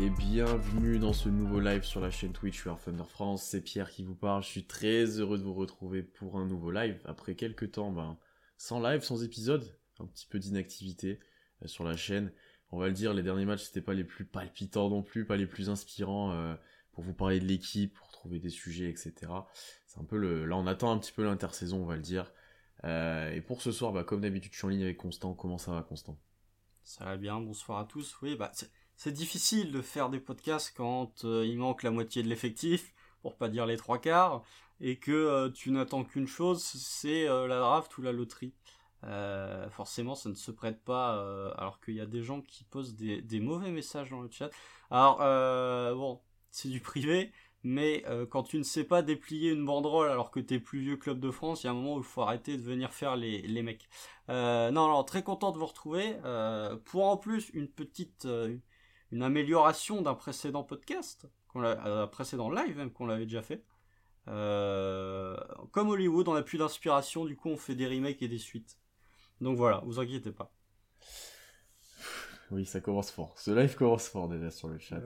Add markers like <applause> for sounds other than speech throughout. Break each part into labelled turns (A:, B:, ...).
A: Et bienvenue dans ce nouveau live sur la chaîne Twitch War Thunder France. C'est Pierre qui vous parle. Je suis très heureux de vous retrouver pour un nouveau live après quelques temps, ben, sans live, sans épisode, un petit peu d'inactivité euh, sur la chaîne. On va le dire, les derniers matchs c'était pas les plus palpitants non plus, pas les plus inspirants euh, pour vous parler de l'équipe, pour trouver des sujets, etc. C'est un peu le, là on attend un petit peu l'intersaison, on va le dire. Euh, et pour ce soir, bah, comme d'habitude, je suis en ligne avec Constant. Comment ça va, Constant?
B: Ça va bien, bonsoir à tous. Oui, bah, c'est difficile de faire des podcasts quand euh, il manque la moitié de l'effectif, pour pas dire les trois quarts, et que euh, tu n'attends qu'une chose, c'est euh, la draft ou la loterie. forcément, ça ne se prête pas, alors qu'il y a des gens qui posent des, mauvais messages dans le chat. Alors, bon, c'est du privé, mais quand tu ne sais pas déplier une banderole alors que t'es plus vieux club de France, il y a un moment où il faut arrêter de venir faire les, les mecs. non, non, très content de vous retrouver. pour en plus une petite, amélioration d'un précédent podcast, un euh, précédent live même qu'on l'avait déjà fait. Euh, comme Hollywood, on n'a plus d'inspiration, du coup on fait des remakes et des suites. Donc voilà, vous inquiétez pas.
A: Oui, ça commence fort. Ce live commence fort déjà sur le chat.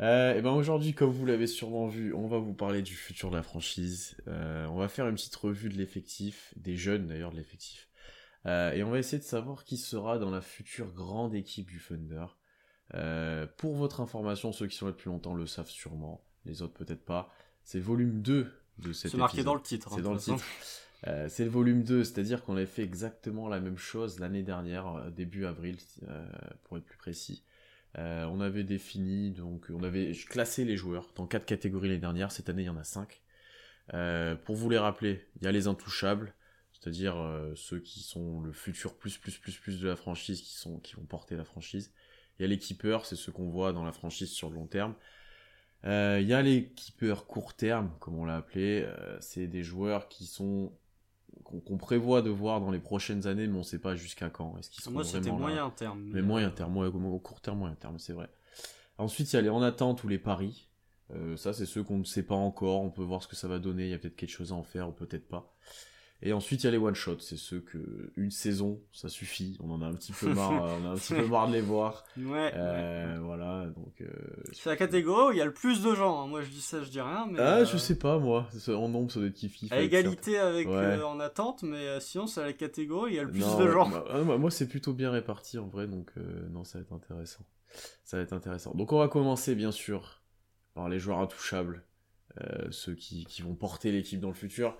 A: Euh, et ben aujourd'hui, comme vous l'avez sûrement vu, on va vous parler du futur de la franchise. on va faire une petite revue de l'effectif, des jeunes d'ailleurs de l'effectif. et on va essayer de savoir qui sera dans la future grande équipe du Thunder. Euh, pour votre information, ceux qui sont là depuis longtemps le savent sûrement, les autres peut-être pas. C'est volume 2 de cet
B: C'est marqué dans le titre.
A: C'est hein, dans le titre. Euh, c'est le volume 2, c'est-à-dire qu'on avait fait exactement la même chose l'année dernière, euh, début avril, pour être plus précis. on avait défini, donc on avait classé les joueurs dans quatre catégories l'année dernière, cette année il y en a 5. pour vous les rappeler, il y a les intouchables, c'est-à-dire ceux qui sont le futur plus plus plus plus de la franchise, qui, sont, qui vont porter la franchise. Il y a les keepers, c'est ce qu'on voit dans la franchise sur le long terme. Euh, il y a les keepers court terme, comme on l'a appelé. Euh, c'est des joueurs qui sont qu'on prévoit de voir dans les prochaines années, mais on ne sait pas jusqu'à quand.
B: Est-ce qu'ils Moi, c'était moyen terme.
A: Mais, moyen terme, au court terme, moyen terme, c'est vrai. Ensuite, il y a les en attente ou les paris. Euh, ça, c'est ceux qu'on ne sait pas encore. On peut voir ce que ça va donner. Il y a peut-être quelque chose à en faire ou peut-être pas. Et ensuite, il y a les one-shots. C'est ceux que une saison, ça suffit. On en a un petit peu marre, <laughs> on a un petit peu marre de les voir. <laughs>
B: Ouais.
A: Euh, voilà, donc. Euh,
B: c'est la catégorie où il y a le plus de gens. Hein. Moi, je dis ça, je dis rien. Mais,
A: ah, je euh, sais pas, moi. En nombre, ça doit être kiff.
B: À égalité avec en attente, mais sinon, c'est la catégorie où il y a le plus de gens.
A: Ah, moi, c'est plutôt bien réparti en vrai, donc non, ça va être intéressant. Ça va être intéressant. Donc, on va commencer, bien sûr, par les joueurs intouchables. ceux qui, qui vont porter l'équipe dans le futur.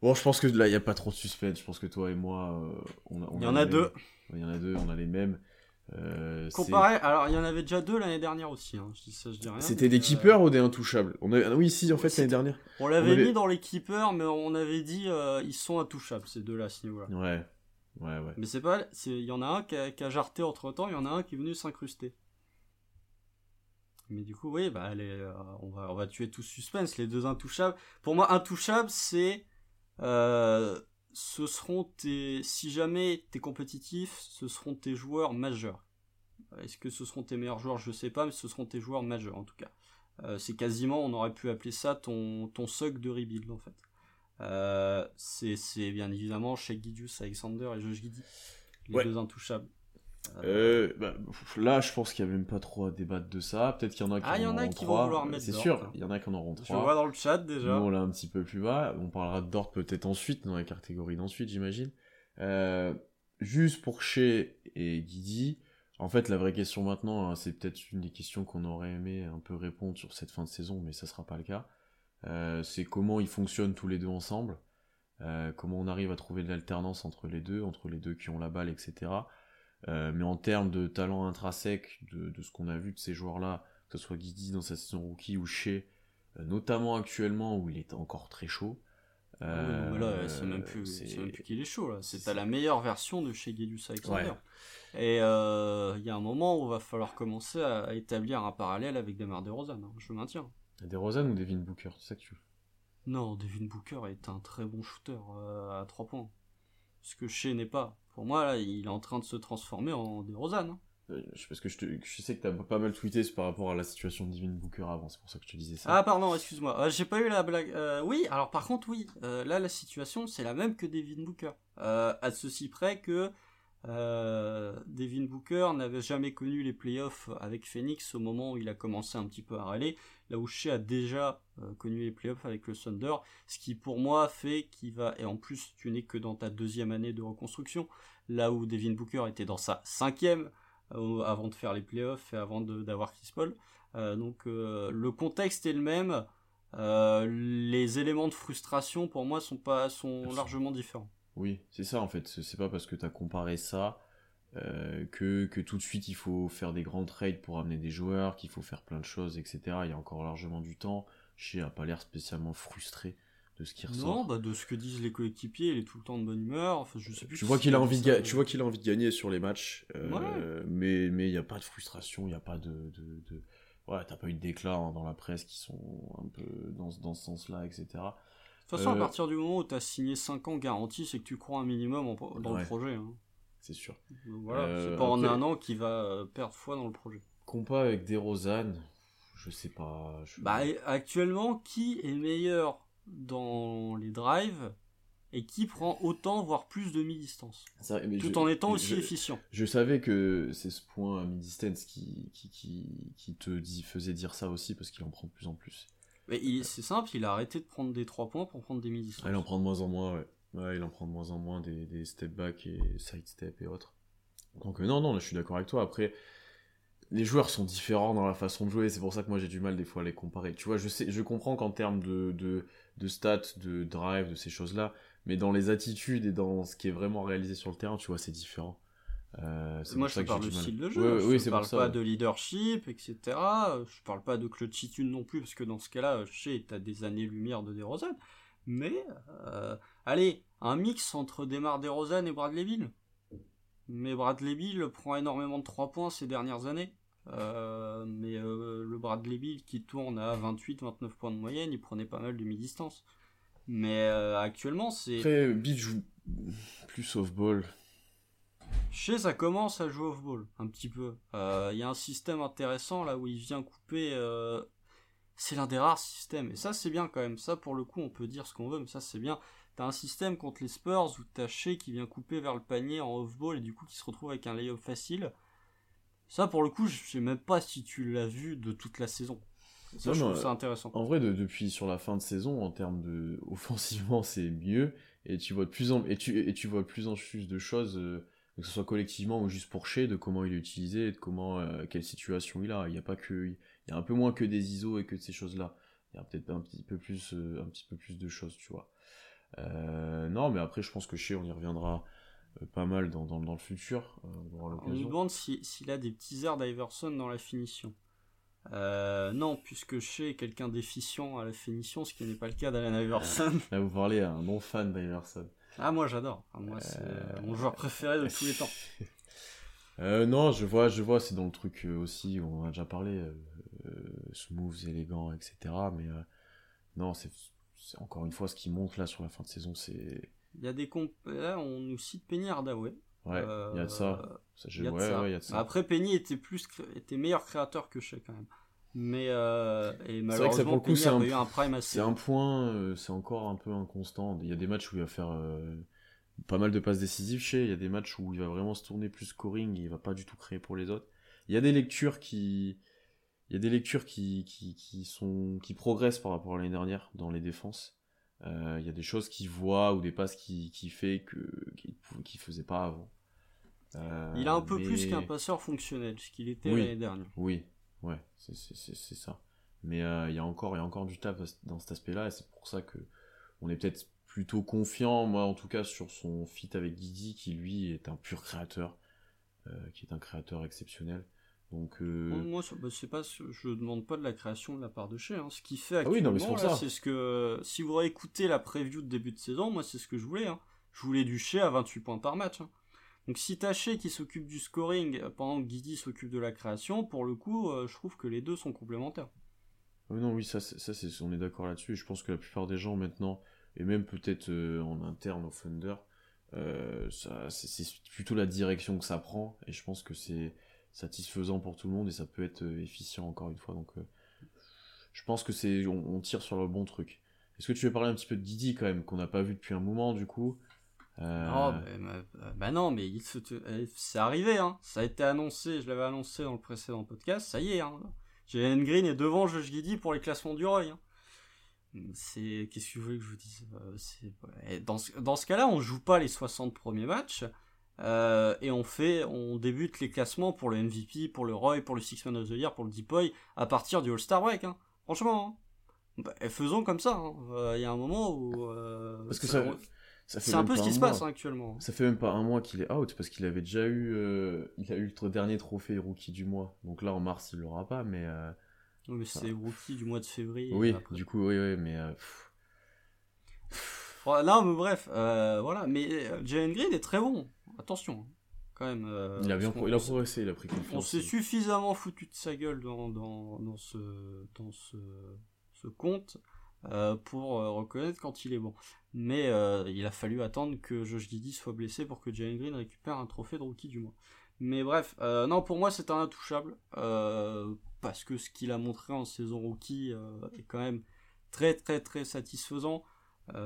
A: Bon, je pense que là, il n'y a pas trop de suspense. Je pense que toi et moi, euh, on,
B: a, Il y en a deux.
A: Il y en a deux, on a les mêmes. Euh,
B: Comparé, alors il y en avait déjà deux l'année dernière aussi. Hein. Je dis ça, je dis rien.
A: C'était des euh, keepers ou des intouchables? On a... Oui, si, en fait, l'année dernière.
B: On l'avait mis dans les keepers, mais on avait dit ils sont intouchables, ces deux-là, à ce niveau-là.
A: Ouais. Ouais, ouais.
B: Mais c'est pas. Il y en a un qui a, qui a jarté entre temps, il y en a un qui est venu s'incruster. Mais du coup, oui, bah, allez, on, va, on va tuer tout suspense, les deux intouchables. Pour moi, intouchable, c'est euh, ce seront tes, si jamais t'es compétitif, ce seront tes joueurs majeurs. Est-ce que ce seront tes meilleurs joueurs? Je sais pas, mais ce seront tes joueurs majeurs en tout cas. Euh, c'est quasiment, on aurait pu appeler ça ton, ton soc de rebuild en fait. Euh, c'est bien évidemment chez Gidius Alexander et Josh Giddy, les deux intouchables.
A: Euh, bah, là, je pense qu'il n'y a même pas trop à débattre de ça. Peut-être qu'il y en a qui
B: ah, y en a qui vont vouloir mettre
A: C'est sûr, il y en a qui en auront trois.
B: Je vois dans le chat déjà.
A: Nous, on l'a un petit peu plus bas. On parlera de Dort peut-être ensuite, dans la catégorie d'ensuite, j'imagine. Euh, juste pour chez et Guidi, en fait, la vraie question maintenant, hein, c'est peut-être une des questions qu'on aurait aimé un peu répondre sur cette fin de saison, mais ça sera pas le cas. Euh, c'est comment ils fonctionnent tous les deux ensemble. comment on arrive à trouver de l'alternance entre les deux, entre les deux qui ont la balle, etc. Euh, mais en termes de talent intrinsèque, de, de ce qu'on a vu de ces joueurs-là, que ce soit Guidi dans sa saison rookie ou chez, euh, notamment actuellement où il est encore très chaud.
B: Euh, mais là, c'est même plus, plus qu'il est chaud là. C'est à la meilleure version de chez Guidus Alexander. Et il y a un moment où il va falloir commencer à, établir un parallèle avec Demar DeRozan. Hein. Je maintiens.
A: DeRozan ou Devin Booker, c'est ça que tu veux?
B: Non, Devin Booker est un très bon shooter à 3 points. Ce que chez n'est pas. Pour moi, là, il est en train de se transformer en DeRozan. Hein.
A: Euh, parce que je, je, sais que t'as pas mal tweeté par rapport à la situation de Divine Booker avant, c'est pour ça que je te disais ça.
B: Ah pardon, excuse-moi, euh, j'ai pas eu la blague. Euh, oui, alors par contre oui, là la situation c'est la même que Devin Booker. à ceci près que Devin Booker n'avait jamais connu les playoffs avec Phoenix au moment où il a commencé un petit peu à râler, là où Shea a déjà connu les playoffs avec le Thunder, ce qui pour moi fait qu'il va, et en plus tu n'es que dans ta deuxième année de reconstruction, là où Devin Booker était dans sa cinquième avant de faire les playoffs et avant d'avoir Chris Paul. donc le contexte est le même, euh, les éléments de frustration pour moi sont pas sont largement différents.
A: Oui, c'est ça en fait. C'est pas parce que tu as comparé ça euh, que, que, tout de suite il faut faire des grands trades pour amener des joueurs, qu'il faut faire plein de choses, etc. Il y a encore largement du temps. Shea a pas l'air spécialement frustré de ce qui ressort.
B: Non, bah de ce que disent les coéquipiers, il est tout le temps de bonne humeur. Enfin, je sais plus
A: tu, vois qu'il a envie de tu vois qu'il a envie de gagner sur les matchs, euh, mais mais il n'y a pas de frustration, il n'y a pas de, de ouais, t'as pas eu de déclats hein, dans la presse qui sont un peu dans, dans ce sens-là, etc. De
B: toute façon, à euh, partir du moment où t'as signé 5 ans garantis, c'est que tu crois un minimum dans le projet. Hein.
A: C'est sûr.
B: voilà, euh, c'est pas en un an qu'il va euh, perdre foi dans le projet.
A: Compas avec DeRozan, je sais pas.
B: Bah, actuellement, qui est meilleur dans les drives et qui prend autant voire plus de mi-distance? Tout en étant aussi efficient.
A: Je savais que c'est ce point à mi-distance qui, qui, qui, qui, te dit, faisait dire ça aussi parce qu'il en prend de plus en plus.
B: Mais c'est simple, il a arrêté de prendre des 3 points pour prendre des mi-distance.
A: Ah, il en prend de moins en moins, ouais. ouais. il en prend de moins en moins des, des step back et side step et autres. Donc euh, non, non, là, je suis d'accord avec toi. Après, les joueurs sont différents dans la façon de jouer, c'est pour ça que moi j'ai du mal des fois à les comparer. Tu vois, je sais, je comprends qu'en termes de, de, de stats, de drive, de ces choses-là, mais dans les attitudes et dans ce qui est vraiment réalisé sur le terrain, tu vois, c'est différent.
B: Euh, Moi, je parle de style de jeu. Oui, je parle pas de leadership, etc. Je parle pas de clutchitude non plus, parce que dans ce cas-là, je sais, t'as des années-lumière de DeRozan. Mais, euh, allez, un mix entre Demar DeRozan et Bradley Bill. Mais Bradley Bill prend énormément de 3 points ces dernières années. Euh, mais le Bradley Bill qui tourne à 28-29 points de moyenne, il prenait pas mal de mi-distance. Mais euh, actuellement, c'est.
A: Après, Bill joue plus off-ball.
B: Chez ça commence à jouer off-ball, un petit peu. Il euh, y a un système intéressant là où il vient couper. Euh, c'est l'un des rares systèmes. Et ça, c'est bien quand même. Ça, pour le coup, on peut dire ce qu'on veut, mais ça, c'est bien. T'as un système contre les Spurs où t'as Shea qui vient couper vers le panier en off-ball et du coup qui se retrouve avec un lay-up facile. Ça, pour le coup, je sais même pas si tu l'as vu de toute la saison. Ça, je trouve ça intéressant.
A: En vrai, depuis sur la fin de saison, en termes de <laughs> offensivement, c'est mieux et tu vois de plus en et tu et tu vois de plus en plus de choses, euh, que ce soit collectivement ou juste pour chez, de comment il est utilisé, de comment euh, quelle situation il a. Il n'y a pas que il y a un peu moins que des ISO et que de ces choses-là. Il y a peut-être un petit peu plus euh, un petit peu plus de choses, tu vois. non, mais après, je pense que chez, on y reviendra pas mal dans, dans, dans le futur.
B: on, on nous demande s'il a des petits airs d'Iverson dans la finition. Euh, non, puisque chez quelqu'un d'efficient à la finition, ce qui n'est pas le cas d'Alan Iverson. <laughs>
A: Là, vous parlez à un non-fan d'Iverson.
B: Ah, moi j'adore. moi, c'est euh, mon joueur préféré de tous les temps. <laughs>
A: Euh, non, je vois, je vois, c'est dans le truc aussi, on a déjà parlé, smooth, élégant, etc. Mais non, c'est encore une fois ce qui monte là sur la fin de saison, c'est.
B: Il y a des comp... Là, on nous cite Penny Hardaway.
A: Ouais, il y a de ça. ça,
B: y a de ça. Ouais, y a de ça. Après, Penny était plus, était meilleur créateur que Shea quand même. Mais euh, et malheureusement, Penny a eu un prime assez.
A: C'est un point, euh, c'est encore un peu inconstant. Il y a des matchs où il va faire euh, pas mal de passes décisives chez. Il y a des matchs où il va vraiment se tourner plus scoring. Et il va pas du tout créer pour les autres. Il y a des lectures qui, il y a des lectures qui, qui, qui sont, qui progressent par rapport à l'année dernière dans les défenses. Euh, il y a des choses qu'il voit ou des passes qu'il qui fait que qu'il faisait pas avant.
B: Il a un peu plus qu'un passeur fonctionnel, ce qu'il était l'année dernière.
A: Oui, ouais, c'est ça. Mais euh, il y a encore, y a encore du taf dans cet aspect-là, et c'est pour ça que on est peut-être plutôt confiant, moi en tout cas, sur son fit avec Guidi, qui lui est un pur créateur, euh, qui est un créateur exceptionnel. Donc
B: moi, bah, c'est pas, je demande pas de la création de la part de chez. Hein. Ce qui fait actuellement, ah oui, c'est ce que, si vous réécoutez la preview de début de saison, moi c'est ce que je voulais. Hein. Je voulais du chez à 28 points par match. Hein. Donc si Taché qui s'occupe du scoring euh, pendant que Guidi s'occupe de la création, pour le coup, euh, je trouve que les deux sont complémentaires.
A: Oui, non, oui, ça, ça c'est, on est d'accord là-dessus. Je pense que la plupart des gens maintenant, et même peut-être euh, en interne au Thunder, ça, c'est, plutôt la direction que ça prend, et je pense que c'est satisfaisant pour tout le monde et ça peut être efficient encore une fois. Donc, je pense que c'est, on, tire sur le bon truc. Est-ce que tu veux parler un petit peu de Guidi quand même, qu'on n'a pas vu depuis un moment du coup?
B: Non, bah, non, mais il c'est arrivé, hein. Ça a été annoncé, je l'avais annoncé dans le précédent podcast, ça y est, hein. Jalen Green est devant Josh Giddy pour les classements du Roy. Hein. C'est qu'est-ce que vous voulez que je vous dise euh, dans ce, dans ce cas-là, on joue pas les 60 premiers matchs euh, et on fait on débute les classements pour le MVP, pour le Roy, pour le Six Man of the Year, pour le Deep Boy à partir du All-Star break hein. Franchement. Hein. Bah, faisons comme ça. Hein. Euh, il y a un moment où
A: parce que ça,
B: c'est un peu ce qui se passe actuellement.
A: Ça fait même pas un mois qu'il est out parce qu'il avait déjà eu, euh, il a eu le dernier trophée rookie du mois. Donc là en mars il l'aura pas, mais. Euh,
B: mais c'est rookie du mois de février.
A: Oui, du coup oui oui, mais. Euh,
B: non mais bref, voilà. Mais Jalen Green est très bon. Attention, hein, quand même.
A: il a bien, il a progressé, il a pris confiance.
B: On s'est suffisamment foutu de sa gueule dans dans, dans ce dans ce ce compte euh, pour euh, reconnaître quand il est bon. Mais euh, il a fallu attendre que Josh Giddy soit blessé pour que Jalen Green récupère un trophée de rookie du mois. Mais bref, non, pour moi c'est un intouchable. parce que ce qu'il a montré en saison rookie est quand même très très très satisfaisant.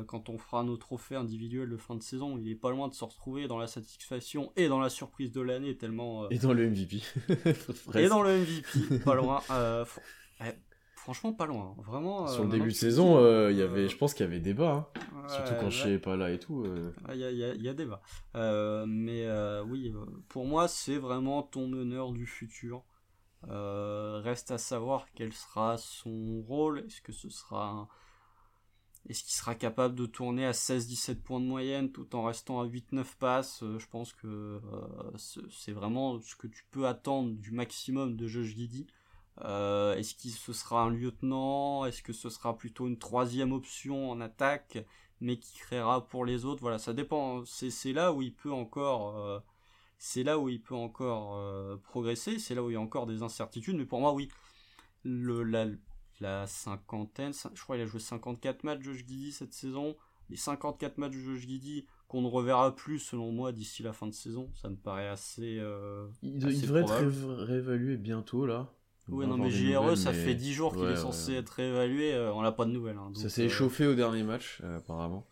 B: quand on fera nos trophées individuels de fin de saison, il est pas loin de se retrouver dans la satisfaction et dans la surprise de l'année tellement.
A: et dans le MVP. <laughs>
B: et dans le MVP, pas loin. Franchement, pas loin. Hein. Vraiment.
A: Sur le euh, début de saison, euh, il y avait, je pense qu'il y avait débat. Hein. Surtout quand je suis pas là et tout.
B: Euh. Il y, a, y, a, débat. mais oui, pour moi, c'est vraiment ton meneur du futur. reste à savoir quel sera son rôle. Est-ce que ce sera Est-ce qu'il sera capable de tourner à 16-17 points de moyenne tout en restant à 8-9 passes? Je pense que c'est vraiment ce que tu peux attendre du maximum de Josh Giddy. Euh, est-ce que ce sera un lieutenant? Est-ce que ce sera plutôt une troisième option en attaque, mais qui créera pour les autres? Voilà, ça dépend. C'est là où il peut encore, euh, c'est là où il peut encore euh, progresser. C'est là où il y a encore des incertitudes. Mais pour moi, oui, le, la, la cinquantaine, je crois qu'il a joué 54 matchs Josh Giddy cette saison. Les 54 matchs de Josh Giddy qu'on ne reverra plus selon moi d'ici la fin de saison, ça me paraît assez.
A: il, devrait être réévalué bientôt là.
B: Oui, non, mais JRE, ça fait 10 jours qu'il est censé être évalué, euh, on n'a pas de nouvelles. Hein,
A: ça s'est euh, échauffé au dernier match, euh, apparemment.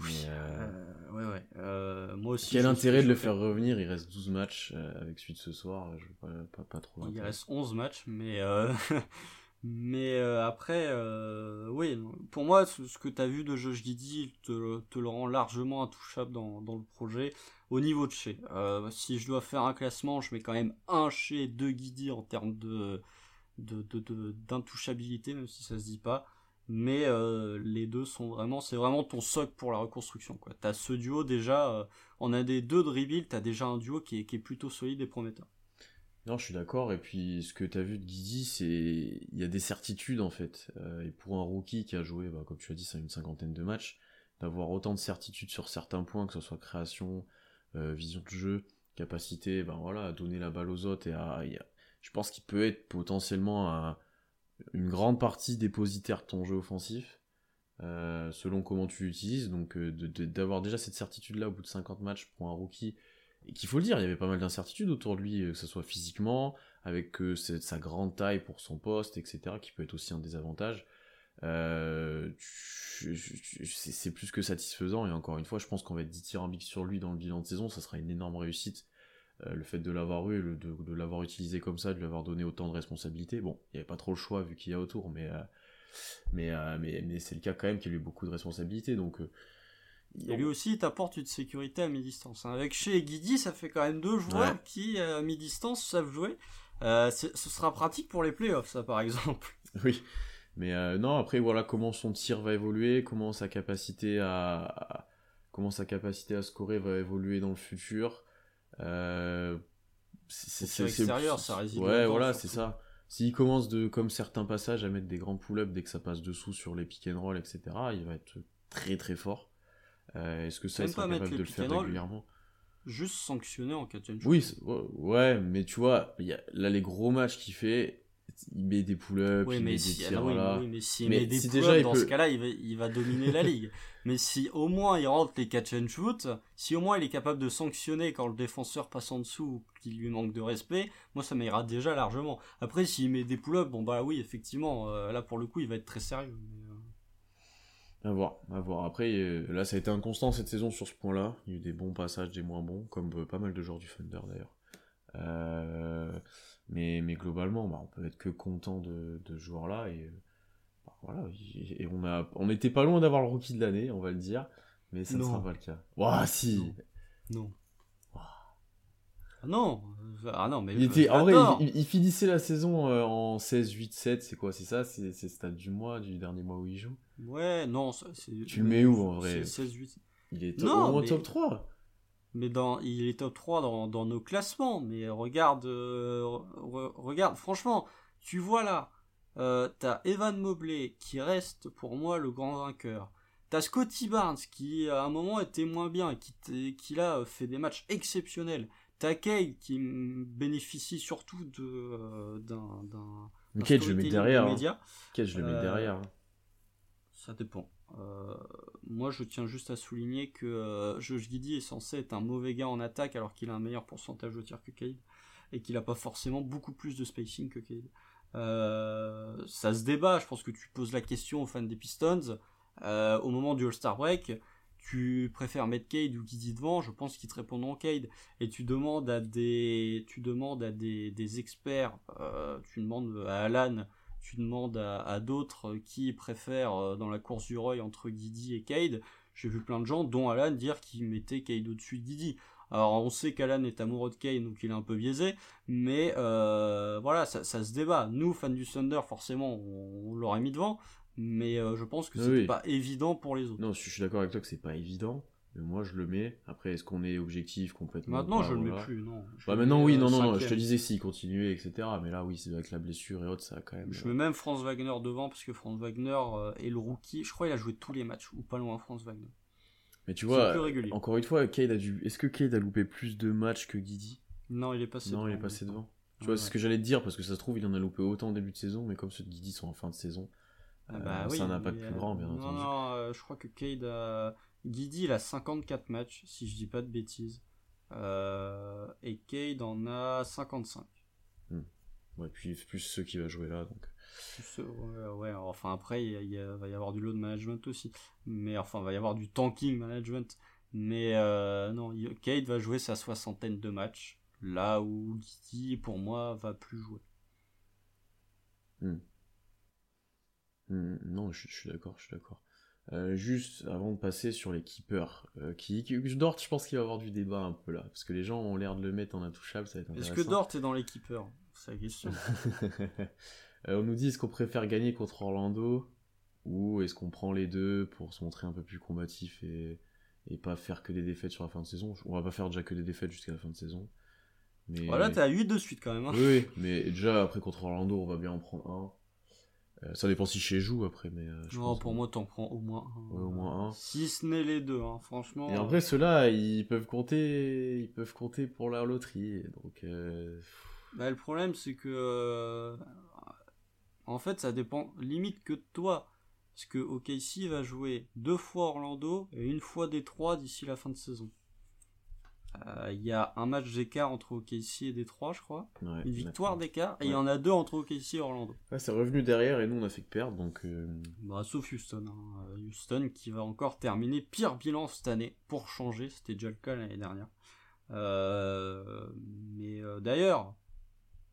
B: ouais, ouais. moi aussi.
A: Quel intérêt de le faire revenir? Il reste 12 matchs avec suite ce soir. Je pas, pas, pas, trop.
B: Il reste 11 matchs, mais. <laughs> mais après, oui, pour moi, ce, que tu as vu de Josh Didi te, te, le rend largement intouchable dans, dans le projet au niveau de chez. Euh, si je dois faire un classement, je mets quand même un chez, deux Guidi en termes de d'intouchabilité, même si ça se dit pas. Mais euh, les deux sont vraiment, c'est vraiment ton socle pour la reconstruction. Quoi. T'as ce duo déjà, euh, on a des deux de rebuild, t'as déjà un duo qui est, qui est plutôt solide et prometteur.
A: Non, je suis d'accord. Et puis, ce que tu as vu de Guidi, c'est. Il y a des certitudes, en fait. et pour un rookie qui a joué, bah, comme tu as dit, c'est une cinquantaine de matchs, d'avoir autant de certitudes sur certains points, que ce soit création, vision de jeu, capacité ben voilà, à donner la balle aux autres et à, je pense qu'il peut être potentiellement une grande partie dépositaire de ton jeu offensif. Euh, selon comment tu l'utilises, donc euh, d'avoir déjà cette certitude là au bout de 50 matchs pour un rookie, et qu'il faut le dire, il y avait pas mal d'incertitudes autour de lui, que ce soit physiquement, avec sa grande taille pour son poste, etc., qui peut être aussi un désavantage. Euh, c'est plus que satisfaisant et encore une fois je pense qu'on va être dithyrambique sur lui dans le bilan de saison ça sera une énorme réussite euh, le fait de l'avoir eu de, l'avoir utilisé comme ça de lui avoir donné autant de responsabilités bon il n'y avait pas trop le choix vu qu'il y a autour mais euh, mais, mais, mais c'est le cas quand même qu'il a eu beaucoup de responsabilités donc
B: et lui aussi, il t'apporte une sécurité à mi-distance. Hein. Avec chez Guidi, ça fait quand même deux joueurs qui, à mi-distance, savent jouer. ce sera pratique pour les playoffs, ça, par exemple.
A: Oui, mais euh, non, après voilà comment son tir va évoluer, comment sa capacité à, comment sa capacité à scorer va évoluer dans le futur. Euh,
B: c'est extérieur, ça réside.
A: Ouais, voilà, c'est ça. S'il commence de, comme certains passages, à mettre des grands pull-ups dès que ça passe dessous sur les pick and roll, etc., il va être très très fort. Euh, est-ce que ça, il sera capable de le faire régulièrement?
B: Juste sanctionné en and
A: Oui, ouais, mais tu vois, y a, là les gros matchs qu'il fait, il met des pull-ups, il met des tirs,
B: voilà. oui, mais s'il met des pull-ups, dans ce cas-là, il va, il va dominer la ligue. <laughs> Mais si au moins il rentre les catch and shoot, si au moins il est capable de sanctionner quand le défenseur passe en dessous ou qu'il lui manque de respect, moi ça m'ira déjà largement. Après, s'il met des pull-ups, bon bah oui, effectivement, euh, là pour le coup, il va être très sérieux.
A: À voir, à voir. Après, euh, là, ça a été inconstant cette saison sur ce point-là. Il y a eu des bons passages, des moins bons, comme euh, pas mal de joueurs du Thunder d'ailleurs. Euh, mais, mais globalement, bah, on peut être que content de, de ce joueur-là. Et, bah, voilà, et on a, on n'était pas loin d'avoir le rookie de l'année, on va le dire. Mais ça ne
B: Non.
A: sera pas le cas. Ouah, si
B: Non. Non, ah non, mais
A: Il était, en vrai, il, il- il finissait la saison euh, en 16, 8, 7, c'est quoi C'est ça C'est le stade du mois, du dernier mois où il joue?
B: Ouais, non, ça, c'est.
A: Tu le mets où, en vrai?
B: C'est 16-8.
A: Il est
B: Non,
A: au moins
B: mais-
A: top 3
B: Mais dans, il est top 3 dans, dans nos classements. Mais regarde, euh, re- regarde, franchement, tu vois là, euh, t'as Evan Mobley qui reste pour moi le grand vainqueur. T'as Scotty Barnes qui à un moment était moins bien qui, qui là fait des matchs exceptionnels. T'as Cade qui bénéficie surtout de euh, d'un
A: Cade, je le mets derrière. hein. je le mets
B: Euh,
A: derrière. hein.
B: Ça dépend. Euh, moi, je tiens juste à souligner que euh, Josh Giddy est censé être un mauvais gars en attaque alors qu'il a un meilleur pourcentage de tir que Cade et qu'il a pas forcément beaucoup plus de spacing que Cade. Euh, ça se débat. Je pense que tu poses la question aux fans des Pistons au moment du All-Star break. Tu préfères mettre Cade ou Giddy devant? Je pense qu'ils te répondront Cade. Et tu demandes à des, tu demandes à des, experts. tu demandes à Alan tu demandes à, à d'autres qui préfèrent euh, dans la course du Roy entre Guidi et Cade, j'ai vu plein de gens, dont Alan, dire qu'ils mettaient Cade au-dessus de Guidi. Alors on sait qu'Alan est amoureux de Cade, donc il est un peu biaisé, mais euh, voilà, ça, ça se débat. Nous, fans du Thunder, forcément, on, on l'aurait mis devant, mais euh, je pense que
A: Oui,
B: c'était
A: oui.
B: pas évident pour les autres.
A: Non, je suis je suis d'accord avec toi que c'est pas évident. Mais moi, je le mets. Après, est-ce qu'on est objectif complètement
B: Maintenant,
A: pas,
B: je le mets plus, non. Je
A: Bah oui,
B: euh,
A: non, non, non, je te disais s'il continuait, etc. Mais là, oui, c'est avec la blessure et autres, ça a quand même.
B: Je mets même Franz Wagner devant, parce que Franz Wagner euh, est le rookie. Je crois qu'il a joué tous les matchs, ou pas loin, Franz Wagner.
A: Mais tu vois, encore une fois, Cade a dû. Est-ce que Cade a loupé plus de matchs que Guidi?
B: Non, il est passé
A: Non, il est
B: devant,
A: passé devant. Tu
B: Ouais,
A: vois, c'est ce que j'allais te dire, parce que ça se trouve, il en a loupé autant au début de saison, mais comme ceux de Guidi sont en fin de saison,
B: Ah
A: euh,
B: bah oui,
A: un impact
B: mais,
A: plus
B: euh,
A: grand, bien
B: non,
A: entendu.
B: Non, euh, je crois que Cade a... Guidi, il a 54 matchs, si je dis pas de bêtises. Euh, et Cade en a 55.
A: Ouais, puis plus ceux qui va jouer là, donc.
B: Plus, euh, ouais, enfin après, il y a- il y a- va y avoir du load management aussi. Mais enfin, il va y avoir du tanking management. Mais euh, non, Cade va jouer sa soixantaine de matchs. Là où Guidi, pour moi, va plus jouer.
A: Hmm, non, je, je suis d'accord, je suis d'accord. Euh, juste avant de passer sur les keepers, euh, qui, qui- Dort, je pense qu'il va y avoir du débat un peu là, parce que les gens ont l'air de le mettre en intouchable, ça va être
B: Est-ce que Dort est dans les keepers? C'est la question. <laughs>
A: Euh, on nous dit est-ce qu'on préfère gagner contre Orlando ou est-ce qu'on prend les deux pour se montrer un peu plus combatif et, et pas faire que des défaites sur la fin de saison? On va pas faire déjà que des défaites jusqu'à la fin de saison. Mais...
B: Voilà, t'es à 8 de suite quand même. hein.
A: Oui, oui, mais déjà après contre Orlando, on va bien en prendre un. Euh, ça dépend si chez joue après, mais euh, je
B: Non,
A: pense
B: pour
A: que-
B: moi, t'en prends au moins un.
A: Ouais, au moins un.
B: Si ce n'est les deux, hein, franchement.
A: Et après ceux-là, ils peuvent compter, ils peuvent compter pour la loterie. Donc euh,
B: Bah, le problème, c'est que. euh, En fait, ça dépend limite que de toi. Parce que OKC va jouer deux fois Orlando et une fois Détroit d'ici la fin de saison. Euh, Il y a un match d'écart entre OKC et Détroit, je crois.
A: ouais,
B: Une victoire d'écart. Et il y en a deux entre OKC et Orlando.
A: Ouais, c'est revenu derrière et nous on a fait que perdre, donc euh,
B: Bah, sauf Houston. hein. Euh, Houston qui va encore terminer pire bilan cette année pour changer. C'était déjà le cas l'année dernière. Euh, mais euh, d'ailleurs,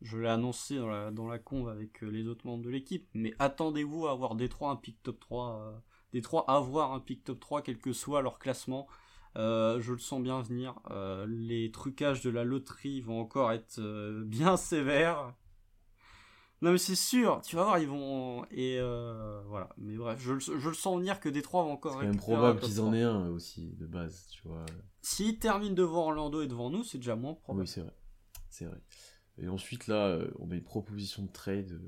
B: je l'ai annoncé dans la, dans la conve avec les autres membres de l'équipe. Mais attendez-vous à avoir Détroit un pick top 3. Euh, Détroit avoir un pick top 3, quel que soit leur classement. Euh, je le sens bien venir. Euh, les trucages de la loterie vont encore être euh, bien sévères. Non mais c'est sûr, tu vas voir, ils vont... Et voilà, mais bref, je, le- je le sens venir que Détroit va encore
A: c'est même probable qu'ils en
B: 3.
A: aient un aussi de base, tu vois.
B: S'ils terminent devant Orlando et devant nous, c'est déjà moins probable.
A: Oui, c'est vrai, c'est vrai. Et ensuite là, on a une proposition de trade.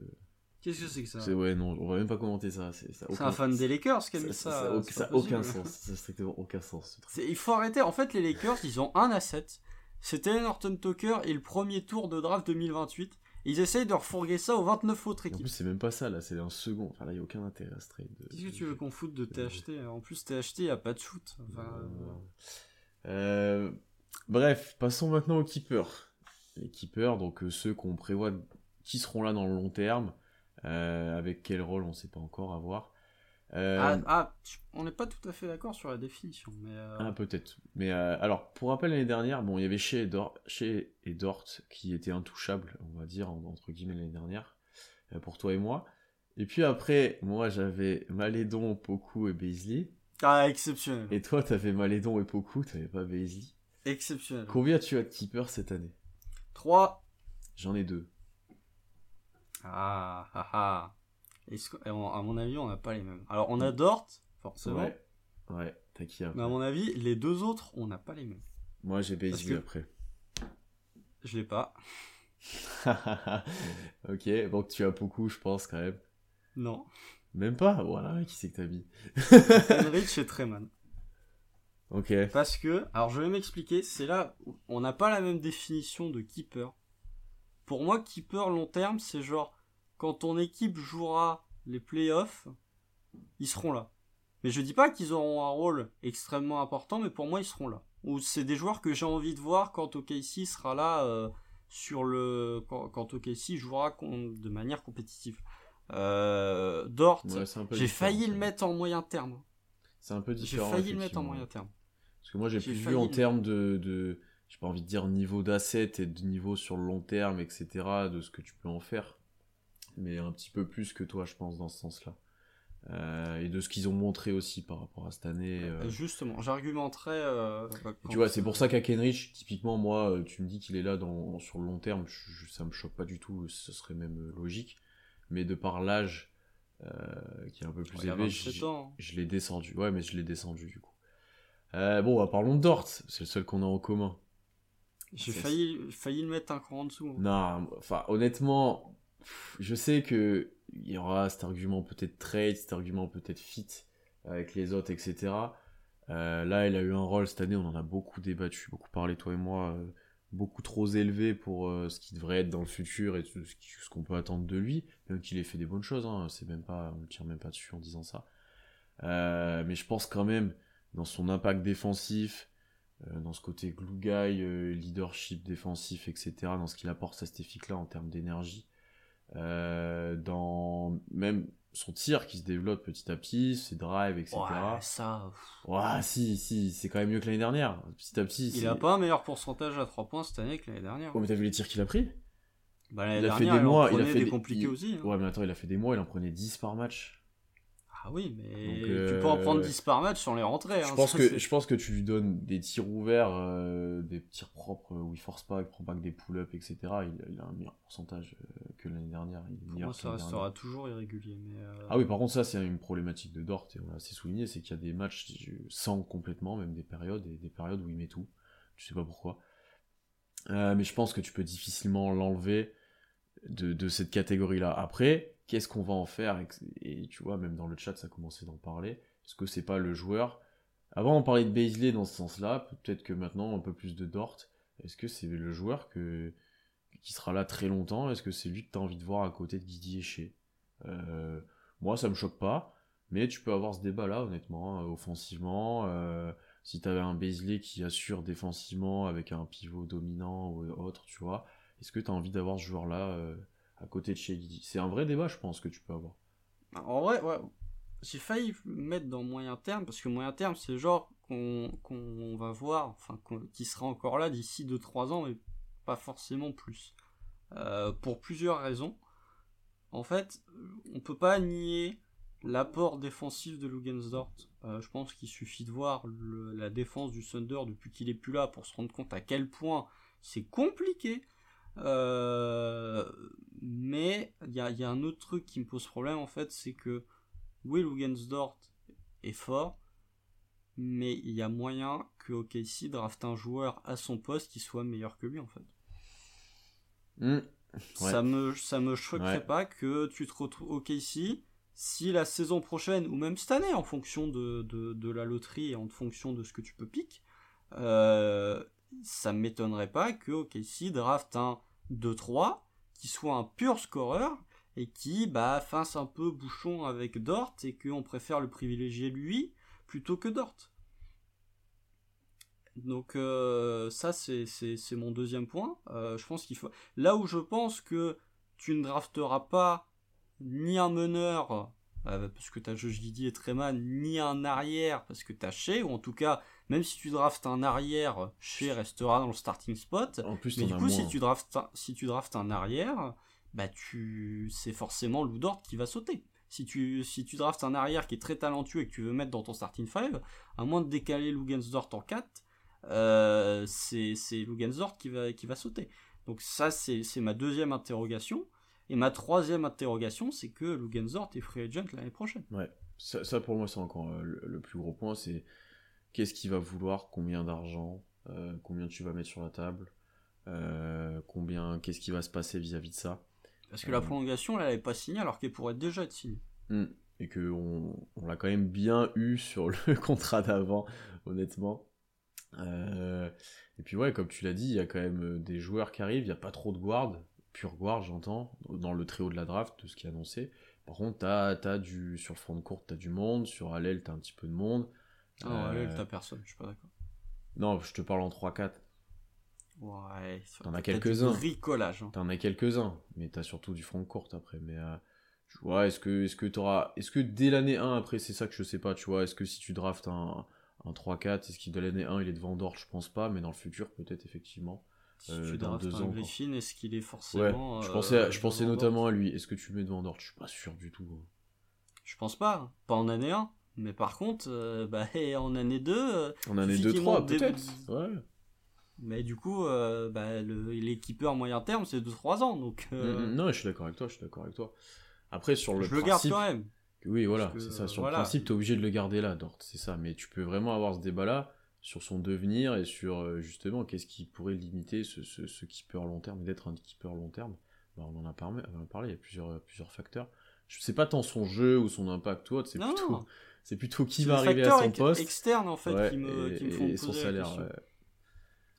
A: Euh,
B: Qu'est-ce que c'est que ça
A: C'est ouais, non, on va même pas commenter ça. C'est aucun-
B: un fan des Lakers qui a mis
A: ça,
B: ça.
A: ça,
B: euh,
A: a-
B: c'est
A: ça
B: pas
A: a aucun sens. Ça a strictement aucun sens.
B: Il faut arrêter. En fait, les Lakers, ils ont un asset. C'était Norton Tucker et le premier tour de draft 2028. Ils essayent de refourguer ça aux 29 autres
A: Et En
B: équipes.
A: plus, c'est même pas ça là, c'est un second. Enfin là, il y a aucun intérêt à ce trade.
B: Qu'est-ce que tu veux qu'on foute de THT En plus, THT, il a pas de shoot. Enfin,
A: Euh, euh, bref, passons maintenant aux keepers. Les keepers, donc euh, ceux qu'on prévoit qui seront là dans le long terme, euh, avec quel rôle on sait pas encore à voir. Euh,
B: Ah, ah, on n'est pas tout à fait d'accord sur la définition, mais euh,
A: Ah, peut-être. Mais euh, alors, pour rappel, l'année dernière, bon, il y avait Shea et, Dor Shea et Dort qui étaient intouchables, on va dire, en- entre guillemets, l'année dernière, euh, pour toi et moi. Et puis après, moi, j'avais Malédon, Poku et Beasley.
B: ah, exceptionnel.
A: Et toi, t'avais Malédon et Poku, t'avais pas Beasley.
B: Exceptionnel.
A: Combien tu as de keepers cette année?
B: 3.
A: J'en ai deux.
B: Ah, ah, ah. Est-ce que- à mon- à mon avis, on n'a pas les mêmes. Alors, on a Dort, forcément.
A: Ouais. Ouais, t'as qui après
B: Mais à mon avis, les deux autres, on n'a pas les mêmes.
A: Moi, j'ai Beasley
B: que-
A: après.
B: Je l'ai pas. <laughs>
A: ok, donc tu as Poku, je pense, quand même.
B: Non.
A: Même pas Voilà, qui c'est que t'as mis? <laughs>
B: Henrich et Treman.
A: Ok.
B: Parce que, alors je vais m'expliquer, c'est là où on n'a pas la même définition de keeper. Pour moi, keeper long terme, c'est genre quand ton équipe jouera les playoffs, ils seront là. Mais je dis pas qu'ils auront un rôle extrêmement important, mais pour moi, ils seront là. Ou c'est des joueurs que j'ai envie de voir quand OKC sera là euh, sur le quand, quand OKC jouera de manière compétitive. Euh, Dort,
A: Ouais,
B: j'ai failli le mettre en moyen terme.
A: C'est un peu
B: J'ai
A: différent.
B: failli le mettre en moyen terme.
A: Parce que moi, j'ai
B: J'ai
A: plus vu en termes de, de j'ai pas envie de dire niveau d'asset et de niveau sur le long terme, etc., de ce que tu peux en faire. Mais un petit peu plus que toi, je pense, dans ce sens-là. Euh, et de ce qu'ils ont montré aussi par rapport à cette année. euh.
B: Justement, j'argumenterai. euh, quand-
A: tu vois, c'est pour ça qu'à Kenrich, typiquement, moi, tu me dis qu'il est là dans, sur le long terme, je, ça me choque pas du tout, ce serait même logique. Mais de par l'âge, qui est un peu plus élevé,
B: 27
A: je, l'ai descendu. Ouais, mais je l'ai descendu du coup. Bon, bah, parlons de Dort, c'est le seul qu'on a en commun.
B: J'ai failli, failli le mettre un cran en dessous. hein.
A: Non, enfin, honnêtement, je sais que il y aura cet argument peut-être trade, cet argument peut-être fit avec les autres, etc. Euh, là, il a eu un rôle cette année, on en a beaucoup débattu, beaucoup parlé, toi et moi, euh, beaucoup trop élevé pour euh, ce qui devrait être dans le futur et ce qu'on peut attendre de lui, même qu'il ait fait des bonnes choses, hein, c'est même pas, on ne tire même pas dessus en disant ça. Mais je pense quand même, dans son impact défensif, dans ce côté glue guy, leadership défensif, etc., dans ce qu'il apporte à cette efficace-là en termes d'énergie, dans même son tir qui se développe petit à petit, ses drives, etc.
B: Ouais, ça.
A: Ouais, si, si, c'est quand même mieux que l'année dernière. Petit à petit.
B: Il a pas un meilleur pourcentage à 3 points cette année que l'année dernière.
A: Oh, mais t'as vu les tirs qu'il a pris?
B: Bah, l'année
A: Il a fait des
B: il en
A: mois, il a
B: prenait
A: fait
B: des compliqués aussi. hein.
A: Ouais, mais attends, il a fait des mois, il en prenait 10 par match.
B: Ah oui, mais
A: Donc,
B: tu
A: euh,
B: peux en prendre 10 par match sans les rentrer.
A: Je
B: hein,
A: pense,
B: ça,
A: que,
B: c'est-
A: je pense que tu lui donnes des tirs ouverts, euh, des tirs propres euh, où il force pas, il prend pas que des pull-ups, etc. Il, il a un meilleur pourcentage euh, que l'année dernière. Il
B: Pour moi, ça restera toujours irrégulier. Mais euh,
A: Ah oui, par contre, ça, c'est une problématique de Dort, et on l'a assez souligné, c'est qu'il y a des matchs sans complètement, même des périodes, et des périodes où il met tout. Je sais pas pourquoi. Euh, mais je pense que tu peux difficilement l'enlever de, de cette catégorie-là. Après, qu'est-ce qu'on va en faire et, tu vois, même dans le chat, ça commençait d'en parler. Est-ce que c'est pas le joueur? Avant, on parlait de Baisley dans ce sens-là, peut-être que maintenant, un peu plus de Dort. Est-ce que c'est le joueur qui sera là très longtemps? Est-ce que c'est lui que tu as envie de voir à côté de Guidi euh, Moi, ça me choque pas, mais tu peux avoir ce débat-là, honnêtement, hein, offensivement. euh, si tu avais un Baisley qui assure défensivement avec un pivot dominant ou autre, tu vois, est-ce que tu as envie d'avoir ce joueur-là euh, à côté de chez Guidi C'est un vrai débat, je pense, que tu peux avoir.
B: En vrai, ouais. J'ai failli le mettre dans moyen terme parce que moyen terme, c'est le genre qu'on va voir, enfin, qui sera encore là d'ici 2-3 ans, mais pas forcément plus. Euh, pour plusieurs raisons. En fait, on peut pas nier l'apport défensif de Lugensdort. Euh, je pense qu'il suffit de voir la défense du Thunder depuis qu'il est plus là pour se rendre compte à quel point c'est compliqué. Euh, mais il y a, il y a un autre truc qui me pose problème en fait, c'est que Will Lugensdort est fort, mais il y a moyen que OKC draft un joueur à son poste qui soit meilleur que lui en fait.
A: Hmm.
B: Ça me ça me choquerait
A: Ouais.
B: pas que tu te retrouves OKC si la saison prochaine ou même cette année en fonction de, de, de la loterie et en fonction de ce que tu peux piquer, euh, ça m'étonnerait pas que OKC draft un 2-3 qui soit un pur scoreur et qui bah fasse un peu bouchon avec Dort et qu'on préfère le privilégier lui plutôt que Dort. Donc euh, ça c'est mon deuxième point. Euh, je pense qu'il faut là où je pense que tu ne drafteras pas ni un meneur euh, parce que t'as Josh Giddy et Treman, ni un arrière parce que t'as Shea, ou en tout cas, même si tu draftes un arrière, Shea restera dans le starting spot.
A: En plus,
B: Mais du coup, si tu draftes un, si tu draftes un arrière, bah tu c'est forcément Lou qui va sauter. Si tu si tu draftes un arrière qui est très talentueux et que tu veux mettre dans ton starting five, à moins de décaler Lugensdort en 4, euh, c'est Lugensdort qui va qui va sauter. Donc ça c'est ma deuxième interrogation et ma troisième interrogation c'est que Lugensdort est free agent l'année prochaine.
A: Ça, ça, pour moi, c'est encore euh, le, le plus gros point, c'est qu'est-ce qu'il va vouloir, combien d'argent, euh, combien tu vas mettre sur la table, euh, combien, qu'est-ce qui va se passer vis-à-vis de ça?
B: Parce que la
A: Ouais.
B: prolongation là, elle n'est pas signée alors qu'elle pourrait déjà être signée.
A: Hmm. Et que on, on l'a quand même bien eu <laughs> sur le <laughs> contrat d'avant, honnêtement. Euh, et puis ouais, comme tu l'as dit, il y a quand même euh, des joueurs qui arrivent, il n'y a pas trop de guard, pure guard j'entends, dans le très haut de la draft, de ce qui est annoncé. Par contre, du, sur le front de courte, t'as du monde, sur Allel, t'as un petit peu de monde.
B: Ah non,
A: Euh,
B: elle, t'as personne, je suis pas d'accord.
A: Non, je te parle en 3-4.
B: Ouais,
A: T'en as quelques-uns.
B: Bricolage. hein.
A: T'en as quelques-uns, mais t'as surtout du front de courte après. Mais euh, ouais, est-ce que, est-ce que t'auras, est-ce que dès l'année 1, après c'est ça que je sais pas, tu vois, est-ce que si tu draftes un, un 3-4, est-ce qu'il dès l'année 1 il est devant Dort? Je pense pas, mais dans le futur peut-être effectivement.
B: Si
A: Euh,
B: tu
A: dans
B: draftes
A: deux
B: un
A: ans, quoi.
B: Griffin, est-ce qu'il est
A: Ouais,
B: forcément.
A: je
B: euh,
A: pensais, à- je pensais
B: devant
A: notamment
B: Dort
A: à lui. Est-ce que tu le mets devant Dort? Je suis pas sûr du tout.
B: Je pense pas, hein. pas en année 1. Mais par contre, euh, bah, <laughs> en année 2,
A: En année
B: Suffit qu'il
A: 2-3
B: monte des-
A: peut-être. Ouais.
B: mais du coup, euh, bah, l'équipeur moyen terme, c'est 2-3 ans. Donc, euh,
A: Mm, mm, Non, je suis d'accord avec toi, je suis d'accord avec toi. Après, sur le
B: je le garde
A: principe,
B: quand même.
A: Oui, voilà, c'est ça. Sur
B: voilà.
A: le principe, t'es obligé de le garder là, Dort, c'est ça. Mais tu peux vraiment avoir ce débat-là sur son devenir et sur euh, justement qu'est-ce qui pourrait limiter ce, ce, ce keeper long terme, d'être un keeper long terme. Bah, on en a parlé, on en a parlé, il y a plusieurs, euh, plusieurs facteurs. Je sais pas tant son jeu ou son impact ou autre, c'est plutôt. C'est plutôt qui va arriver à son poste.
B: externes, en fait,
A: Ouais,
B: qui me,
A: et,
B: qui me font
A: et son salaire. ouais.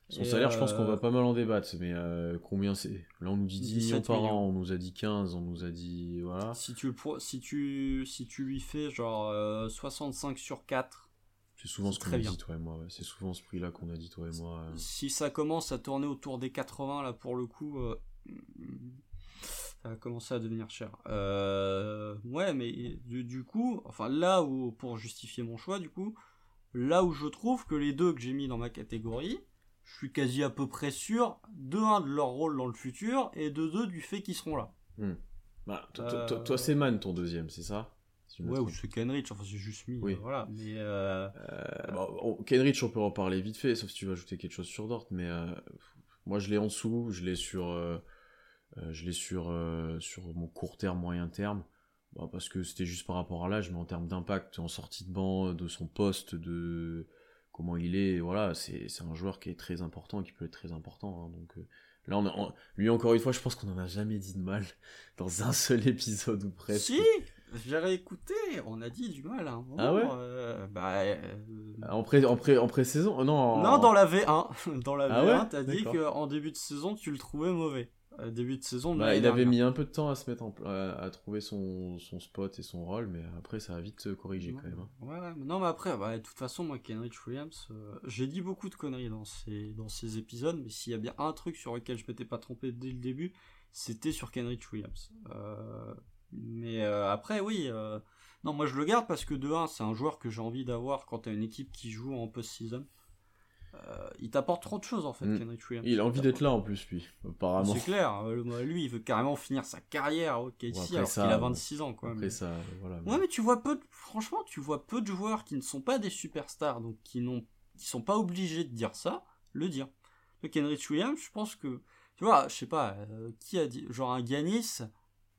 A: Son
B: Et,
A: salaire, je pense qu'on
B: euh,
A: va pas mal en débattre, mais euh, combien c'est? Là, on nous dit 10 millions
B: 17
A: par
B: millions.
A: an, on nous a dit 15, on nous a dit. Voilà.
B: Si tu, si, tu, si tu lui fais genre euh, 65 sur 4,
A: C'est souvent ce qu'on
B: très
A: a dit, toi et moi. C'est souvent ce prix-là qu'on a dit, toi et moi. euh.
B: si ça commence à tourner autour des 80, là, pour le coup, ça va commencer à devenir cher. Euh, ouais, mais du, du coup, enfin, là où, pour justifier mon choix, du coup, là où je trouve que les deux que j'ai mis dans ma catégorie, je suis quasi à peu près sûr, de un, de leur rôle dans le futur, et de deux, du fait qu'ils seront là.
A: Bah, toi,
B: Euh,
A: toi, c'est Man ton deuxième, c'est ça? Si
B: Ouais, ou c'est Kenrich, enfin, c'est juste mis,
A: Oui.
B: euh, voilà. Mais, euh,
A: bon, on- Kenrich, on peut en parler vite fait, sauf si tu veux ajouter quelque chose sur Dort, mais moi je l'ai en dessous, je l'ai sur, je l'ai sur, euh, sur mon court terme, moyen terme, Bon, parce que c'était juste par rapport à l'âge, mais en termes d'impact, en sortie de banc, de son poste, de comment il est, voilà, c'est un joueur qui est très important, qui peut être très important, hein, donc euh, là, on a, on- lui encore une fois, je pense qu'on en a jamais dit de mal <laughs> dans un seul épisode ou presque.
B: si! J'ai réécouté, on a dit du mal à un moment.
A: Ah ouais?
B: Euh, bah, euh,
A: En pré, en pré, en pré-saison, non. en-
B: Non, dans la V1. <laughs> Dans la
A: Ah
B: V1,
A: ouais?
B: t'as dit qu'en début de saison, tu le trouvais mauvais. Euh, début de saison, de
A: Bah, il avait
B: dernière.
A: mis un peu de temps à se mettre en à, à trouver son, son spot et son rôle, mais après ça a vite se corrigé quand même. hein.
B: Ouais, mais non, mais après, bah, de toute façon, moi, Kenrich Williams, euh, j'ai dit beaucoup de conneries dans ces, dans ces épisodes, mais s'il y a bien un truc sur lequel je m'étais pas trompé dès le début, c'était sur Kenrich Williams. Euh, mais euh, après, oui, euh, non, moi je le garde parce que de 1, c'est un joueur que j'ai envie d'avoir quand t'as une équipe qui joue en post-season. Euh, il t'apporte trop de choses en fait,
A: Mm.
B: Kenrich Williams.
A: Il a envie d'être là en plus, lui, apparemment.
B: C'est clair, euh, lui il veut carrément finir sa carrière au KC
A: Bon, après
B: alors qu'il a
A: bon,
B: 26 ans quoi.
A: Après
B: mais-
A: ça, voilà.
B: Ouais mais tu vois peu de... franchement tu vois peu de joueurs qui ne sont pas des superstars donc qui n'ont qui sont pas obligés de dire ça, le dire. Le Kenrich Williams, je pense que tu vois, je sais pas euh, qui a dit genre un Giannis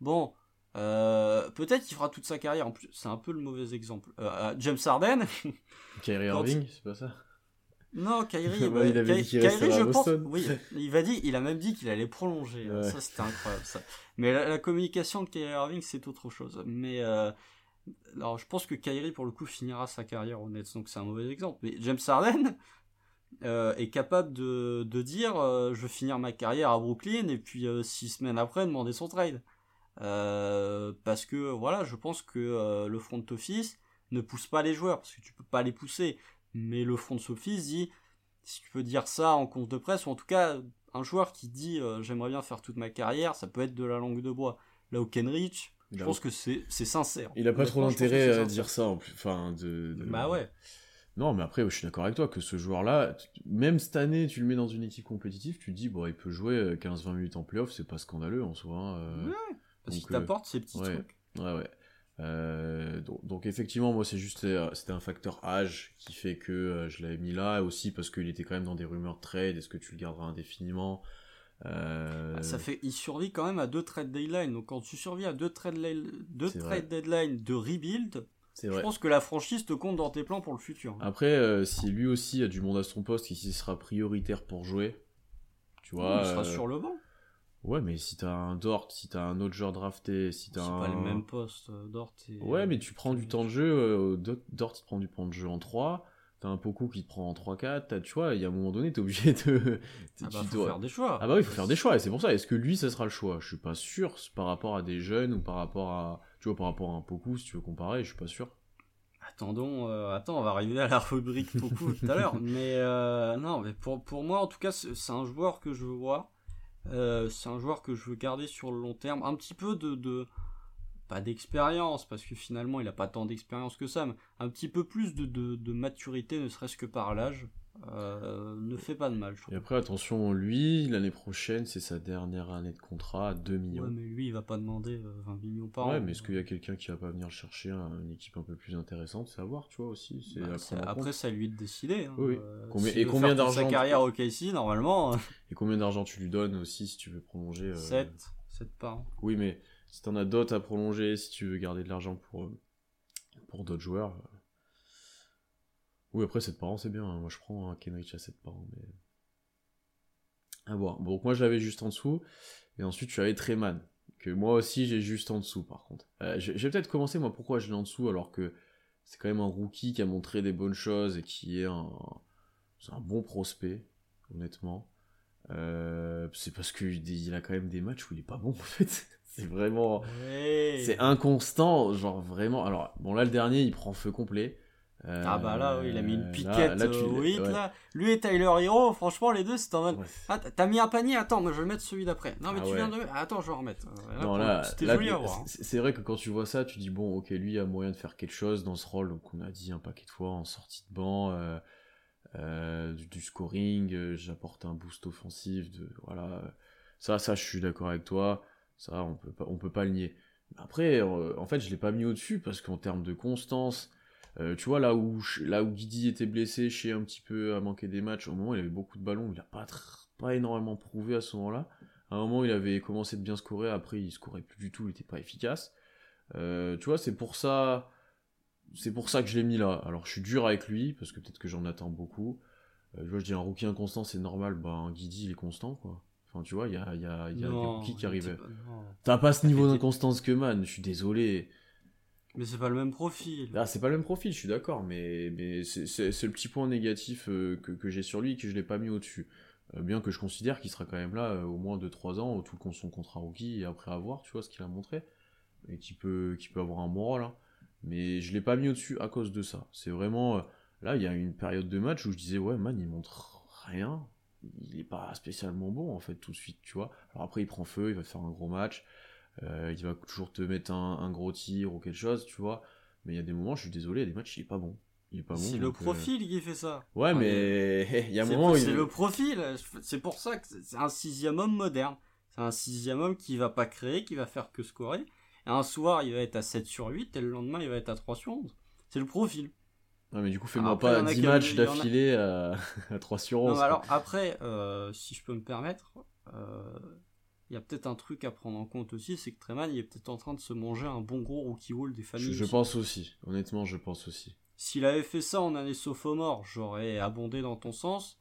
B: bon euh, peut-être qu'il fera toute sa carrière en plus c'est un peu le mauvais exemple. Euh, James Harden
A: Kyrie <laughs> Irving, c'est pas ça?
B: Non, Kyrie, <laughs>
A: ouais, il avait
B: Ky-
A: dit qu'il
B: Kyrie, je pense, oui, il va dit, il a même dit qu'il allait prolonger.
A: Ouais.
B: Ça, c'était incroyable, ça. Mais la, la communication de Kyrie Irving, c'est autre chose. Mais, euh, alors, je pense que Kyrie, pour le coup, finira sa carrière au Nets, donc c'est un mauvais exemple. Mais James Harden, euh, est capable de, de dire, euh, je veux finir ma carrière à Brooklyn, et puis, six semaines après, demander son trade. Parce que, voilà, je pense que le front office ne pousse pas les joueurs, parce que tu peux pas les pousser mais le front office dit si tu peux dire ça en compte de presse ou en tout cas un joueur qui dit euh, j'aimerais bien faire toute ma carrière ça peut être de la langue de bois là où Kenrich Je pense que c'est sincère.
A: Il a pas trop d'intérêt à dire ça en plus. Enfin, de,
B: Bah ouais.
A: Non, mais après, je suis d'accord avec toi que ce joueur-là, même cette année, tu le mets dans une équipe compétitive, tu te dis, bon, il peut jouer 15-20 minutes en playoff, c'est pas scandaleux en soi. Hein,
B: euh. Ouais, parce qu'il t'apporte ces petits trucs.
A: Ouais, ouais. Euh, donc, effectivement, moi, c'est juste euh, c'était un facteur âge qui fait que euh, je l'avais mis là, et aussi parce qu'il était quand même dans des rumeurs de trade. Est-ce que tu le garderas indéfiniment?
B: Ah, Ça fait, il survit quand même à deux trade deadline. Donc quand tu survis à deux trade, deux trade deadline de rebuild, je pense que la franchise te compte dans tes plans pour le futur.
A: Après, si lui aussi a du monde à son poste, s'il sera prioritaire pour jouer, tu vois,
B: il sera sur le banc.
A: Ouais, mais si t'as un Dort, si t'as un autre joueur drafté, si t'as un.
B: C'est pas le même poste, euh, Dort. Et...
A: Ouais, mais tu prends du temps de jeu, euh, Dort il prend du temps de jeu en 3, t'as un Poku qui te prend en 3-4, tu vois, il y a un moment donné, t'es obligé de.
B: Ah bah, faut faire des choix.
A: Ah bah oui, il faut faire des choix, et c'est pour ça, est-ce que lui, ça sera le choix? Je suis pas sûr par rapport à des jeunes ou par rapport à. Tu vois, par rapport à un Poku, si tu veux comparer, je suis pas sûr.
B: Attendons, euh, attends, on va arriver à la rubrique Poku tout à l'heure, <laughs> mais non, mais pour, pour moi, en tout cas, c'est un joueur que je vois euh, c'est un joueur que je veux garder sur le long terme. Un petit peu de, pas d'expérience, parce que finalement il n'a pas tant d'expérience que ça, mais un petit peu plus de, de maturité, ne serait-ce que par l'âge. Euh, ne fait pas de mal.
A: Et après, attention, lui, l'année prochaine, c'est sa dernière année de contrat à 2 millions.
B: Ouais, mais lui, il va pas demander 20 euh, millions par an.
A: Ouais, mais est-ce qu'il y a quelqu'un qui va pas venir chercher une équipe un peu plus intéressante? C'est à voir, tu vois, aussi.
B: Bah, après, c'est à lui de décider. Hein.
A: Oui. Combien, et combien d'argent
B: Sa carrière au KC, normalement. Hein. <laughs>
A: et combien d'argent tu lui donnes aussi si tu veux prolonger
B: 7. Euh, 7 par an.
A: Oui, mais si t'en as d'autres à prolonger, si tu veux garder de l'argent pour, pour d'autres joueurs oui, après, 7 parents, c'est bien. Hein. Moi, je prends un Kenrich à 7 parents, mais. À voir. Donc, moi, je l'avais juste en dessous. Et ensuite, tu avais Treman. Que moi aussi, j'ai juste en dessous, par contre. Euh, je, vais peut-être commencer, moi, pourquoi je l'ai en dessous, alors que c'est quand même un rookie qui a montré des bonnes choses et qui est un, un bon prospect, honnêtement. Euh, c'est parce qu'il a quand même des matchs où il est pas bon, en fait. <laughs> c'est vraiment. C'est inconstant, genre vraiment. Alors, bon, là, le dernier, il prend feu complet
B: ah bah là, il a mis une euh, piquette là, là. Lui et Tyler Hero, franchement, les deux, c'est en mode. Ah, t'as mis un panier, attends, mais je vais mettre celui d'après. Non, mais ah tu viens de. attends, je vais en remettre. C'était joli à voir. Hein.
A: C'est vrai que quand tu vois ça, tu dis, bon, ok, lui a moyen de faire quelque chose dans ce rôle. Donc, on a dit un paquet de fois en sortie de banc, euh, euh, du, scoring, j'apporte un boost offensif. De, voilà. Ça, ça, je suis d'accord avec toi. Ça, on peut pas, on peut pas le nier. Après, en fait, je l'ai pas mis au-dessus parce qu'en termes de constance euh, tu vois, là où, là où Guidi était blessé, chez un petit peu à manquer des matchs, au moment où il avait beaucoup de ballons, il a pas, pas énormément prouvé à ce moment-là. À un moment, il avait commencé de bien scorer, après, il scorait plus du tout, il était pas efficace. Euh, tu vois, c'est pour ça, c'est pour ça que je l'ai mis là. Alors, je suis dur avec lui, parce que peut-être que j'en attends beaucoup. Euh, je vois, je dis un rookie inconstant, c'est normal, bah, un Guidi, il est constant, quoi. Enfin, tu vois, il y a, y a, y a des rookies qui arrivaient. T'as pas ce niveau d'inconstance que Man, je suis désolé.
B: Mais c'est pas le même profil.
A: Ah, c'est pas le même profil, je suis d'accord, mais, mais c'est le petit point négatif euh, que, que j'ai sur lui que je l'ai pas mis au-dessus. Euh, bien que je considère qu'il sera quand même là euh, au moins 2-3 ans, tout son contrat rookie, et après avoir, tu vois, ce qu'il a montré, et qui peut, peut avoir un bon rôle. Hein. Mais je l'ai pas mis au-dessus à cause de ça. C'est vraiment. là, il y a une période de match où je disais, ouais, man, il montre rien. Il est pas spécialement bon, en fait, tout de suite, tu vois. Alors après, il prend feu, il va faire un gros match. Euh, il va toujours te mettre un, gros tir ou quelque chose, tu vois. Mais il y a des moments, je suis désolé, il y a des matchs, il est pas bon. Il est pas bon.
B: C'est le euh, profil qui fait ça.
A: Ouais, mais <laughs> il y a un moment
B: C'est le profil. C'est pour ça que c'est un sixième homme moderne. C'est un sixième homme qui va pas créer, qui va faire que scorer. Et un soir, il va être à 7 sur 8 et le lendemain, il va être à 3 sur 11. C'est le profil.
A: Non, mais du coup, fais-moi pas 10 matchs d'affilée à... <laughs> 3 sur 11.
B: alors, après, euh, si je peux me permettre, il y a peut-être un truc à prendre en compte aussi, c'est que Treman, il est peut-être en train de se manger un bon gros rookie wall des familles.
A: Je, pense aussi, honnêtement, je pense aussi.
B: S'il avait fait ça en année sophomore, j'aurais abondé dans ton sens.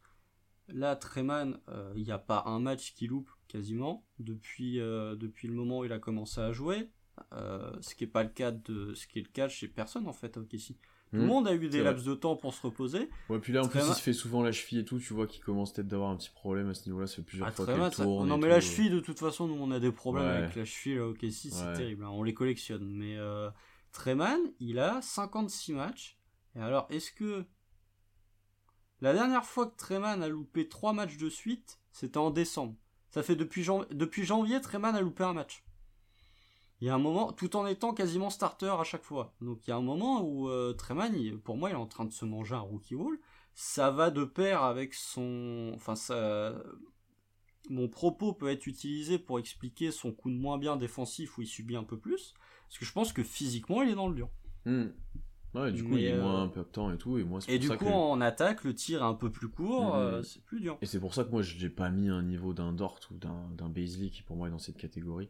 B: Là, Treman, euh, il n'y a pas un match qui loupe quasiment depuis, euh, depuis le moment où il a commencé à jouer. Euh, ce qui n'est pas le cas de ce qui est le cas chez personne en fait si tout le hmm. monde a eu des laps de temps pour se reposer.
A: Ouais, puis là, en plus, il se fait souvent la cheville et tout, tu vois qu'il commence peut-être d'avoir un petit problème à ce niveau-là, c'est plusieurs ah, fois qu'il tourne.
B: Non, mais la cheville, de toute façon, nous, on a des problèmes avec la cheville, là, ok, si, c'est terrible, hein, on les collectionne. Mais euh, Treman, il a 56 matchs. Et alors, est-ce que. La dernière fois que Treman a loupé 3 matchs de suite, c'était en décembre? Ça fait depuis, depuis janvier, Treman a loupé un match. Il y a un moment, tout en étant quasiment starter à chaque fois. Donc il y a un moment où euh, Treman, pour moi, il est en train de se manger un rookie wall. Ça va de pair avec son, enfin ça, mon propos peut être utilisé pour expliquer son coup de moins bien défensif où il subit un peu plus, parce que je pense que physiquement il est dans le dur.
A: Hmm. Ouais, du coup il est euh, moins temps et tout, et moi
B: Et du coup en attaque, le tir est un peu plus court, hmm. euh, c'est plus dur.
A: Et c'est pour ça que moi j'ai pas mis un niveau d'un Dort ou d'un Baisley qui pour moi est dans cette catégorie.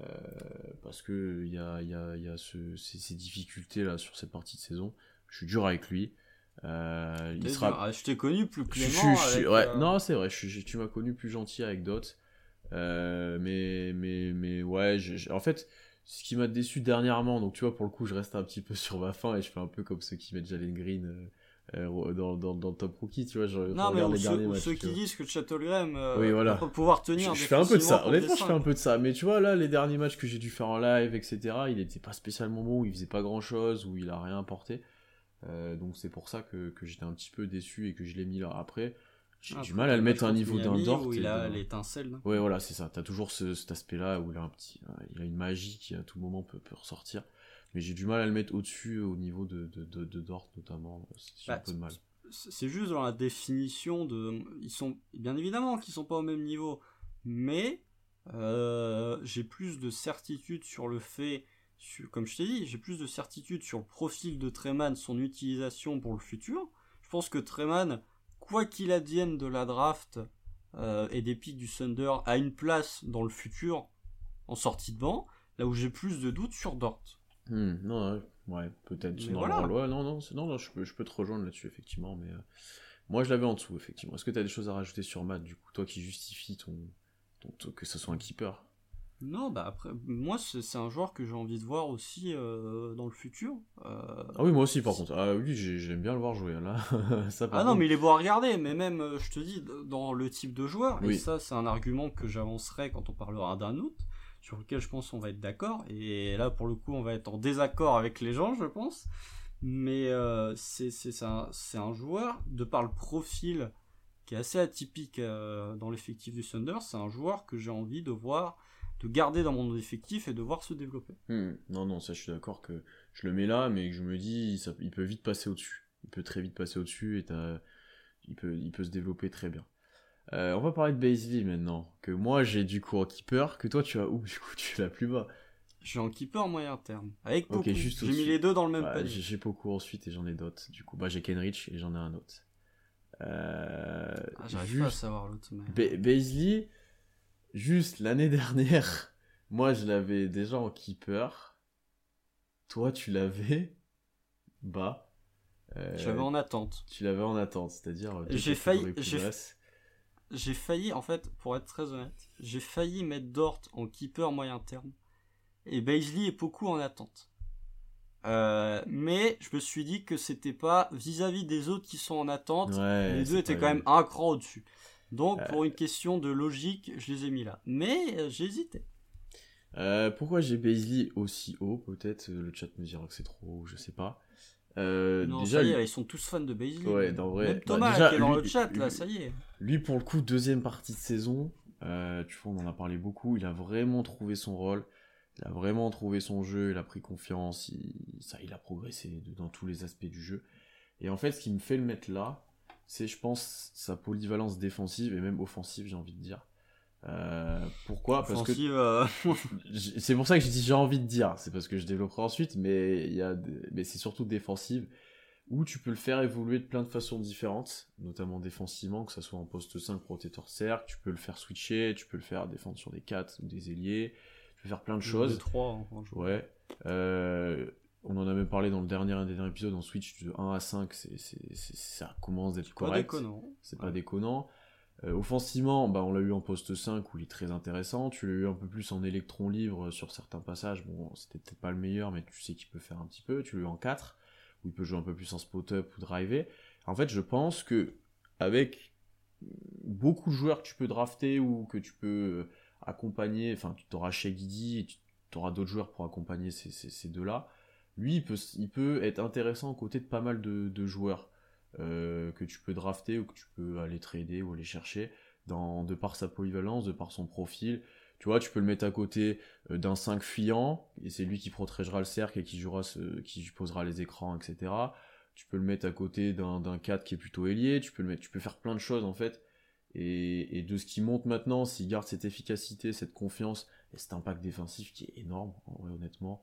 A: Euh, parce que il y a, y a, y a ce, ces, difficultés là sur cette partie de saison. Je suis dur avec lui.
B: Euh, il sera... Ah, je t'ai connu plus clément.
A: ouais, euh, Non, c'est vrai, tu m'as connu plus gentil avec. Euh, mais, mais, mais ouais, en fait, ce qui m'a déçu dernièrement, donc tu vois, pour le coup, je reste un petit peu <laughs> sur ma fin et je fais un peu comme ceux qui mettent Jalen Green dans, dans, dans, le top rookie, tu vois. Je,
B: non, mais les ceux, matchs, ceux qui disent que Chattelgram
A: oui, voilà.
B: va pouvoir tenir.
A: Je, je fais un peu de ça, honnêtement, je fais un peu de ça. Mais tu vois, là, les derniers matchs que j'ai dû faire en live, etc., il était pas spécialement bon, où il faisait pas grand chose, où il a rien apporté. Euh, donc c'est pour ça que, que j'étais un petit peu déçu et que je l'ai mis là. Après, j'ai du mal à le mettre à un niveau d'un Dort.
B: il a l'étincelle.
A: Ouais, voilà, c'est ça. T'as toujours ce, cet aspect-là où il a un petit, il a une magie qui à tout moment peut, peut ressortir. Mais j'ai du mal à le mettre au-dessus au niveau de, de, de, Dort notamment. C'est un bah, peu de mal.
B: C'est juste dans la définition de, ils sont bien évidemment qu'ils sont pas au même niveau, mais euh, j'ai plus de certitude sur le fait comme je t'ai dit, j'ai plus de certitude sur le profil de Treman, son utilisation pour le futur. Je pense que Treman, quoi qu'il advienne de la draft euh, et des pics du Thunder, a une place dans le futur en sortie de banc, là où j'ai plus de doutes sur Dort.
A: Hmm, non, ouais, peut-être. Non, non, non, non, je peux, je peux te rejoindre là-dessus, effectivement, mais euh, moi je l'avais en dessous, effectivement. Est-ce que tu as des choses à rajouter sur Matt, du coup, toi qui justifie ton, que ce soit un keeper?
B: Non, bah après, moi c'est un joueur que j'ai envie de voir aussi euh, dans le futur. Euh,
A: ah oui, moi aussi par contre. Ah oui, j'aime bien le voir jouer là. <laughs>
B: ah non, mais il est beau à regarder, mais même, je te dis, dans le type de joueur, et ça c'est un argument que j'avancerai quand on parlera d'un autre, sur lequel je pense on va être d'accord, et là pour le coup on va être en désaccord avec les gens, je pense. Mais c'est un, un joueur, de par le profil qui est assez atypique dans l'effectif du Thunder, c'est un joueur que j'ai envie de voir de garder dans mon effectif et de voir se développer.
A: Hmm. Non, non, ça je suis d'accord que je le mets là, mais je me dis, ça, il peut vite passer au-dessus. Il peut très vite passer au-dessus et il peut, il peut se développer très bien. Euh, on va parler de Baisley maintenant, que moi j'ai du coup en keeper, que toi tu as où <laughs> du coup tu l'as plus bas
B: J'ai en keeper moyen terme, avec Poku. j'ai mis les deux dans le même
A: panier. J'ai Poku ensuite et j'en ai d'autres, du coup bah, j'ai Kenrich et j'en ai un autre. Euh,
B: ah, J'arrive pas à savoir l'autre.
A: Mais... Juste l'année <laughs> dernière, moi je l'avais déjà en keeper. Toi tu l'avais bas.
B: Euh, je l'avais en attente.
A: Tu l'avais en attente, c'est-à-dire.
B: Euh, j'ai failli. J'ai failli, en fait, pour être très honnête, j'ai failli mettre Dort en keeper moyen terme et Baisley est beaucoup en attente. Euh, mais je me suis dit que c'était pas vis-à-vis des autres qui sont en attente, les deux étaient quand même un cran au-dessus. Donc, euh. pour une question de logique, je les ai mis là. Mais euh, j'ai hésité.
A: Euh, pourquoi j'ai Baisley aussi haut? Peut-être le chat me dira que c'est trop haut, je sais pas.
B: Non, déjà, ça y est, ils sont tous fans de Baisley.
A: Ouais, vrai.
B: Même bah, Thomas qui est dans le chat, là, ça y est.
A: Lui, pour le coup, deuxième partie de saison, tu vois, on en a parlé beaucoup. Il a vraiment trouvé son rôle. Il a vraiment trouvé son jeu. Il a pris confiance. Il, ça, il a progressé dans tous les aspects du jeu. Et en fait, ce qui me fait le mettre là, c'est, je pense, sa polyvalence défensive et même offensive, j'ai envie de dire. Euh, pourquoi? Parce que euh, <laughs> c'est pour ça que j'ai envie de dire. C'est parce que je développerai ensuite, mais il y a, mais c'est surtout défensive où tu peux le faire évoluer de plein de façons différentes, notamment défensivement, que ce soit en poste 5 protecteur cercle, tu peux le faire switcher, tu peux le faire défendre sur des 4 ou des ailiers, tu peux faire plein de choses. Des
B: 3,
A: ouais. Euh, on en a même parlé dans le dernier, épisode en Switch de 1 à 5, c'est, ça commence d'être correct. C'est pas déconnant. Euh, offensivement, bah, on l'a eu en poste 5 où il est très intéressant. Tu l'as eu un peu plus en électron libre sur certains passages. Bon, c'était peut-être pas le meilleur, mais tu sais qu'il peut faire un petit peu. Tu l'as eu en 4 où il peut jouer un peu plus en spot-up ou driver. En fait, je pense que avec beaucoup de joueurs que tu peux drafter ou que tu peux accompagner, enfin, tu auras chez Guidi et tu auras d'autres joueurs pour accompagner ces deux-là lui, il peut être intéressant aux côtés de pas mal de, joueurs euh, que tu peux drafter ou que tu peux aller trader ou aller chercher, dans, de par sa polyvalence, de par son profil. Tu vois, tu peux le mettre à côté euh, d'un 5 fuyant, et c'est lui qui protégera le cercle et qui jouera qui posera les écrans, etc. Tu peux le mettre à côté d'un 4 qui est plutôt ailier, tu peux le mettre, tu peux faire plein de choses en fait. Et, de ce qui monte maintenant, s'il garde cette efficacité, cette confiance, et cet impact défensif qui est énorme, honnêtement.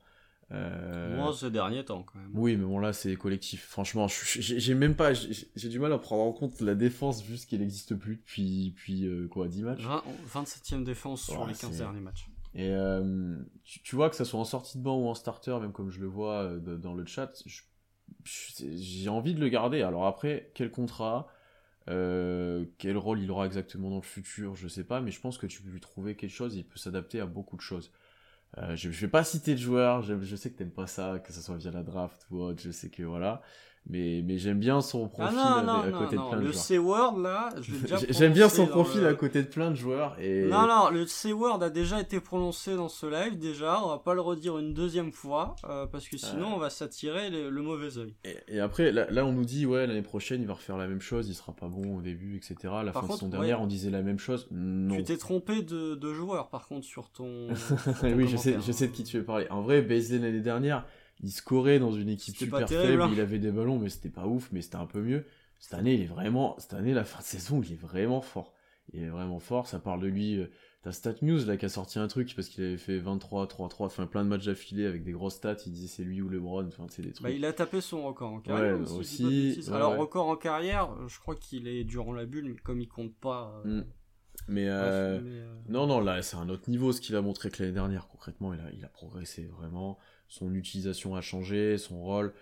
B: Euh... Moi, ces derniers temps, quand même.
A: Oui, mais bon, là, c'est collectif. Franchement, j'ai même pas. J'ai du mal à prendre en compte la défense, vu qu'elle n'existe plus depuis, puis euh, quoi, 10 matchs
B: 27ème défense sur les 15 derniers matchs.
A: Et euh, tu, vois que ça soit en sortie de banc ou en starter, même comme je le vois euh, dans le chat, j'ai envie de le garder. Alors après, quel contrat quel rôle il aura exactement dans le futur, je sais pas, mais je pense que tu peux lui trouver quelque chose, il peut s'adapter à beaucoup de choses. Euh, je, je vais pas citer de joueurs, je, je sais que t'aimes pas ça, que ce soit via la draft ou autre, je sais que voilà mais, mais j'aime bien son profil à, côté de plein de
B: le
A: joueurs.
B: C-Word là, <laughs>
A: j'aime bien son profil à côté de plein de joueurs. Et...
B: Non, non, le C-Word a déjà été prononcé dans ce live, déjà, on va pas le redire une deuxième fois, euh, parce que sinon on va s'attirer le, mauvais oeil.
A: Et, après, là, là, on nous dit, ouais, l'année prochaine il va refaire la même chose, il sera pas bon au début, etc. La fin de son dernière, on disait la même chose. Non.
B: Tu t'es trompé de, de joueur par contre sur ton. <laughs>
A: oui, je sais, je sais de qui tu veux parler. En vrai, BSD l'année dernière il scorait dans une équipe super faible, hein. il avait des ballons, mais c'était pas ouf, mais c'était un peu mieux. Cette année, il est vraiment, cette année, la fin de saison, il est vraiment fort. Il est vraiment fort, ça parle de lui. Euh, t'as Stat News là qui a sorti un truc parce qu'il avait fait 23, 3, 3, enfin plein de matchs affilés avec des grosses stats. Il disait c'est lui ou LeBron, enfin c'est des trucs.
B: Bah, il a tapé son record en carrière aussi. Alors record en carrière, je crois qu'il est durant la bulle, mais comme il compte pas. Euh,
A: mm. Mais, euh, non, non, là c'est un autre niveau ce qu'il a montré que l'année dernière. Concrètement, il a, il a progressé vraiment son utilisation a changé, son rôle.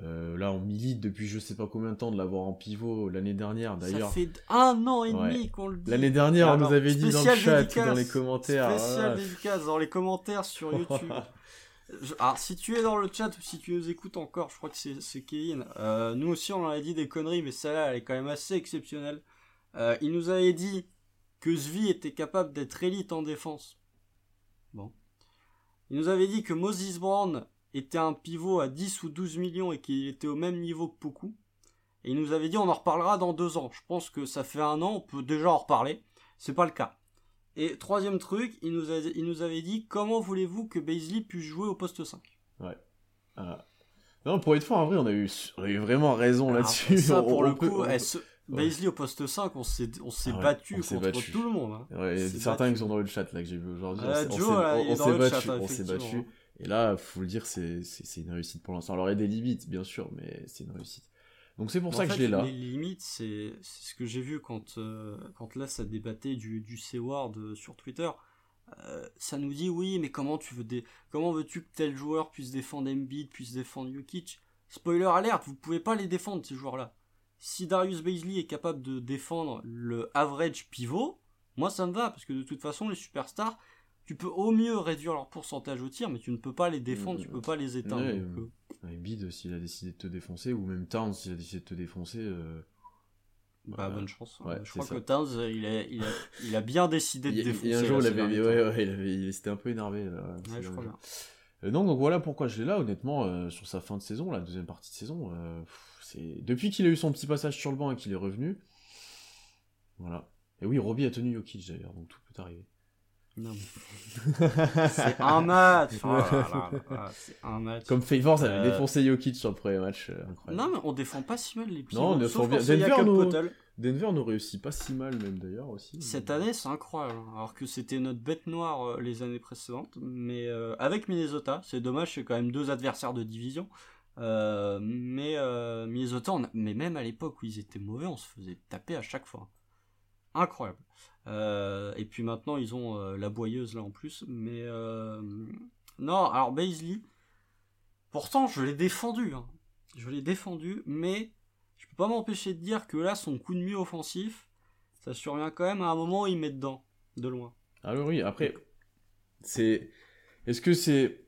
A: Euh, là, on milite depuis je sais pas combien de temps de l'avoir en pivot l'année dernière d'ailleurs.
B: Ça fait un an et demi qu'on le dit.
A: L'année dernière, on nous avait dit dans le chat, dans les commentaires.
B: Spécial dédicace dans les commentaires sur <laughs> YouTube. Alors, si tu es dans le chat ou si tu nous écoutes encore, je crois que c'est Kevin. Euh, nous aussi, on en a dit des conneries, mais celle-là, elle est quand même assez exceptionnelle. Euh, il nous avait dit que Zvi était capable d'être élite en défense. Bon. Il nous avait dit que Moses Brown était un pivot à 10 ou 12 millions et qu'il était au même niveau que Poku. Et il nous avait dit on en reparlera dans deux ans. Je pense que ça fait un an, on peut déjà en reparler. C'est pas le cas. Et troisième truc, il nous, il nous avait dit comment voulez-vous que Baisley puisse jouer au poste 5
A: Ouais. Euh, non, pour être franc, en vrai, on a eu, vraiment raison là-dessus.
B: Ça, <laughs> pour le coup, Baisley au poste 5, on s'est, on s'est ah battu contre tout le monde. Hein.
A: Ouais, certains qui sont dans le chat là que j'ai vu aujourd'hui. on s'est battu, on s'est battu. Et là, faut le dire, c'est, c'est, une réussite pour l'instant. Alors il y a des limites, bien sûr, mais c'est une réussite. Donc c'est pour ça que je l'ai là.
B: Les limites, c'est, ce que j'ai vu quand, euh, quand là ça débattait du, du C-Word euh, sur Twitter. Euh, ça nous dit oui, mais comment tu veux des... comment veux-tu que tel joueur puisse défendre Embiid, puisse défendre Jokic? Spoiler alert, vous pouvez pas les défendre ces joueurs-là si Darius Baisley est capable de défendre le average pivot, moi ça me va, parce que de toute façon, les superstars, tu peux au mieux réduire leur pourcentage au tir, mais tu ne peux pas les défendre, tu tu peux pas les éteindre. Ouais, donc,
A: euh... s'il a décidé de te défoncer, ou même Towns s'il a décidé de te défoncer. Euh...
B: Bah, bonne chance. je crois que Towns, il a, il, a, il a bien décidé de défoncer.
A: Et un jour, il, avait, ouais, ouais, il, avait, il s'était un peu énervé. Là,
B: ouais, je crois bien.
A: Euh, donc, donc voilà pourquoi je l'ai là, honnêtement, euh, sur sa fin de saison, la deuxième partie de saison. Euh, depuis qu'il a eu son petit passage sur le banc et qu'il est revenu. Voilà. Et oui, Robbie a tenu Jokic d'ailleurs, donc tout peut arriver.
B: Non. <laughs> c'est un match. Oh c'est un match.
A: Comme Favors avait euh, défoncé Jokic sur le premier match, euh,
B: incroyable. Non, mais on défend pas si mal les
A: pieds. Non, on défend bien. Denver, nous... Denver nous réussit pas si mal même d'ailleurs aussi.
B: Cette année, c'est incroyable. Hein. Alors que c'était notre bête noire euh, les années précédentes, mais avec Minnesota, c'est dommage, c'est quand même deux adversaires de division. Euh, mais euh, mais même à l'époque où ils étaient mauvais, on se faisait taper à chaque fois. Incroyable. Euh, et puis maintenant, ils ont euh, la boyeuse là en plus. Mais non, alors Baisley, pourtant je l'ai défendu. Hein. Je l'ai défendu, mais je peux pas m'empêcher de dire que là, son coup de mieux offensif, ça survient quand même à un moment où il met dedans, de loin.
A: Alors oui, après, c'est. Est-ce que c'est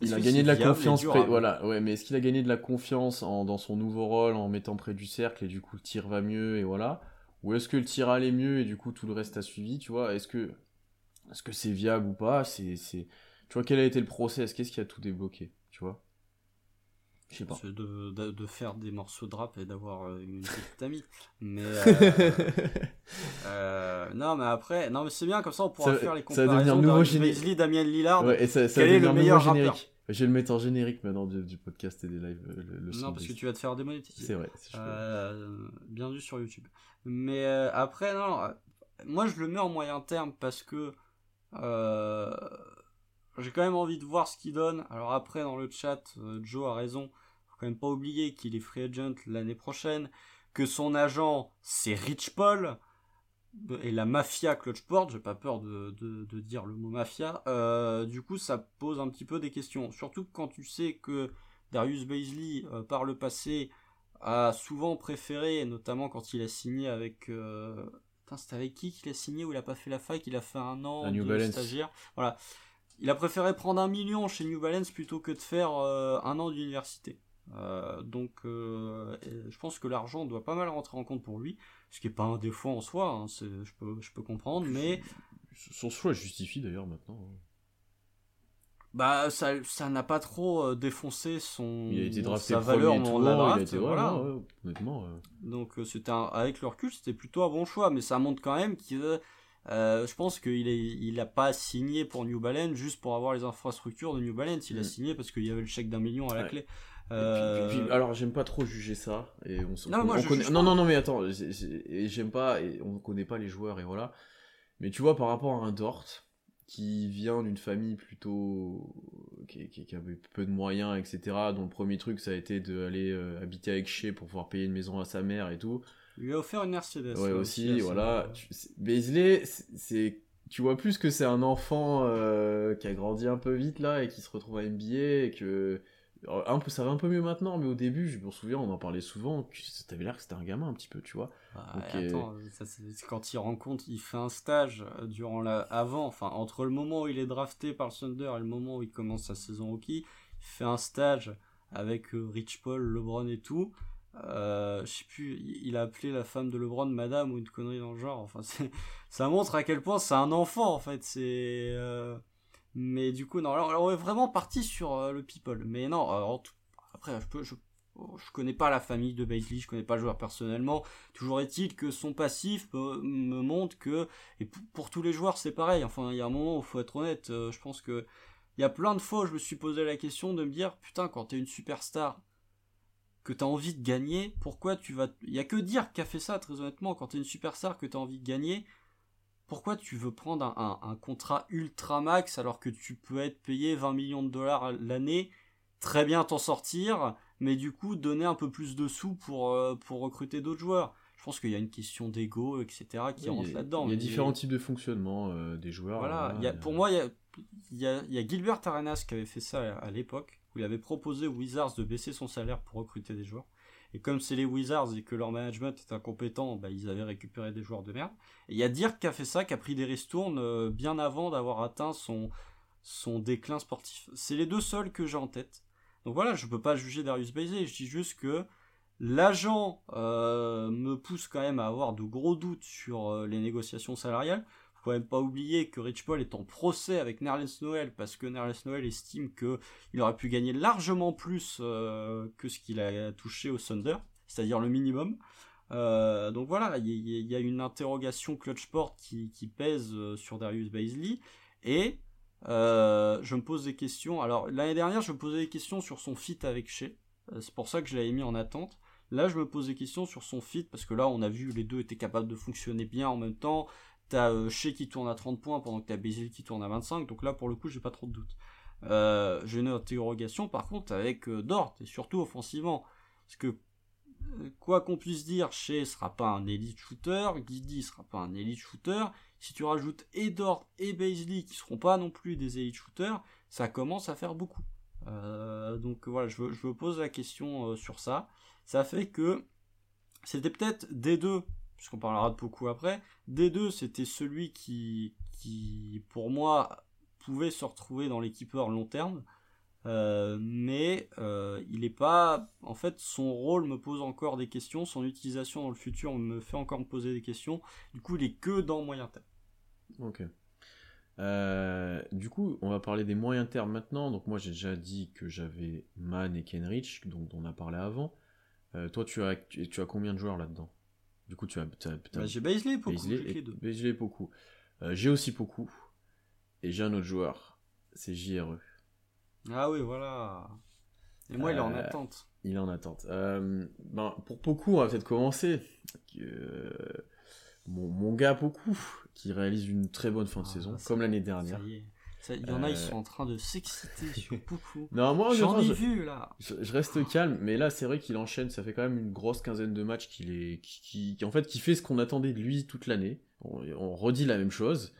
A: il a gagné de la confiance, voilà, ouais, mais est-ce qu'il a gagné de la confiance en, dans son nouveau rôle en mettant près du cercle et du coup le tir va mieux et voilà, ou est-ce que le tir allait mieux et du coup tout le reste a suivi, tu vois, est-ce que est-ce que c'est viable ou pas, c'est c'est tu vois quel a été le process, qu'est-ce qui a tout débloqué, tu vois? Je sais pas.
B: De, de, de faire des morceaux de rap et d'avoir euh, une petite amie. Mais <laughs> euh, euh, non, mais après, non, mais c'est bien comme ça, on pourra
A: Ça-
B: faire les
A: ça va devenir
B: comparaisons.
A: nouveau
B: Darius
A: géné-
B: Baisley, Damien Lillard.
A: Ouais, et ça, ça
B: Quel est le meilleur rappeur
A: générique. Je vais le mettre en générique maintenant du, du podcast et des lives. Le, le
B: non, parce que tu vas te faire démonétiser.
A: C'est vrai. si.
B: Euh, bien vu sur YouTube. Mais après, non, moi je le mets en moyen terme parce que euh, j'ai quand même envie de voir ce qu'il donne. Alors après, dans le chat, euh, Joe a raison. Faut quand même pas oublier qu'il est free agent l'année prochaine, que son agent c'est Rich Paul et la mafia Clutchport. J'ai pas peur de, de, de dire le mot mafia. Euh, du coup, ça pose un petit peu des questions. Surtout quand tu sais que Darius Baisley, euh, par le passé, a souvent préféré, notamment quand il a signé avec. Euh... Putain, c'était avec qui qu'il a signé ou il a pas fait la fac? Il a fait un an de stagiaire. Voilà. Il a préféré prendre un million chez New Balance plutôt que de faire euh, un an d'université. Euh, donc, euh, je pense que l'argent doit pas mal rentrer en compte pour lui, ce qui est pas un défaut en soi. hein, je peux, je peux comprendre, mais
A: Son choix justifie d'ailleurs maintenant. hein.
B: bah ça, ça n'a pas trop défoncé son
A: Il a été drafté
B: sa valeur de la
A: il a
B: draft.
A: été
B: voilà.
A: ouais, honnêtement.
B: Donc c'était avec le recul, c'était plutôt un bon choix, mais ça montre quand même que euh, je pense qu'il il a pas signé pour New Balance juste pour avoir les infrastructures de New Balance. Il a
A: Mm.
B: signé parce qu'il y avait le chèque d'un million à la
A: Ouais.
B: clé.
A: Puis-
B: Euh,
A: puis- puis- alors j'aime pas trop juger ça et on, s-
B: Non,
A: on-
B: moi,
A: on
B: je
A: connaît-
B: juge
A: non non non mais attends j'aime pas et on connaît pas les joueurs et voilà mais tu vois par rapport à un Dort qui vient d'une famille plutôt qui, qui- qui avait peu de moyens etc dont le premier truc ça a été d'aller euh, habiter avec Shea pour pouvoir payer une maison à sa mère et tout
B: lui a offert une Mercedes.
A: ouais
B: là,
A: aussi voilà. Tu- c'est- Beasley c'est- c'est tu vois plus que c'est un enfant euh, qui a grandi un peu vite là et qui se retrouve à NBA et que alors, un peu ça va un peu mieux maintenant mais au début je me souviens on en parlait souvent t'avais l'air que c'était un gamin un petit peu tu vois Ok.
B: Attends, ça, c'est quand il rencontre, il fait un stage euh, durant la, avant, enfin entre le moment où il est drafté par le Thunder et le moment où il commence sa saison rookie, il fait un stage avec euh, Rich Paul, LeBron et tout. Euh, je sais plus, il a appelé la femme de LeBron Madame ou une connerie dans le genre. Enfin, <laughs> ça montre à quel point c'est un enfant en fait. C'est, euh, mais du coup non, alors, on est vraiment parti sur euh, le people. Mais non, après je peux, je connais pas la famille de Bailey, je connais pas le joueur personnellement. Toujours est-il que son passif me, montre que, et pour, tous les joueurs c'est pareil, enfin il y a un moment où faut être honnête, je pense que il y a plein de fois où je me suis posé la question de me dire, putain quand t'es une superstar, que t'as envie de gagner, pourquoi tu vas... Il y a que dire qu'a fait ça très honnêtement, quand t'es une superstar que t'as envie de gagner, pourquoi tu veux prendre un, un- un contrat ultra max alors que tu peux être payé 20 millions de dollars l'année, très bien t'en sortir, mais du coup donner un peu plus de sous pour, euh, pour recruter d'autres joueurs? Je pense qu'il y a une question d'ego, etc. qui
A: Oui,
B: rentre là-dedans.
A: il y a
B: mais-
A: différents types de fonctionnement euh, des joueurs
B: Voilà, il y a- pour moi, il y a, il y, a, y a Gilbert Arenas qui avait fait ça à, à l'époque, où il avait proposé aux Wizards de baisser son salaire pour recruter des joueurs. Et comme c'est les Wizards et que leur management est incompétent, bah, ils avaient récupéré des joueurs de merde. Et il y a Dirk qui a fait ça, qui a pris des ristournes euh, bien avant d'avoir atteint son, déclin sportif. C'est les deux seuls que j'ai en tête. Donc voilà, je peux pas juger Darius Baisley, je dis juste que l'agent euh, me pousse quand même à avoir de gros doutes sur euh, les négociations salariales. Faut même pas oublier que Rich Paul est en procès avec Nerlens Noel parce que Nerlens Noel estime que il aurait pu gagner largement plus euh, que ce qu'il a touché au Thunder, c'est-à-dire le minimum. Euh, donc voilà, il y, a une interrogation Clutchport qui, qui pèse euh, sur Darius Baisley et je me pose des questions. Alors l'année dernière, je me posais des questions sur son fit avec Shea. C'est pour ça que je l'avais mis en attente. Là, je me pose des questions sur son fit parce que là, on a vu les deux étaient capables de fonctionner bien en même temps. T'as euh, Shea qui tourne à 30 points pendant que t'as Basil qui tourne à 25. Donc là, pour le coup, j'ai pas trop de doutes. Euh, j'ai une interrogation par contre avec euh, Dort et surtout offensivement. Parce que euh, quoi qu'on puisse dire, Shea sera pas un elite shooter, Guidi sera pas un elite shooter. Si tu rajoutes et Dort et Baisley qui seront pas non plus des elite shooters, ça commence à faire beaucoup. Euh, donc voilà, je, me pose la question sur ça. Ça fait que c'était peut-être des deux, puisqu'on parlera de beaucoup après, des deux c'était celui qui, pour moi pouvait se retrouver dans l'équipeur long terme. Euh, mais euh, il est pas en fait son rôle me pose encore des questions son utilisation dans le futur me fait encore me poser des questions du coup il est que dans moyen terme
A: Ok. Euh, du coup, on va parler des moyens termes maintenant. Donc moi, j'ai déjà dit que j'avais Man et Kenrich, dont on a parlé avant. Toi, tu as, tu as combien de joueurs là-dedans? Du coup, tu as...
B: Bah, j'ai Baisley, beaucoup.
A: Baisley, beaucoup. Euh, j'ai aussi beaucoup. Et j'ai un autre joueur. C'est JRE.
B: Ah oui, voilà. Et moi, il est en attente.
A: Il est en attente. ben, pour beaucoup, on va peut-être commencer. Mon, mon, gars, beaucoup, qui réalise une très bonne fin de ah, saison, comme l'année dernière.
B: Il y en a, ils sont en train de s'exciter sur <laughs> beaucoup.
A: Non, moi,
B: j'en ai vu là.
A: Je, reste calme, mais là, c'est vrai qu'il enchaîne. Ça fait quand même une grosse quinzaine de matchs qu'il est, qui, en fait, qui fait ce qu'on attendait de lui toute l'année. on, redit la même chose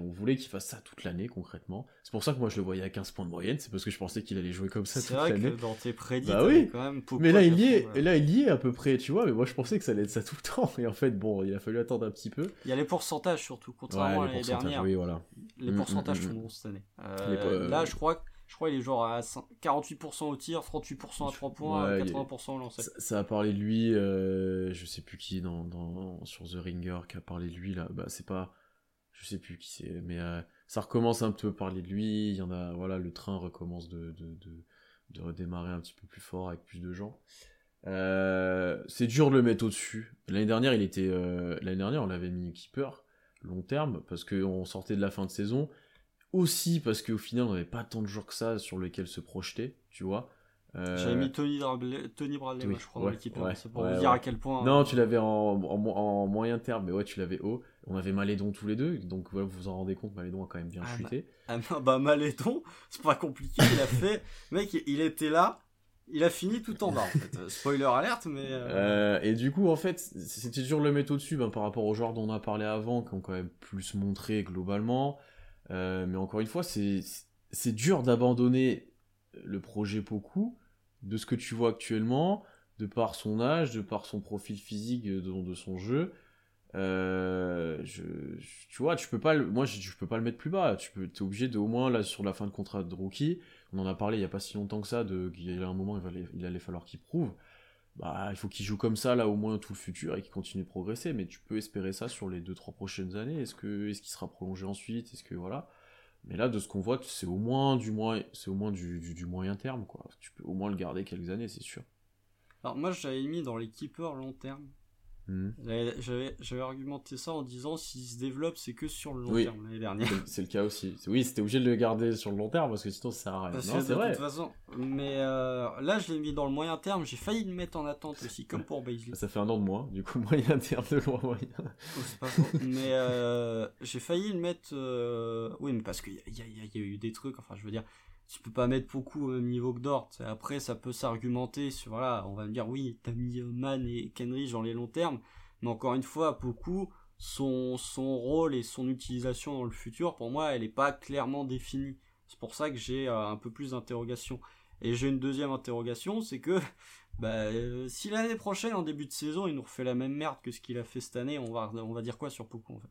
A: on voulait qu'il fasse ça toute l'année concrètement. C'est pour ça que moi je le voyais à 15 points de moyenne, c'est parce que je pensais qu'il allait jouer comme ça toute l'année. C'est vrai
B: que dans tes prédits,
A: bah oui. quand même Mais là il y est, et là il y est à peu près, tu vois, mais moi je pensais que ça allait être ça tout le temps et en fait bon, il a fallu attendre un petit peu.
B: Il y a les pourcentages surtout contrairement à l'année dernière.
A: Oui, voilà.
B: Les mm, pourcentages mm, sont mm. bons cette année. Euh, là je crois je crois qu'il est genre à 48% au tir, 38% à 3 points, 80% au lancer.
A: Ça, a parlé de lui, euh, je sais plus qui dans, dans, sur The Ringer qui a parlé de lui là. Bah c'est pas je sais plus qui c'est, mais euh, ça recommence un peu parler de lui. Il y en a, voilà, le train recommence de, de, de, redémarrer un petit peu plus fort avec plus de gens. Euh, c'est dur de le mettre au-dessus. L'année dernière, il était, euh, l'année dernière, on l'avait mis keeper long terme parce qu'on sortait de la fin de saison. Aussi parce qu'au final, on n'avait pas tant de jours que ça sur lesquels se projeter, tu vois.
B: J'avais mis Tony, Tony Bradley, je crois, dans l'équipe. c'est pour vous dire à quel point.
A: Non, tu l'avais en, en, moyen terme, mais ouais, tu l'avais haut. On avait Malédon tous les deux, donc vous vous en rendez compte, Malédon a quand même bien ah, chuté.
B: Bah, ah, bah Malédon, <laughs> c'est pas compliqué, il a fait. <laughs> Mec, il était là, il a fini tout en bas en fait. Euh, spoiler alerte, mais. Euh,
A: euh, et du coup, en fait, c'était dur de le mettre au-dessus ben, par rapport aux joueurs dont on a parlé avant, qui ont quand même plus montré globalement. mais encore une fois, c'est dur d'abandonner le projet beaucoup de ce que tu vois actuellement, de par son âge, de par son profil physique, de, de son jeu. Euh, je, tu vois, tu peux pas, moi, je, je, peux pas le mettre plus bas. Tu peux, es obligé de, au moins, là, sur la fin de contrat de rookie, on en a parlé il y a pas si longtemps que ça, de, qu'il y a un moment, il, il allait falloir qu'il prouve. Bah, il faut qu'il joue comme ça, là, au moins, tout le futur et qu'il continue de progresser. Mais tu peux espérer ça sur les 2-3 prochaines années. Est-ce que, est-ce qu'il sera prolongé ensuite? Est-ce que, voilà. Mais là, de ce qu'on voit, c'est au moins du moins, c'est au moins du, du, moyen terme, quoi. Tu peux au moins le garder quelques années, c'est sûr.
B: Alors, moi, j'avais mis dans les keepers long terme J'avais argumenté ça en disant s'il se développe, c'est que sur le long terme l'année dernière.
A: C'est le cas aussi. Oui, c'était obligé de le garder sur le long terme parce que sinon ça sert à rien.
B: c'est vrai. De toute façon, mais euh, là je l'ai mis dans le moyen terme. J'ai failli le mettre en attente aussi, comme pour Baisley.
A: Ça fait un an de moins, du coup <laughs> moyen terme de loin moyen.
B: Oh, mais euh, j'ai failli le mettre. Euh, oui, mais parce qu'il y, y, a eu des trucs. Enfin, je veux dire, tu peux pas mettre beaucoup au même niveau que Dort. Après, ça peut s'argumenter sur, voilà, on va me dire, oui, t'as mis Man et Kenrich dans les longs termes, mais encore une fois, beaucoup, son, son rôle et son utilisation dans le futur, pour moi, elle n'est pas clairement définie. C'est pour ça que j'ai euh, un peu plus d'interrogations. Et j'ai une deuxième interrogation, c'est que <laughs> bah, euh, si l'année prochaine, en début de saison, il nous refait la même merde que ce qu'il a fait cette année, on va, on va dire quoi sur Poku en fait?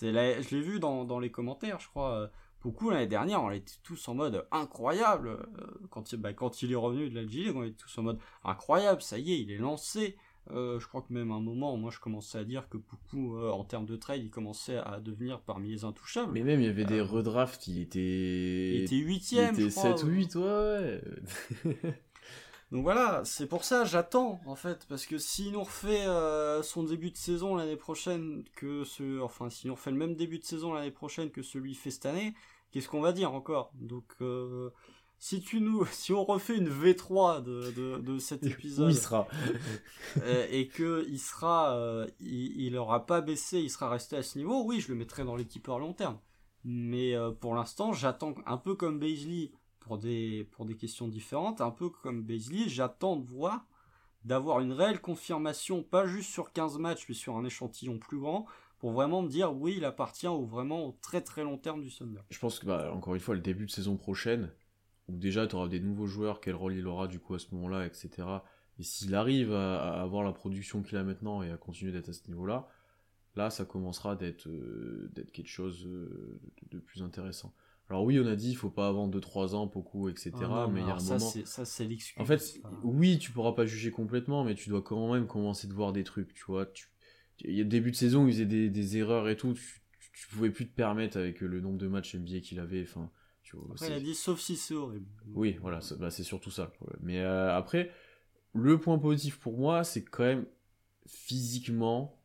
B: Je l'ai vu dans, dans les commentaires, je crois. Beaucoup l'année dernière, on était tous en mode incroyable. Euh, quand, il, bah, quand il est revenu de l'Algérie, on était tous en mode incroyable, ça y est, il est lancé. Euh, je crois que même à un moment, moi je commençais à dire que beaucoup, euh, en termes de trade, il commençait à devenir parmi les intouchables.
A: Mais même il y avait des redrafts, il
B: était. Il était 8 Il était
A: 7 ou 8, ouais. <laughs> <laughs>
B: Donc voilà, c'est pour ça j'attends en fait, parce que s'il nous refait son début de saison l'année prochaine que ce, enfin s'il nous refait le même début de saison l'année prochaine que celui fait cette année, qu'est-ce qu'on va dire encore? Donc, euh, si tu nous, <laughs> si on refait une V3 de, de, cet <laughs> épisode,
A: il sera <laughs>
B: euh, et que il sera, euh, il, aura pas baissé, il sera resté à ce niveau, oui, je le mettrai dans l'équipe à long terme. Mais pour l'instant, j'attends un peu comme Baisley pour des pour des questions différentes, un peu comme Baisley, j'attends de voir d'avoir une réelle confirmation, pas juste sur 15 matchs, mais sur un échantillon plus grand, pour vraiment me dire oui, il appartient au vraiment au très très long terme du Thunder.
A: Je pense que bah, encore une fois, le début de saison prochaine, où déjà tu auras des nouveaux joueurs, quel rôle il aura du coup à ce moment-là, etc. Et s'il arrive à, avoir la production qu'il a maintenant et à continuer d'être à ce niveau-là, là ça commencera d'être euh, d'être quelque chose euh, de, plus intéressant. Alors oui, on a dit il faut pas avant 2-3 ans, beaucoup, etc. Ah mais il y a un
B: ça,
A: moment.
B: Ça c'est l'excuse.
A: En fait, oui, tu pourras pas juger complètement, mais tu dois quand même commencer de voir des trucs, tu vois. Tu il y a début de saison, ils faisaient des, des erreurs et tout, tu, tu, pouvais plus te permettre avec le nombre de matchs NBA qu'il avait. Enfin, tu vois,
B: après, il a dit sauf si c'est horrible.
A: Oui, voilà, bah, c'est surtout ça. Mais euh, après, le point positif pour moi, c'est quand même physiquement,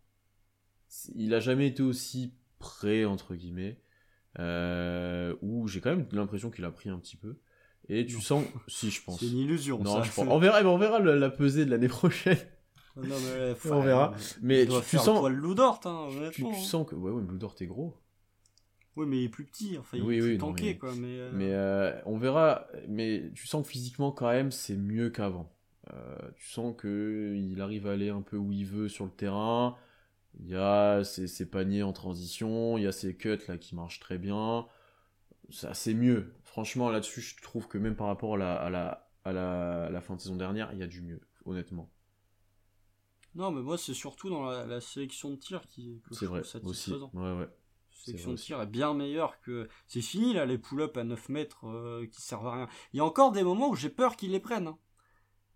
A: il a jamais été aussi prêt entre guillemets. Euh, où j'ai quand même l'impression qu'il a pris un petit peu. Et tu sens, si je pense.
B: C'est une illusion.
A: Non, Je pense. On verra, on verra la, pesée de l'année <laughs> prochaine.
B: Non, mais, <laughs>
A: on verra. Mais tu, tu sens.
B: Le hein,
A: tu, tu, sens que ouais, ouais, Loudort est gros.
B: Oui, mais il est plus petit. Enfin, il est plus tanké, quoi. Mais, euh,
A: mais euh, on verra. Mais tu sens que physiquement, quand même, c'est mieux qu'avant. Euh, tu sens que il arrive à aller un peu où il veut sur le terrain. Il y a ses, paniers en transition, il y a ses cuts là qui marchent très bien. C'est mieux. Franchement, là-dessus, je trouve que même par rapport à la, à la, à la, la fin de saison dernière, il y a du mieux, honnêtement.
B: Non, mais moi, c'est surtout dans la, sélection de tir qui
A: c'est vrai, aussi. Ouais, ouais.
B: sélection de tir est bien meilleure que. C'est fini là, les pull-up à 9 mètres euh, qui servent à rien. Il y a encore des moments où j'ai peur qu'ils les prennent. Hein.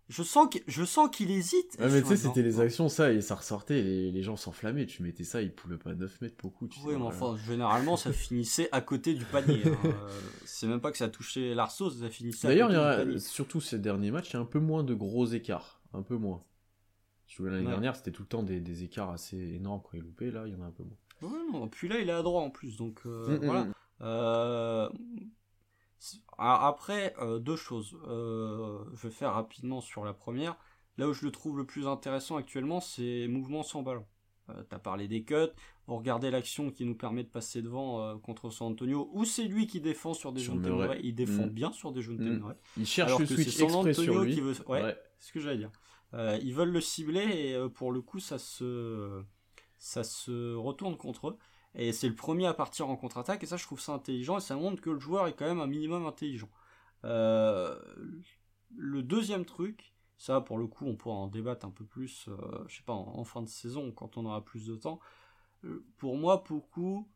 B: Je sens qu'il, je sens qu'il hésite.
A: mais tu sais, c'était les actions, ça, et ça ressortait, et les gens s'enflammaient. Tu mettais ça, ils pouvaient pas 9 mètres beaucoup. Tu
B: oui, mais enfin, généralement, ça <laughs> finissait à côté du panier. Hein. Euh, c'est même pas que ça touchait l'arceau, ça finissait
A: D'ailleurs, il y surtout ces derniers matchs, il y a un peu moins de gros écarts. Un peu moins. Tu vois, l'année dernière, c'était tout le temps des, écarts assez énormes quand il loupait. Là, il y en a un peu moins.
B: Ouais, non, puis là, il est à droit en plus, donc euh, mm, mm, voilà. Mm. Euh, après, euh, deux choses. Je vais faire rapidement sur la première. Là où je le trouve le plus intéressant actuellement, c'est mouvement sans ballon. T'as parlé des cuts, vous regardez l'action qui nous permet de passer devant contre San Antonio, où c'est lui qui défend sur des jeunes. Il défend bien sur des jeunes témoins.
A: Il cherche alors le switch San Antonio qui veut.
B: Ouais, c'est ce que j'allais dire. Ils veulent le cibler et pour le coup, ça se ça se retourne contre eux. Et c'est le premier à partir en contre-attaque, et ça je trouve ça intelligent, et ça montre que le joueur est quand même un minimum intelligent. Euh, le deuxième truc, ça pour le coup on pourra en débattre un peu plus, euh, je sais pas, en, fin de saison, quand on aura plus de temps. Euh, pour moi, beaucoup,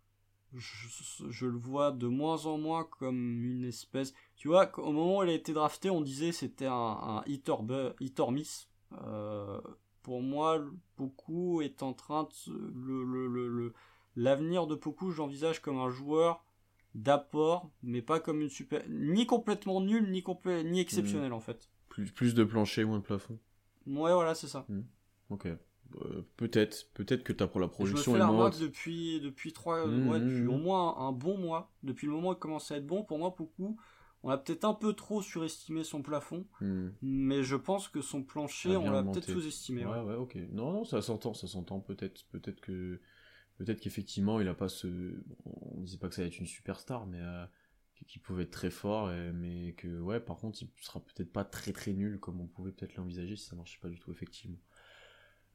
B: je, le vois de moins en moins comme une espèce... Tu vois, au moment où il a été drafté, on disait c'était un, un hit, or, miss. Pour moi, beaucoup est en train de... le, le, le L'avenir de Poku, j'envisage comme un joueur d'apport, mais pas comme une super. ni complètement nul, ni, complet... ni exceptionnel hmm. en fait.
A: Plus, plus de plancher, moins de plafond.
B: Ouais, voilà, c'est ça.
A: Hmm. Ok. Euh, peut-être, peut-être que as pour la projection.
B: Je me fais la depuis depuis trois, mois, hmm, depuis au moins un, bon mois, depuis le moment où il commence à être bon. Pour moi, Poku, on a peut-être un peu trop surestimé son plafond, mais je pense que son plancher, on l'a peut-être sous-estimé.
A: Ouais, ouais, ok. Non, non, ça s'entend, ça s'entend peut-être, peut-être que Peut-être qu'effectivement, il a pas ce. On disait pas que ça allait être une superstar, mais euh, qu'il pouvait être très fort, mais que, ouais, par contre, il sera peut-être pas très très nul comme on pouvait peut-être l'envisager si ça marchait pas du tout, effectivement.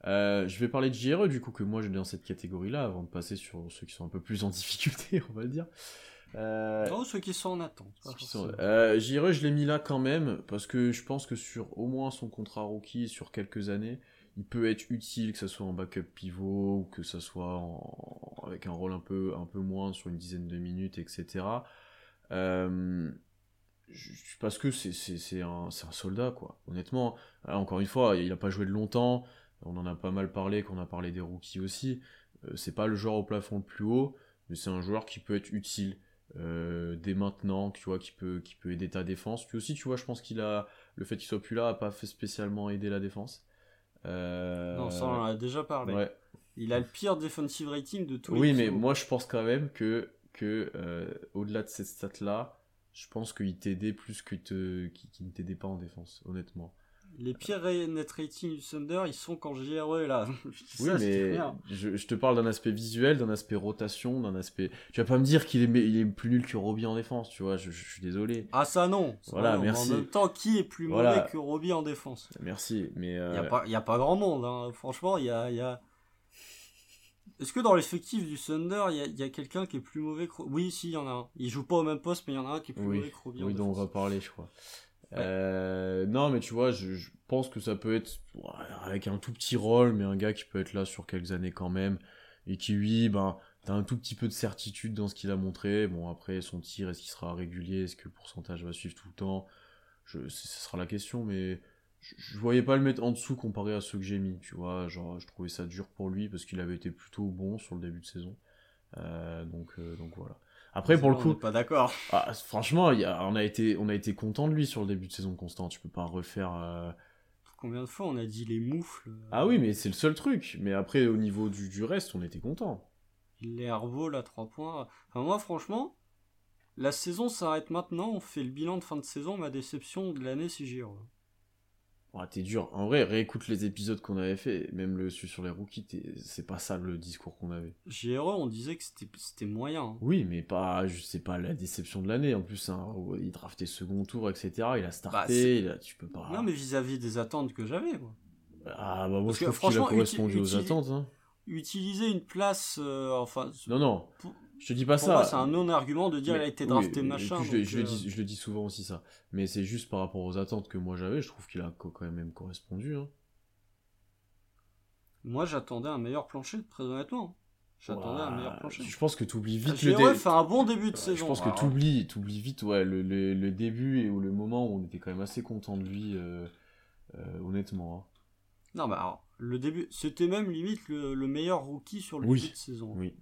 A: Euh, je vais parler de JRE, du coup, que moi je dans cette catégorie-là, avant de passer sur ceux qui sont un peu plus en <laughs> difficulté, on va le dire.
B: Euh... Oh, ceux qui sont en attente.
A: Euh, JRE, je l'ai mis là quand même, parce que je pense que sur au moins son contrat rookie, sur quelques années, il peut être utile, que ce soit en backup pivot, ou que ce soit avec un rôle un peu, un peu moins sur une dizaine de minutes, etc. Euh, parce que c'est un, un, soldat, quoi. Honnêtement, encore une fois, il n'a pas joué de longtemps, on en a pas mal parlé, qu'on a parlé des rookies aussi. Euh, c'est pas le joueur au plafond le plus haut, mais c'est un joueur qui peut être utile. Euh, dès maintenant, tu vois, qui peut, qui peut aider ta défense. Puis aussi, tu vois, je pense qu'il a le fait qu'il soit plus là a pas fait spécialement aider la défense.
B: Euh, non, ça on en a déjà parlé. Il a le pire defensive rating de tous
A: oui, les mais moi je pense quand même que, que euh, au-delà de cette stat-là, je pense qu'il t'aidait plus que te, qu'il ne t'aidait pas en défense, honnêtement.
B: Les pires net rating du Thunder, ils sont quand JRE est là. <laughs>
A: oui, mais je, je, te parle d'un aspect visuel, d'un aspect rotation, d'un aspect. Tu vas pas me dire qu'il est, il est plus nul que Robbie en défense, tu vois, je, suis désolé.
B: Ah, ça non
A: Voilà, merci.
B: En même temps, qui est plus mauvais que Robbie en défense?
A: Merci, mais.
B: Il n'y a, a pas grand monde, hein. franchement, il y a. Y a... Est-ce que dans l'effectif du Thunder, il y a, a quelqu'un qui est plus mauvais que Oui, si, il y en a un. Il joue pas au même poste, mais il y en a un qui est plus mauvais que Robbie.
A: Oui, dont on va parler, je crois. Euh, non, mais tu vois, je, pense que ça peut être avec un tout petit rôle, mais un gars qui peut être là sur quelques années quand même, et qui, oui, ben, t'as un tout petit peu de certitude dans ce qu'il a montré. Bon, après, son tir, est-ce qu'il sera régulier? Est-ce que le pourcentage va suivre tout le temps? Ce sera la question, mais je, je, voyais pas le mettre en dessous comparé à ceux que j'ai mis, tu vois. Genre, je trouvais ça dur pour lui parce qu'il avait été plutôt bon sur le début de saison. donc, donc voilà. Après, pour le coup.
B: pas d'accord. <laughs>
A: Ah, franchement, y a, on, a été, on a été content de lui sur le début de saison constant. Tu peux pas refaire.
B: Combien de fois on a dit les moufles
A: Ah oui, mais c'est le seul truc. Mais après, au niveau du, du reste, on était content.
B: Les Hervaux, à 3 points. Enfin, moi, franchement, la saison s'arrête maintenant. On fait le bilan de fin de saison. Ma déception de l'année, c'est.
A: Oh, t'es dur. En vrai, réécoute les épisodes qu'on avait fait, même le sur les rookies, c'est pas ça le discours qu'on avait.
B: JRE, on disait que c'était moyen. Hein.
A: Oui, mais pas, sais pas la déception de l'année. En plus, hein, il draftait second tour, etc. Il a starté, bah, tu peux pas.
B: Non, mais vis-à-vis des attentes que j'avais,
A: Ah, bah, moi, je trouve qu'il a correspondu aux attentes. Hein.
B: Utiliser une place, euh, enfin.
A: Non, non. Je te dis pas ça.
B: c'est un non-argument de dire qu'il a été drafté machin.
A: je, le dis, je, le dis, souvent aussi ça. Mais c'est juste par rapport aux attentes que moi j'avais, je trouve qu'il a quand même correspondu. Hein.
B: Moi j'attendais un meilleur plancher, très honnêtement. J'attendais un meilleur plancher.
A: Je pense que tu oublies vite
B: le début. fait un bon début de saison.
A: Je pense que tu oublies, oublies vite ouais, le, le, début et le moment où on était quand même assez content de lui, euh, euh, honnêtement. Hein.
B: Non, bah alors, le début, c'était même limite le, meilleur rookie sur le début de saison.
A: Oui,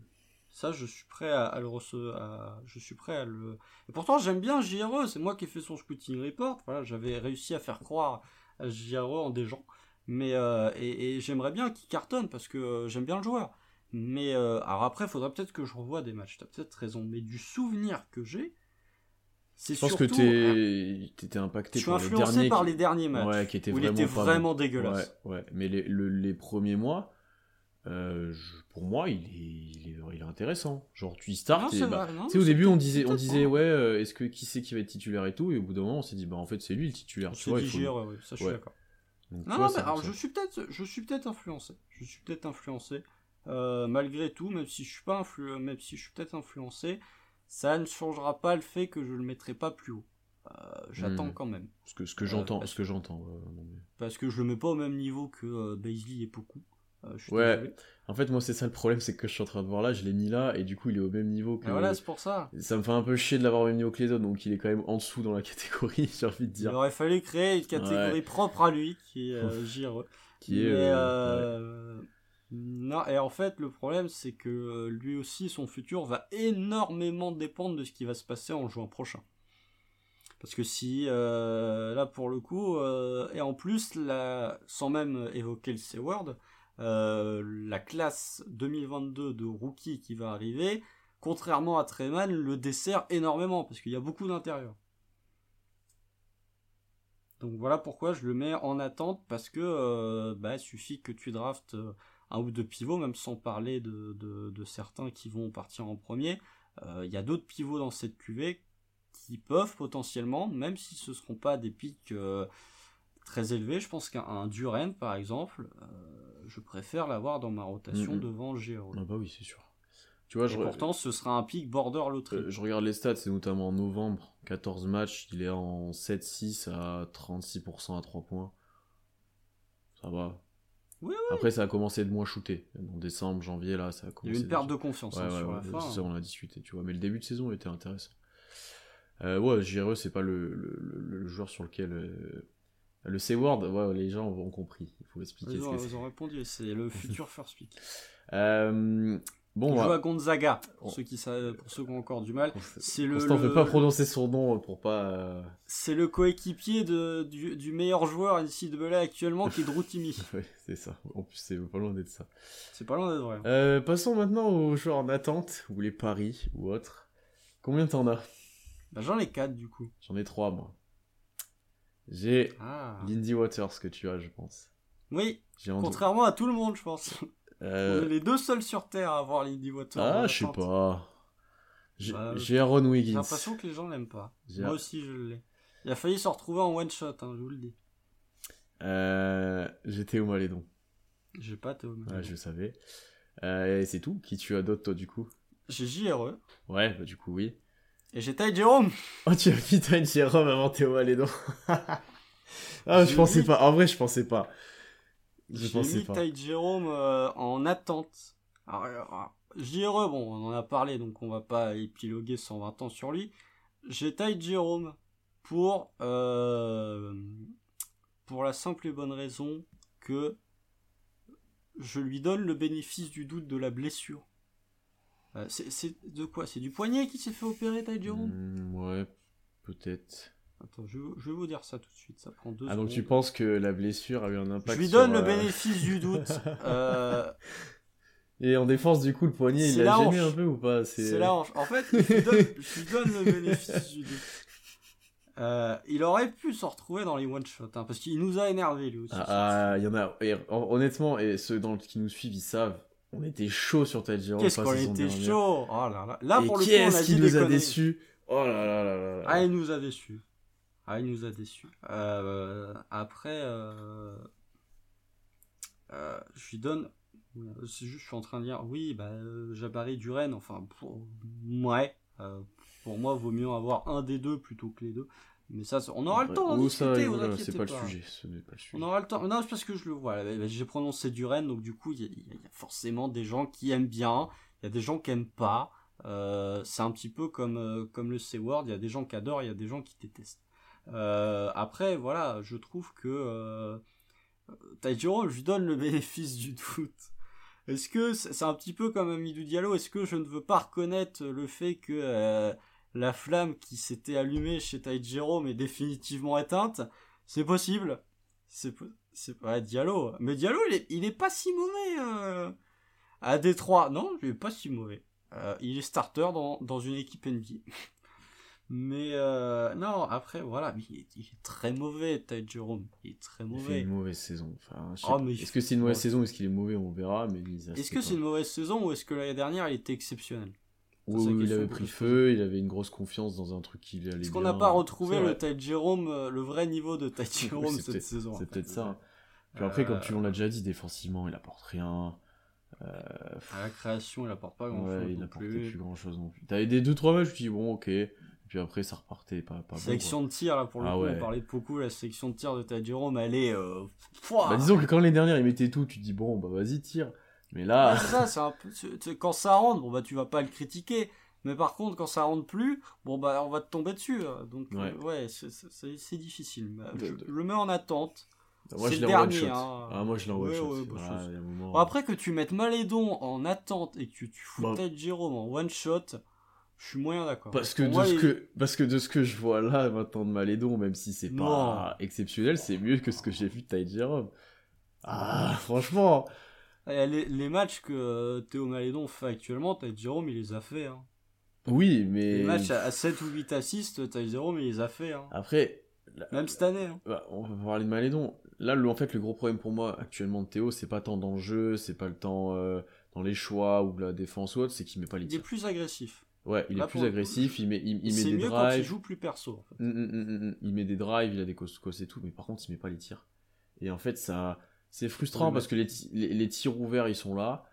B: ça, je suis prêt à, le recevoir. Je suis prêt à le. Et pourtant, j'aime bien JRE. C'est moi qui ai fait son scouting report. Voilà, j'avais réussi à faire croire à JRE en des gens. Mais euh, et, j'aimerais bien qu'il cartonne parce que euh, j'aime bien le joueur. Mais euh, alors après, il faudrait peut-être que je revoie des matchs. T'as peut-être raison. Mais du souvenir que j'ai,
A: c'est surtout. Je pense que t'étais impacté
B: je suis par influencé les derniers par les derniers matchs.
A: Ouais, qui étaient
B: où
A: vraiment,
B: il était vraiment dégueulasse.
A: Ouais, ouais. Mais les, les premiers mois euh, pour moi, il est, il est, intéressant. Genre, tu y start. et, bah, au début, on disait, on disait, ouais, euh, est-ce que qui c'est qui va être titulaire et tout, et au bout d'un moment, on s'est dit, bah en fait, c'est lui le titulaire.
B: Tu vois, il faut... ça, je suis d'accord. non, non, mais alors, je suis peut-être, je suis peut-être influencé. Je suis peut-être influencé. Euh, malgré tout, même si je suis pas influ... même si je suis peut-être influencé, ça ne changera pas le fait que je le mettrai pas plus haut. J'attends hmm. quand même.
A: Ce que, ce que j'entends, ce que j'entends.
B: Parce que je le mets pas au même niveau que Baisley et beaucoup.
A: Euh, ouais, en fait, moi, c'est ça le problème, c'est que je suis en train de voir là, je l'ai mis là, et du coup, il est au même niveau que.
B: voilà, c'est pour ça.
A: Ça me fait un peu chier de l'avoir au même niveau que les autres, donc il est quand même en dessous dans la <laughs> catégorie, j'ai envie de dire.
B: Il aurait fallu créer une catégorie propre à lui, qui est euh, Qui est. Euh, euh, non, et en fait, le problème, c'est que lui aussi, son futur va énormément dépendre de ce qui va se passer en juin prochain. Parce que si, là, pour le coup, et en plus, là, sans même évoquer le C-word, euh, la classe 2022 de rookie qui va arriver, contrairement à Treman, le dessert énormément parce qu'il y a beaucoup d'intérieur. Donc voilà pourquoi je le mets en attente parce que euh, bah, suffit que tu draftes euh, un ou deux pivots, même sans parler de, certains qui vont partir en premier. Il y a d'autres pivots dans cette cuvée qui peuvent potentiellement, même si ce ne seront pas des pics très élevés, je pense qu'un Duren par exemple, je préfère l'avoir dans ma rotation devant Géo.
A: Ah bah oui, c'est sûr. Tu vois,
B: je... pourtant, ce sera un pic border loterie. Euh,
A: je regarde les stats, c'est notamment en novembre, 14 matchs, il est en 7-6 à 36% à 3 points. Ça va.
B: Oui, oui.
A: Après, ça a commencé de moins shooter. En décembre, janvier, là, ça a commencé.
B: Il y a eu une perte de confiance hein, sur la fin.
A: Ça, on a discuté, tu vois. Mais le début de saison était intéressant. Euh, ouais, JRE, c'est pas le, le, le, joueur sur lequel euh, le C-word, ouais, les gens ont compris. Il faut expliquer
B: ils
A: ce
B: ont, Ils ont répondu, c'est le futur first pick. <laughs>
A: Euh, bon,
B: joue à Gonzaga, pour, ceux qui savent, pour ceux qui ont encore du mal.
A: C'est le. ne veut pas prononcer son nom pour pas. Euh,
B: c'est le coéquipier de, du, du, meilleur joueur NCAA actuellement qui est Drew Timmy. <laughs>
A: oui, c'est ça. En plus, c'est pas loin d'être ça.
B: C'est pas loin d'être vrai.
A: Euh, passons maintenant aux joueurs en attente, ou les paris, ou autres. Combien t'en as?
B: Bah, J'en ai 4 du coup.
A: J'en ai 3 moi. J'ai ah. Lindy Waters que tu as, je pense.
B: Oui, contrairement à tout le monde, je pense. Euh, On est les deux seuls sur Terre à avoir Lindy Waters.
A: Ah, je sais pas. Bah, j'ai Aaron Wiggins. J'ai
B: l'impression que les gens l'aiment pas. Moi aussi, je l'ai. Il a failli se retrouver en one shot, hein, je vous le dis.
A: Euh, j'ai Théo Malédon.
B: J'ai pas Théo Malédon.
A: Je savais. Euh, c'est tout. Qui tu as d'autre, toi, du coup?
B: J'ai JRE.
A: Ouais, bah, du coup, oui.
B: Et j'ai Ty Jérôme <laughs>
A: Oh, tu as mis Ty Jérôme avant Théo Malédon. <laughs> ah, je pensais pas. En vrai, je pensais pas.
B: Je pensais mis pas. Ty Jérôme euh, en attente. Alors, JRE, bon, on en a parlé, donc on va pas épiloguer 120 ans sur lui. J'ai Ty Jérôme pour, euh, pour la simple et bonne raison que je lui donne le bénéfice du doute de la blessure Euh, c'est de quoi? C'est du poignet qui s'est fait opérer, Jerome
A: hmm, Ouais, peut-être.
B: Attends, je, vais vous dire ça tout de suite, ça prend deux
A: Ah, donc tu penses que la blessure a eu un impact
B: Je lui donne le bénéfice du doute. <laughs> euh...
A: Et en défense, du coup, le poignet, il a gêné un peu ou pas?
B: C'est la hanche. En fait, je lui, donne, <laughs> je lui donne le bénéfice du doute. Euh, il aurait pu se retrouver dans les one-shots, hein, parce qu'il nous a énervé lui aussi.
A: Ah, il y en a. honnêtement, et ceux dans, qui nous suivent, ils savent. On était chaud sur Tajiro.
B: Qu'est-ce qu'on était chaud oh là là. Là, pour le
A: coup, on a nous a déçus Oh là là là là.
B: Ah, il nous a déçus. Ah, il nous a déçus. Euh, après, euh, je lui donne c'est juste, je suis en train de dire, oui, bah, Jabari Duren, enfin, pour, ouais, euh, pour moi, vaut mieux avoir un des deux plutôt que les deux. Mais ça, on aura le temps d'en discuter,
A: c'est pas, le sujet, ce pas le sujet.
B: On aura le temps. Non, c'est parce que je le vois. J'ai prononcé Duren, donc du coup, il y, a forcément des gens qui aiment bien, il y a des gens qui aiment pas. Euh, c'est un petit peu comme, euh, comme le C-word, il y a des gens qui adorent, il y a des gens qui détestent. après, voilà, je trouve que Taijiro, je lui donne le bénéfice du doute. Est-ce que c'est un petit peu comme Amidou Diallo Est-ce que je ne veux pas reconnaître le fait que euh, la flamme qui s'était allumée chez Jérôme est définitivement éteinte C'est possible. C'est c'est pas Diallo. Mais Diallo, il est, il est pas si mauvais euh, à Détroit. Non, il est pas si mauvais. Euh, il est starter dans, dans une équipe NBA. <laughs> Mais euh, non, après, voilà, il est, très mauvais, Ty Jerome. Il est très mauvais. Il fait
A: une mauvaise saison. Enfin, oh, est-ce que c'est une mauvaise saison ou est-ce qu'il est mauvais? On verra. Mais
B: est-ce que c'est une mauvaise saison ou est-ce que l'année dernière, il était exceptionnel?
A: Oui, il avait pris feu, il avait une grosse confiance dans un truc qui allait
B: Est-ce qu'on n'a pas retrouvé le Ty Jerome, euh, le vrai niveau de Ty <laughs> Jerome cette saison
A: C'est peut-être ça. Puis après, comme tu l'as déjà dit, défensivement, il apporte rien.
B: Euh, à la création, il apporte pas grand chose.
A: il apporte plus grand chose non plus. T'avais des 2-3 matchs, tu dis bon, ok. Puis après, ça repartait pas, pas
B: Section de tir, là, pour le ah coup, on parlait beaucoup. La section de tir de ta Jérôme, elle est. Euh,
A: bah, disons que quand l'année dernière, il mettait tout, tu dis, bon, bah vas-y, tire. Mais là.
B: ça, c'est un peu. Quand ça rentre, bon, bah tu vas pas le critiquer. Mais par contre, quand ça rentre plus, bon, bah on va te tomber dessus. Hein. Donc, ouais, euh, c'est difficile. Bah, je, le mets en attente.
A: Bah, moi, je le dernier. Hein. Ah, moi, je l'envoie ouais, ouais,
B: bah, bon, Après que tu mettes Malédon en attente et que tu, tu fous bah... Jérôme en one shot. Je suis moyen d'accord.
A: Parce que, de ce que, parce que de ce que je vois là maintenant de Malédon, même si c'est pas exceptionnel, c'est mieux que ce que j'ai vu de Ty Jerome. Ah, franchement.
B: Eh, les, les, matchs que euh, Théo Malédon fait actuellement, Ty Jerome, il les a fait. Hein.
A: Oui, mais.
B: Les matchs à, 7 ou 8 assists, Ty Jerome, il les a fait. Hein.
A: Après.
B: Même cette année. Hein.
A: Bah, on va parler de Malédon. Là, le, en fait, le gros problème pour moi actuellement de Théo, c'est pas tant dans le jeu, c'est pas le temps euh, dans les choix ou la défense ou autre, c'est qu'il met pas les
B: tirs. Il est plus agressif.
A: Ouais, il est plus agressif, il met, il, met
B: des
A: mieux drives. Quand il
B: joue plus perso. En fait.
A: Mm, mm, mm, il met des drives, il a des cosses et tout, mais par contre, il met pas les tirs. Et en fait, ça, c'est frustrant parce que les, les, tirs ouverts, ils sont là.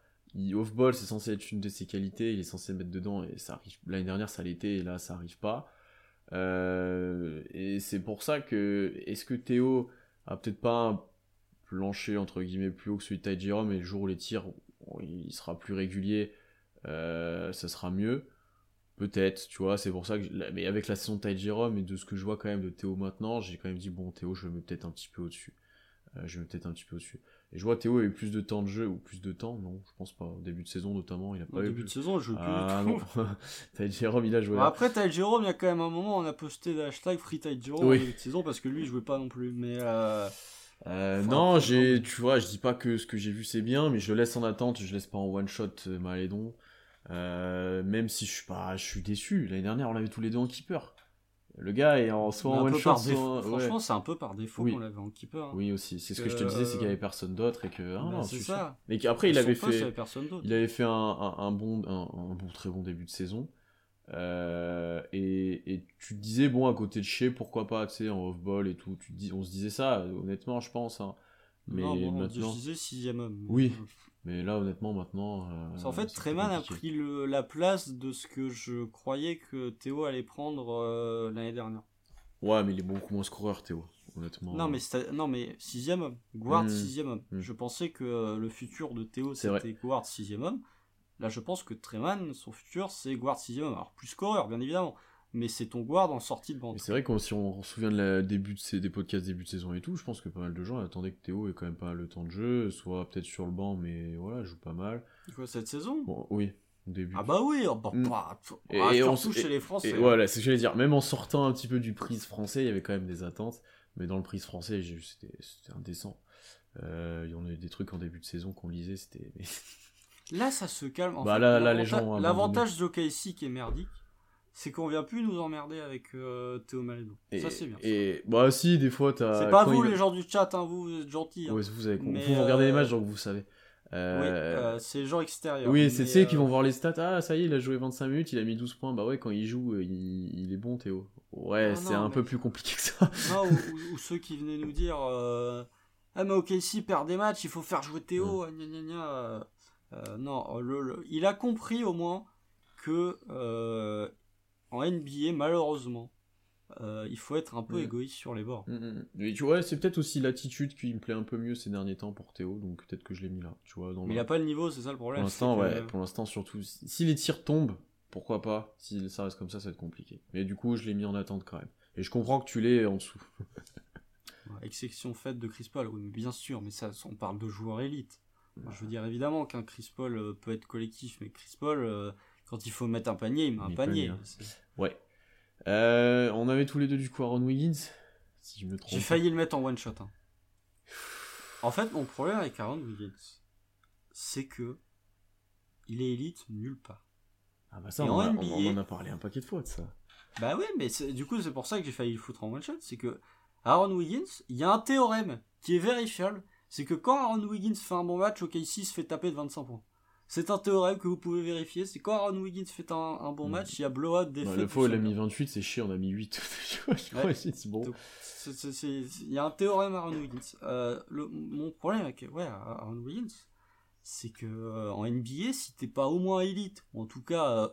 A: Off-ball, c'est censé être une de ses qualités, il est censé mettre dedans, et ça arrive. L'année dernière, ça l'était, et là, ça arrive pas. Euh, et c'est pour ça que, est-ce que Théo a peut-être pas un plancher, entre guillemets, plus haut que celui de Ty Jerome, et le jour où les tirs, il sera plus régulier, euh, ça sera mieux? Peut-être, tu vois, c'est pour ça que. Mais avec la saison de Ty Jerome et de ce que je vois quand même de Théo maintenant, j'ai quand même dit, bon, Théo, je le mets peut-être un petit peu au-dessus. Euh, je mets peut-être un petit peu au-dessus. Et je vois Théo a eu plus de temps de jeu, ou plus de temps, non, je pense pas. Au début de saison notamment, il a pas
B: Au
A: eu.
B: début de saison, je joue
A: ah, plus. Ah non, Ty <laughs> Jerome, il a joué.
B: après, Ty Jerome, il y a quand même un moment, on a posté le hashtag Free Ty Jerome oui. début de saison parce que lui, il jouait pas non plus. Mais. Euh...
A: Euh, non, j'ai, tu vois, je dis pas que ce que j'ai vu c'est bien, mais je laisse en attente, je laisse pas en one shot Malédon. Euh, même si je suis pas, je suis déçu. L'année dernière, on l'avait tous les deux en keeper. Le gars est en soit en one shot,
B: Franchement, c'est un peu par défaut qu'on l'avait en keeper.
A: Hein. Oui aussi. C'est ce que je te disais, c'est qu'il y avait personne d'autre et que.
B: Ah, bah, c'est ça.
A: Mais qu'après, il avait fait. Il avait fait un, un, bon, un, bon, très bon début de saison. Euh, et, et, tu te disais bon à côté de chez pourquoi pas tu sais en off ball et tout tu dis on se disait ça honnêtement je pense hein.
B: mais non, bon, maintenant je disais sixième homme
A: oui mais là, honnêtement, maintenant. Euh,
B: en fait, Treman a pris le, la place de ce que je croyais que Théo allait prendre euh, l'année dernière.
A: Ouais, mais il est beaucoup moins scoreur, Théo, honnêtement.
B: Non, mais, non, mais sixième homme. Guard, hmm. sixième homme. Hmm. Je pensais que euh, le futur de Théo, c'était Guard, sixième homme. Là, je pense que Treman, son futur, c'est Guard, sixième homme. Alors, plus scoreur, bien évidemment mais c'est ton guard en sortie de vente.
A: C'est vrai que si on se souvient de la début de ces, des podcasts début de saison et tout, je pense que pas mal de gens attendaient que Théo ait quand même pas le temps de jeu, soit peut-être sur le banc, mais voilà, joue pas mal.
B: Quoi, cette saison?
A: Oui. au début.
B: Ah bah oui, oh, bah,
A: Mm.
B: bah, pff,
A: Et- et on s-
B: chez les Français.
A: Et voilà, c'est ce que j'allais dire. Même en sortant un petit peu du prise français, il y avait quand même des attentes. Mais dans le prise français, c'était indécent. Euh, il y en a eu des trucs en début de saison qu'on lisait, c'était.
B: Là, ça se calme. En
A: Bah,
B: fait,
A: là- là, les gens abandonné.
B: L'avantage d'OKC qui est merdique, c'est qu'on vient plus nous emmerder avec euh, Théo Maledon.
A: Et,
B: ça, c'est bien.
A: Et bah si, des fois t'as.
B: C'est pas vous
A: il-
B: les gens du chat, hein, vous, vous êtes gentils. hein.
A: Ouais, vous avez
B: Mais,
A: vous regardez les
B: euh,
A: matchs donc vous savez.
B: Oui,
A: Euh,
B: euh, c'est les gens extérieurs.
A: Oui, c'est ceux qui
B: euh,
A: vont voir les stats. Ah, ça y est, il a joué 25 minutes, il a mis 12 points. Bah ouais, quand il joue, euh, il, il est bon, Théo. Ouais, c'est un
B: mais-
A: peu plus compliqué que ça.
B: Non, ou, ou- ou ceux qui venaient nous dire euh, Ah, mais OKC perd des matchs, il faut faire jouer Théo. gna, gna, gna. Euh, euh, non, le- le- il a compris au moins que euh, en NBA, malheureusement, euh, il faut être un peu
A: Mm.
B: égoïste sur les bords.
A: Mm, mm. Mais tu vois, c'est peut-être aussi l'attitude qui me plaît un peu mieux ces derniers temps pour Théo, donc peut-être que je l'ai mis là. Tu vois, dans
B: Mais
A: le-
B: il a pas le niveau, c'est ça le
A: Pour
B: problème.
A: l'instant,
B: c'est que-
A: ouais, pour l'instant, surtout. Si les tirs tombent, pourquoi pas Si ça reste comme ça, ça va être compliqué. Mais du coup, je l'ai mis en attente quand même. Et je comprends que tu l'aies en dessous. <laughs>
B: Ouais, Exception faite de Chris Paul, oui, bien sûr, mais ça, on parle de joueurs élites. Enfin, je veux dire, évidemment qu'un Chris Paul euh, peut être collectif, mais Chris Paul, euh, quand il faut mettre un panier, il met un panier.
A: hein. Ouais. Euh, on avait tous les deux du coup Aaron Wiggins, si je me trompe.
B: J'ai failli le mettre en one shot. hein. En fait, mon problème avec Aaron Wiggins, c'est que il est élite nulle part.
A: Ah bah ça, on,
B: en
A: a- on-
B: NBA,
A: on en a parlé un paquet de fois de ça.
B: Bah oui, mais du coup, c'est pour ça que j'ai failli le foutre en one shot. C'est que Aaron Wiggins, il y a un théorème qui est vérifiable. C'est que quand Aaron Wiggins fait un bon match, OKC se fait taper de 25 points. C'est un théorème que vous pouvez vérifier. C'est quand Aaron Wiggins fait un, un bon
A: Mm.
B: match, il y a blowout,
A: Bah,
B: défaite.
A: le
B: du
A: faux, il a mis 28, c'est chier, on a mis 8. Tu vois, je crois,
B: Ouais.
A: c'est bon.
B: Donc, c'est- c'est- c'est- Il y a un théorème Aaron Wiggins. Euh, le- mon problème avec ouais, Aaron Wiggins, c'est que euh, en NBA, si t'es pas au moins élite, ou en tout cas euh,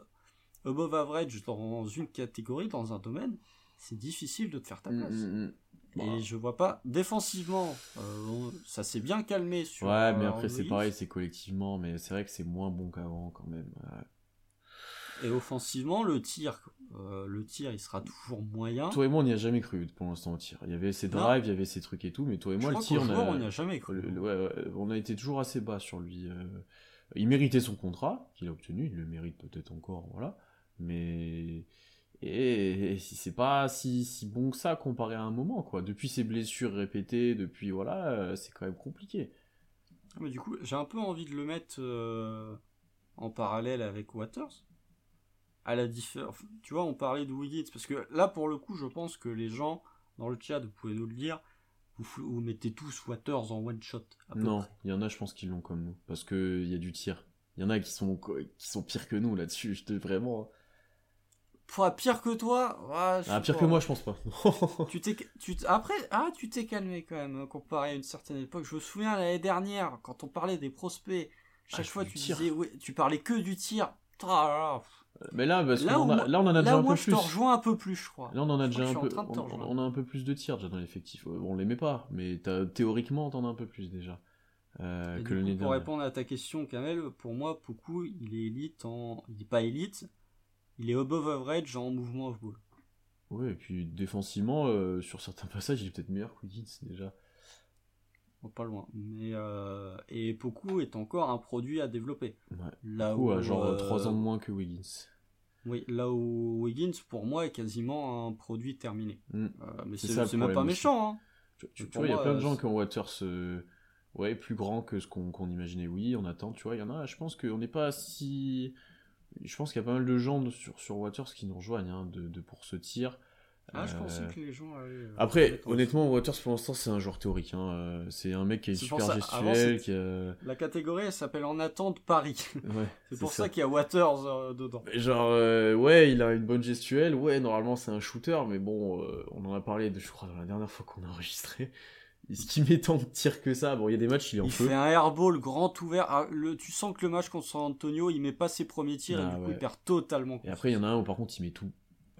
B: above average dans une catégorie, dans un domaine, c'est difficile de te faire ta
A: Mm,
B: place.
A: mm,
B: Et je vois pas. Défensivement, euh, ça s'est bien calmé sur.
A: Ouais,
B: euh,
A: mais
B: Aaron
A: après, c'est pareil, c'est collectivement, mais c'est vrai que c'est moins bon qu'avant quand même. Ouais.
B: Et offensivement, le tir, euh, le tir, il sera toujours moyen.
A: Toi et moi, on n'y a jamais cru pour l'instant au tir. Il y avait ces
B: Non.
A: drives, il y avait ces trucs et tout, mais toi et
B: Je
A: moi, le tir, on a...
B: on n'y a jamais cru.
A: le- le- ouais, ouais, on a été toujours assez bas sur lui. euh. Il méritait son contrat qu'il a obtenu, il le mérite peut-être encore, voilà. Mais et, si c'est pas si, si bon que ça comparé à un moment, quoi. Depuis ses blessures répétées, depuis voilà, euh, c'est quand même compliqué.
B: Mais du coup, j'ai un peu envie de le mettre euh, en parallèle avec Waters. À la différence, tu vois, on parlait de Wiggins parce que là, pour le coup, je pense que les gens dans le chat, vous pouvez nous le dire, vous, vous mettez tous Waters en one shot. à peu
A: Non, il y en a, je pense, qui l'ont comme nous, parce que il y a du tir. Il y en a qui sont qui sont pires que nous là-dessus. <laughs> Je te vraiment.
B: Pouah, pire que toi, je
A: Ah, pire que moi, je pense pas. <laughs>
B: Tu t'es, tu après, ah, tu t'es calmé quand même hein, comparé à une certaine époque. Je me souviens l'année dernière quand on parlait des prospects. Chaque
A: Ah, je
B: fois, tu
A: tir.
B: disais, ouais, tu parlais que du tir. Là là.
A: Mais là, parce
B: Là
A: a-
B: moi-
A: là, on en a déjà
B: Là,
A: un
B: moi,
A: peu
B: je
A: plus.
B: te rejoins un peu plus, je crois.
A: Là, on en a
B: Je
A: déjà un peu.
B: je
A: On, on a un peu plus de tirs déjà dans l'effectif. Euh, On l'aimait pas, mais t'as- théoriquement, t'en as un peu plus déjà euh, que
B: coup, pour
A: dernière.
B: répondre à ta question, Kamel, pour moi, Poku, il est élite en. Il est pas élite, il est above average en mouvement off ball.
A: Ouais, et puis défensivement, euh, sur certains passages, il est peut-être meilleur que Wiggins déjà.
B: Bon, pas loin. Mais, euh, Et Poku est encore un produit à développer.
A: Ouais.
B: Là où.
A: à genre
B: euh,
A: 3 ans de moins que Wiggins.
B: Oui, là où Wiggins, pour moi, est quasiment un produit terminé.
A: Mm.
B: Euh, mais
A: C'est
B: même pas
A: aussi.
B: méchant. Hein.
A: Tu, tu- tu
B: Pour
A: vois, il y a plein de gens qui ont Waters ouais, plus grand que ce qu'on qu'on imaginait. Oui, on attend, tu vois, il y en a, je pense qu'on n'est pas si... Je pense qu'il y a pas mal de gens sur, sur Waters qui nous rejoignent hein, de, de- pour ce tir.
B: Ah, je
A: Euh,
B: pensais que les gens allaient. euh,
A: Après, honnêtement, Waters pour l'instant c'est un joueur théorique. hein. Euh, C'est un mec qui est super
B: ça,
A: gestuel,
B: c'était-
A: qui a...
B: La catégorie, elle s'appelle En attente Paris. <laughs>
A: Ouais, <laughs>
B: c'est pour ça, qu'il y a Waters euh, dedans.
A: Genre, euh, ouais, il a une bonne gestuelle, ouais, normalement c'est un shooter, mais bon, euh, on en a parlé, de, je crois, dans la dernière fois qu'on a enregistré. Est-ce qu'il met tant de tirs que ça Bon, il y a des matchs, il est en
B: Il
A: feu.
B: fait un airball grand ouvert. Ah, le, tu sens que le match contre San Antonio, il met pas ses premiers tirs et
A: Ah,
B: du coup il perd totalement.
A: Et après, il y en a un où par contre il met tout.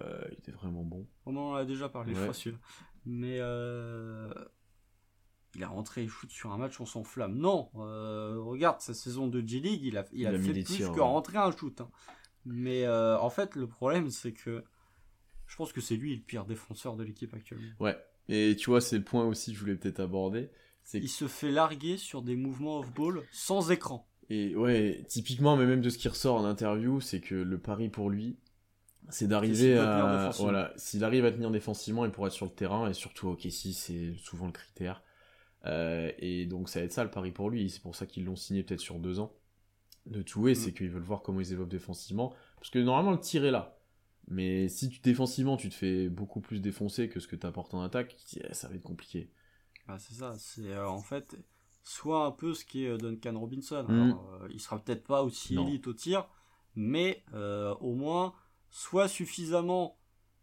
A: Euh, il était vraiment bon.
B: On en a déjà parlé, je
A: Ouais.
B: crois, celui-là. Mais euh, il a rentré et shoot sur un match, on s'enflamme. Non, euh, regarde sa saison de G-League, il a, il
A: Il
B: a,
A: a mis
B: fait plus
A: tirs,
B: que
A: ouais.
B: rentrer un shoot. hein. Mais en fait, le problème, c'est que je pense que c'est lui le pire défenseur de l'équipe actuellement.
A: Ouais. Et tu vois, c'est le point aussi que je voulais peut-être aborder. C'est
B: Il se fait larguer sur des mouvements off-ball sans écran.
A: Et ouais, typiquement, mais même de ce qui ressort en interview, c'est que le pari pour lui, c'est d'arriver à. Voilà, s'il arrive à tenir défensivement, il pourra être sur le terrain, et surtout, ok, si, c'est souvent le critère. Euh, et donc, ça va être ça le pari pour lui. C'est pour ça qu'ils l'ont signé peut-être sur deux ans de Toué, mm. c'est qu'ils veulent voir comment ils évoluent défensivement. Parce que normalement, le tir est là. Mais si tu défensivement, tu te fais beaucoup plus défoncer que ce que tu apportes en attaque, ça va être compliqué.
B: Ah, c'est ça, c'est euh, en fait soit un peu ce qui est euh, Duncan Robinson. Mm. Euh, il sera peut-être pas aussi élite au tir, mais au moins soit suffisamment.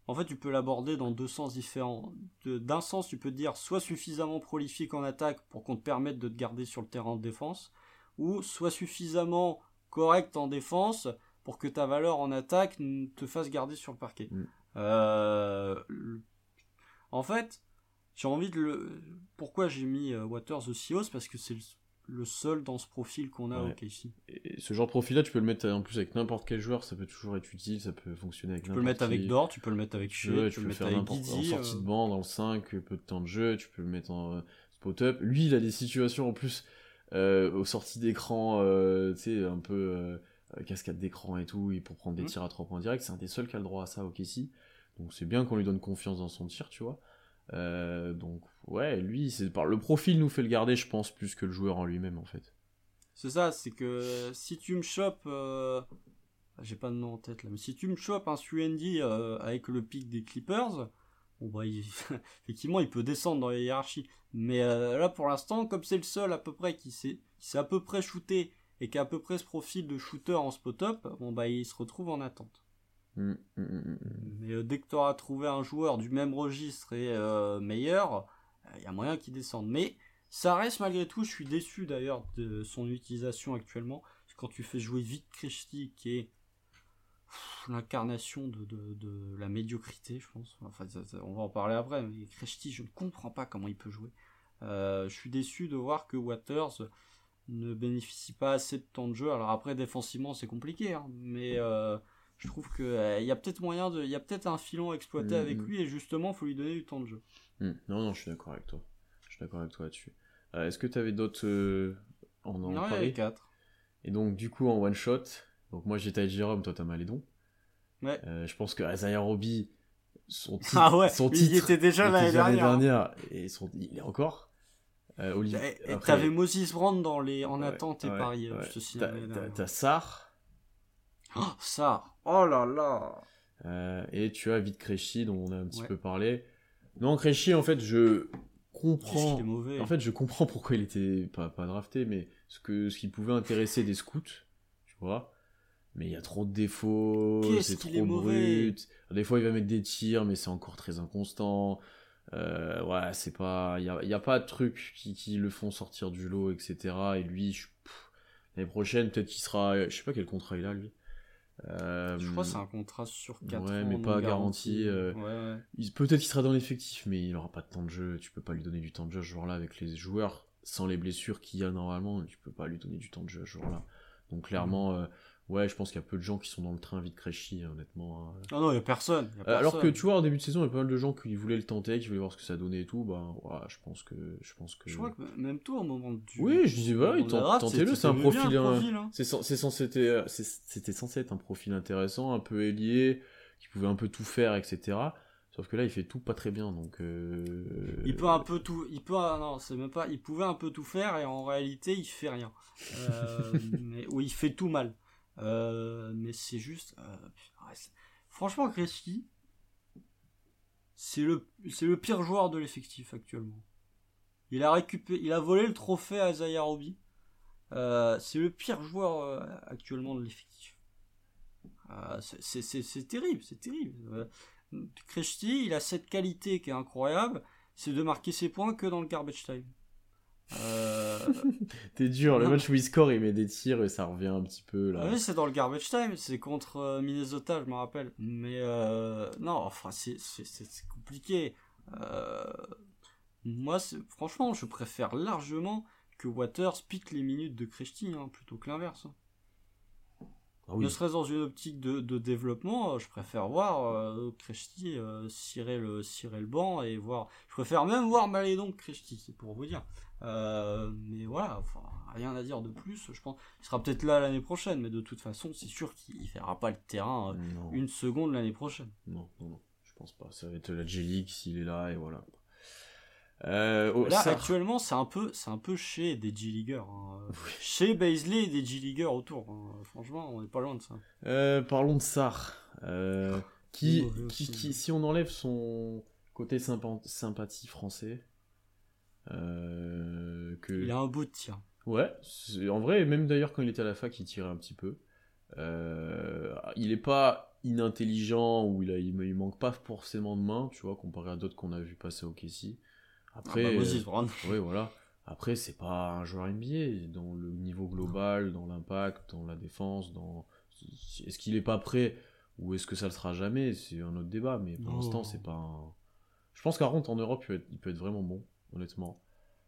B: En fait, tu peux l'aborder dans deux sens différents. D'un sens, tu peux dire soit suffisamment prolifique en attaque pour qu'on te permette de te garder sur le terrain de défense, ou soit suffisamment correct en défense pour que ta valeur en attaque te fasse garder sur le parquet. Mm. Euh, en fait, j'ai envie de le. Pourquoi j'ai mis euh, Waters aussi haut Parce que c'est le seul dans ce profil qu'on a au KC.
A: Et ce genre de profil-là, tu peux le mettre en plus avec n'importe quel joueur, ça peut toujours être utile, ça peut fonctionner avec
B: Tu peux le mettre avec Dort, tu peux le mettre avec Shea, tu, peux le mettre avec Guidi,
A: en sortie de banc, dans le 5, peu de temps de jeu, tu peux le mettre en spot-up. Lui, il a des situations en plus euh, aux sorties d'écran, euh, tu sais, un peu euh, cascade d'écran et tout, et pour prendre des mmh. tirs à 3 points directs, c'est un des seuls qui a le droit à ça au Kessie. Donc c'est bien qu'on lui donne confiance dans son tir, tu vois. donc ouais, lui, c'est par le profil nous fait le garder, je pense, plus que le joueur en lui-même en fait.
B: C'est ça, c'est que si tu me chopes, j'ai pas de nom en tête là, mais si tu me chopes un Suendi avec le pic des Clippers, bon bah <laughs> effectivement il peut descendre dans la hiérarchie. Mais euh, là, pour l'instant, comme c'est le seul à peu près qui s'est à peu près shooté et qui a à peu près ce profil de shooter en spot-up, bon bah il se retrouve en attente. Mmh, mmh, mmh, Mais euh, dès que tu auras trouvé un joueur du même registre et euh, meilleur, il y a moyen qu'il descende. Mais ça reste malgré tout, je suis déçu d'ailleurs de son utilisation actuellement. quand tu fais jouer vite Krishti, qui est l'incarnation de, de, la médiocrité, je pense. Enfin, on va en parler après, mais Kreshti, je ne comprends pas comment il peut jouer. Euh, je suis déçu de voir que Waters ne bénéficie pas assez de temps de jeu. Alors après, défensivement, c'est compliqué, hein, mais euh, je trouve qu'il euh, y a peut-être moyen de, il y a peut-être un filon à exploiter avec mm-hmm. lui et justement, il faut lui donner du temps de jeu.
A: Mm. Non, non, je suis d'accord avec toi. Je suis d'accord avec toi là-dessus. Est-ce que tu avais d'autres en
B: en Non, il y 4.
A: Et donc, du coup, en one shot, donc moi j'étais à Jérôme, toi t'as Malédon. Euh, je pense que Isaiah Roby, son titre,
B: ah ouais, son titre il était déjà l'année dernière.
A: et son, il est encore.
B: Euh, Olivier. Et t'avais Moses Brand dans les en attente et paris, je te signale.
A: T'as Sar.
B: Oh, Sar. Oh là là.
A: Euh, et tu as Vite Créchy dont on a un petit peu parlé. Non, Créchy, en fait, je comprends. En fait, je comprends pourquoi il était pas, pas drafté, mais ce que ce qui pouvait intéresser des scouts, tu vois mais il y a trop de défauts, c'est trop brut. Des fois, il va mettre des tirs, mais c'est encore très inconstant. Euh, ouais, c'est pas, il y a, pas de trucs qui, qui, le font sortir du lot, etc. Et lui, l'année prochaine, peut-être qu'il sera, je sais pas quel contrat il a lui.
B: Euh, je crois que c'est un contrat sur 4
A: ouais, ans. mais pas garanti. Euh, peut-être qu'il sera dans l'effectif, mais il aura pas de temps de jeu. Tu peux pas lui donner du temps de jeu ce jour-là avec les joueurs. Sans les blessures qu'il y a normalement, tu peux pas lui donner du temps de jeu ce jour-là. Donc clairement. Ouais, je pense qu'il y a peu de gens qui sont dans le train vite Créchy, honnêtement.
B: Hein. Ah non, il n'y a personne.
A: Euh, alors que tu vois, en début de saison, il y a pas mal de gens qui voulaient le tenter, qui voulaient voir ce que ça donnait et tout. Bah, ouais, je pense que. Je, pense que...
B: je crois que même toi, au moment
A: du. Oui, je disais, bah, tentez-le, c'est un profil. Hein. C'est censé, euh, c'était censé être un profil intéressant, un peu ailier, qui pouvait un peu tout faire, etc. Sauf que là, il fait tout pas très bien, donc. Euh,
B: il peut un peu tout. Il peut. Ah non, c'est même pas. Il pouvait un peu tout faire et en réalité, il fait rien. <laughs> mais, ou il fait tout mal. Euh, mais c'est juste. Euh, franchement, Gretzky, c'est le, pire joueur de l'effectif actuellement. Il a récupéré, il a volé le trophée à Zaya Roby. Euh, c'est le pire joueur actuellement de l'effectif. c'est terrible, c'est terrible. Kreshti, il a cette qualité qui est incroyable, c'est de marquer ses points que dans le garbage time.
A: Euh... T'es dur, le match où il score, il met des tirs et ça revient un petit peu là.
B: Ah oui, c'est dans le garbage time, c'est contre euh, Minnesota, je me rappelle. Mais euh, non, enfin, c'est compliqué. Euh, moi, franchement, je préfère largement que Waters pique les minutes de Kreshti hein, plutôt que l'inverse. Hein.
A: Ah oui.
B: Ne serait-ce dans une optique de, de développement, euh, je préfère voir euh, euh, cirer, le, cirer le banc et voir. Je préfère même voir Malédon que Kreshti, c'est pour vous dire. Euh, mais voilà, enfin, rien à dire de plus. Je pense il sera peut-être là l'année prochaine, mais de toute façon, c'est sûr qu'il ne fera pas le terrain une seconde l'année prochaine.
A: non, non, non, je pense pas. Ça va être la J-League s'il est là et voilà. Euh, oh,
B: Là, actuellement, c'est un peu, c'est un peu chez des G-Leaguers. hein.
A: Oui.
B: Chez Baisley et des G-Leaguers autour. hein. Franchement, on n'est pas loin de ça.
A: Euh, parlons de Sarr. Euh, qui,
B: mauvais
A: qui, qui, si on enlève son côté sympa- sympathie français, euh, que...
B: Il a un bout de tir.
A: Ouais, en vrai, même d'ailleurs quand il était à la fac, il tirait un petit peu. Il est pas inintelligent ou il, a, il, il manque pas forcément de main, tu vois, comparé à d'autres qu'on a vu passer au Kessie. Après,
B: Ah bah, Moses
A: euh,
B: Brown.
A: ouais, voilà. Après, c'est pas un joueur NBA dans le niveau global, dans l'impact, dans la défense, dans. Est-ce qu'il est pas prêt ou est-ce que ça le sera jamais C'est un autre débat, mais pour l'instant, c'est pas un. Je pense qu'à en Europe, il peut, être, il peut être vraiment bon, honnêtement.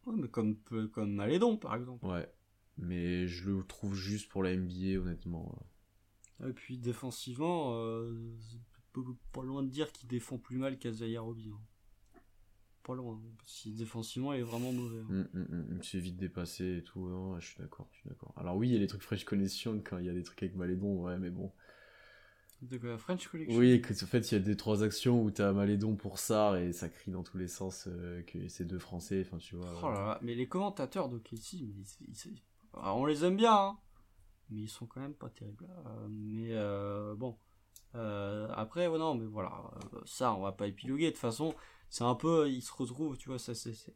B: Ouais, mais comme, comme Malédon, par exemple.
A: Ouais. Mais je le trouve juste pour la NBA, honnêtement.
B: Et puis défensivement, euh, c'est pas- loin de dire qu'il défend plus mal qu'Azaya Roby. hein. Pas loin. Si défensivement, il est vraiment mauvais. hein.
A: Hum, hum, hum, Il me fait vite dépasser et tout. Non, je suis d'accord, je suis d'accord. Alors oui, il y a les trucs French Connection quand il y a des trucs avec Malédon, ouais, mais bon.
B: De quoi, French Collection
A: Oui, que, en fait, il y a des trois actions où t'as Malédon pour Sar et ça crie dans tous les sens euh, que c'est deux Français, enfin tu vois.
B: Oh là là, mais les commentateurs de Casey, mais ils- ils- alors, on les aime bien, hein, mais ils sont quand même pas terribles. Euh, mais euh, bon, Euh, après, ouais, non, mais voilà, euh, ça, on va pas épiloguer. De toute façon, c'est un peu, ils se retrouvent, tu vois, ça, c'est, c'est,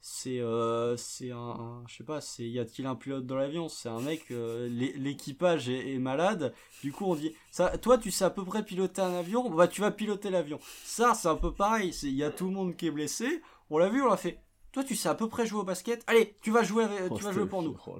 B: c'est, euh, c'est un, un- je sais pas, c'est, y a-t-il un pilote dans l'avion? C'est un mec, euh, l'é- l'équipage est, est malade. Du coup, on dit, ça, toi, tu sais à peu près piloter un avion, bah, tu vas piloter l'avion. Ça, c'est un peu pareil. C'est, il y a tout le monde qui est blessé. On l'a vu, on l'a fait. Toi, tu sais à peu près jouer au basket? Allez, tu vas jouer, avec-
A: Oh,
B: tu vas jouer pour nous.
A: Oh.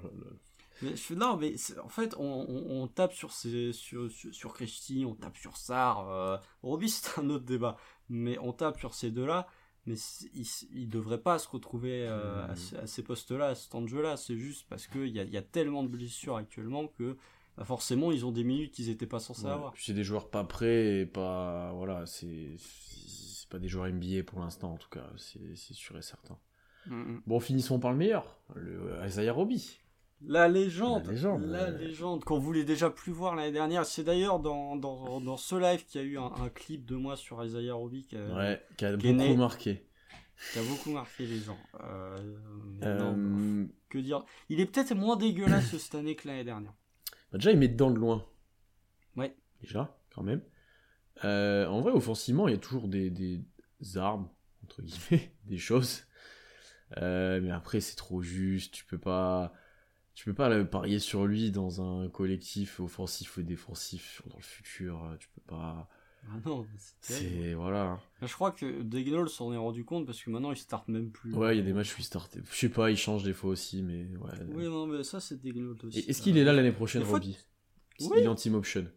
B: Mais je fais, non, mais en fait, on, on, on tape sur ces, sur, sur, sur Kreshti, on tape sur Sar. Euh, Roby, c'est un autre débat. Mais on tape sur ces deux-là. Mais ils, ils devraient pas se retrouver euh, à, ces- à ces postes-là, à ce temps de jeu-là. C'est juste parce qu'il y a, il y a tellement de blessures actuellement que bah, forcément, ils ont des minutes qu'ils étaient pas censés
A: Ouais,
B: avoir.
A: c'est des joueurs pas prêts et pas. Voilà, c'est. C'est pas des joueurs NBA pour l'instant, en tout cas, c'est c'est sûr et certain.
B: Mhm.
A: Bon, finissons par le meilleur, le Isaiah Roby.
B: La légende,
A: La légende,
B: la
A: ouais.
B: légende qu'on voulait déjà plus voir l'année dernière. C'est d'ailleurs dans, dans, dans ce live qu'il y a eu un, un clip de moi sur Isaiah Roby qui a,
A: Ouais, qui a
B: qui
A: beaucoup
B: né-
A: marqué.
B: qui a beaucoup marqué les gens. Euh, non,
A: Euh,
B: que dire Il est peut-être moins dégueulasse cette année que l'année dernière.
A: bah déjà, il met dedans de loin.
B: Ouais.
A: Déjà, quand même. Euh, en vrai, offensivement, il y a toujours des, des armes, entre guillemets, <laughs> des choses. Euh, mais après, c'est trop juste. Tu peux pas. Tu peux pas euh, parier sur lui dans un collectif offensif et défensif dans le futur. euh, Tu peux pas.
B: Ah non, c'est.
A: Voilà.
B: Je crois que Degnol s'en est rendu compte parce que maintenant il start même plus.
A: Ouais, il y a des matchs où il start. Je sais pas, il change des fois aussi, mais ouais.
B: Oui, non, mais ça c'est Degnol aussi.
A: Est-ce qu'il est là l'année prochaine,
B: Des fois, Oui.
A: Il est en team option.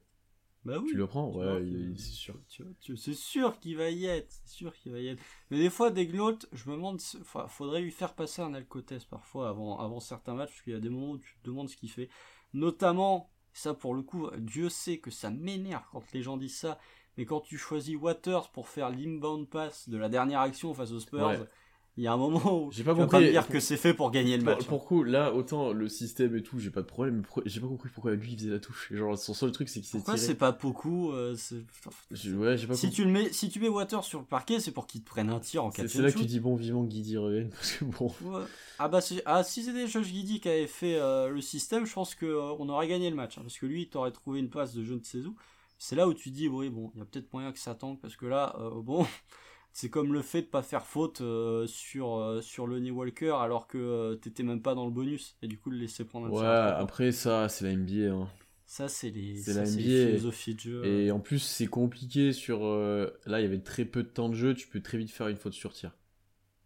B: Bah oui.
A: Tu le prends Ouais, il- c'est sûr.
B: tu vois, tu- c'est sûr qu'il va y être, c'est sûr qu'il va y être. Mais des fois, Degnol, je me demande, enfin, faudrait lui faire passer un alcotest parfois avant, avant certains matchs, parce qu'il y a des moments où tu te demandes ce qu'il fait. Notamment, ça pour le coup, Dieu sait que ça m'énerve quand les gens disent ça, mais quand tu choisis Waters pour faire l'inbound pass de la dernière action face aux Spurs,
A: Ouais.
B: Il y a un moment où
A: J'ai pas
B: tu vas
A: compris-
B: me dire que c'est fait pour gagner le
A: Pour,
B: match.
A: pour coup, là, autant le système et tout, j'ai pas de problème, mais j'ai pas compris pourquoi lui il faisait la touche. Genre, son seul truc, c'est qu'il s'est
B: Pourquoi c'est pas beaucoup euh,
A: Ouais, pas
B: si tu, le mets, si tu mets Waters sur le parquet, c'est pour qu'il te prenne un tir en
A: C'est
B: catch
A: c'est là que tu dis bon vivant Guidi revienne, <laughs> parce que bon.
B: Ouais. Ah bah c'est- ah, si c'était Josh Giddy qui avait fait euh, le système, je pense que euh, on aurait gagné le match hein, parce que lui il t'aurait trouvé une passe de je ne sais où. C'est là où tu dis oui bon, il y a peut-être moyen que ça tanque parce que là euh, bon, c'est comme le fait de pas faire faute euh, sur euh, sur Lonnie Walker alors que euh, t'étais même pas dans le bonus et du coup le laisser prendre un
A: Ouais, après ça, c'est la NBA. Hein.
B: Ça c'est les
A: c'est la NBA.
B: de jeu.
A: Et en plus, c'est compliqué sur. euh, Là, il y avait très peu de temps de jeu, tu peux très vite faire une faute sur tir.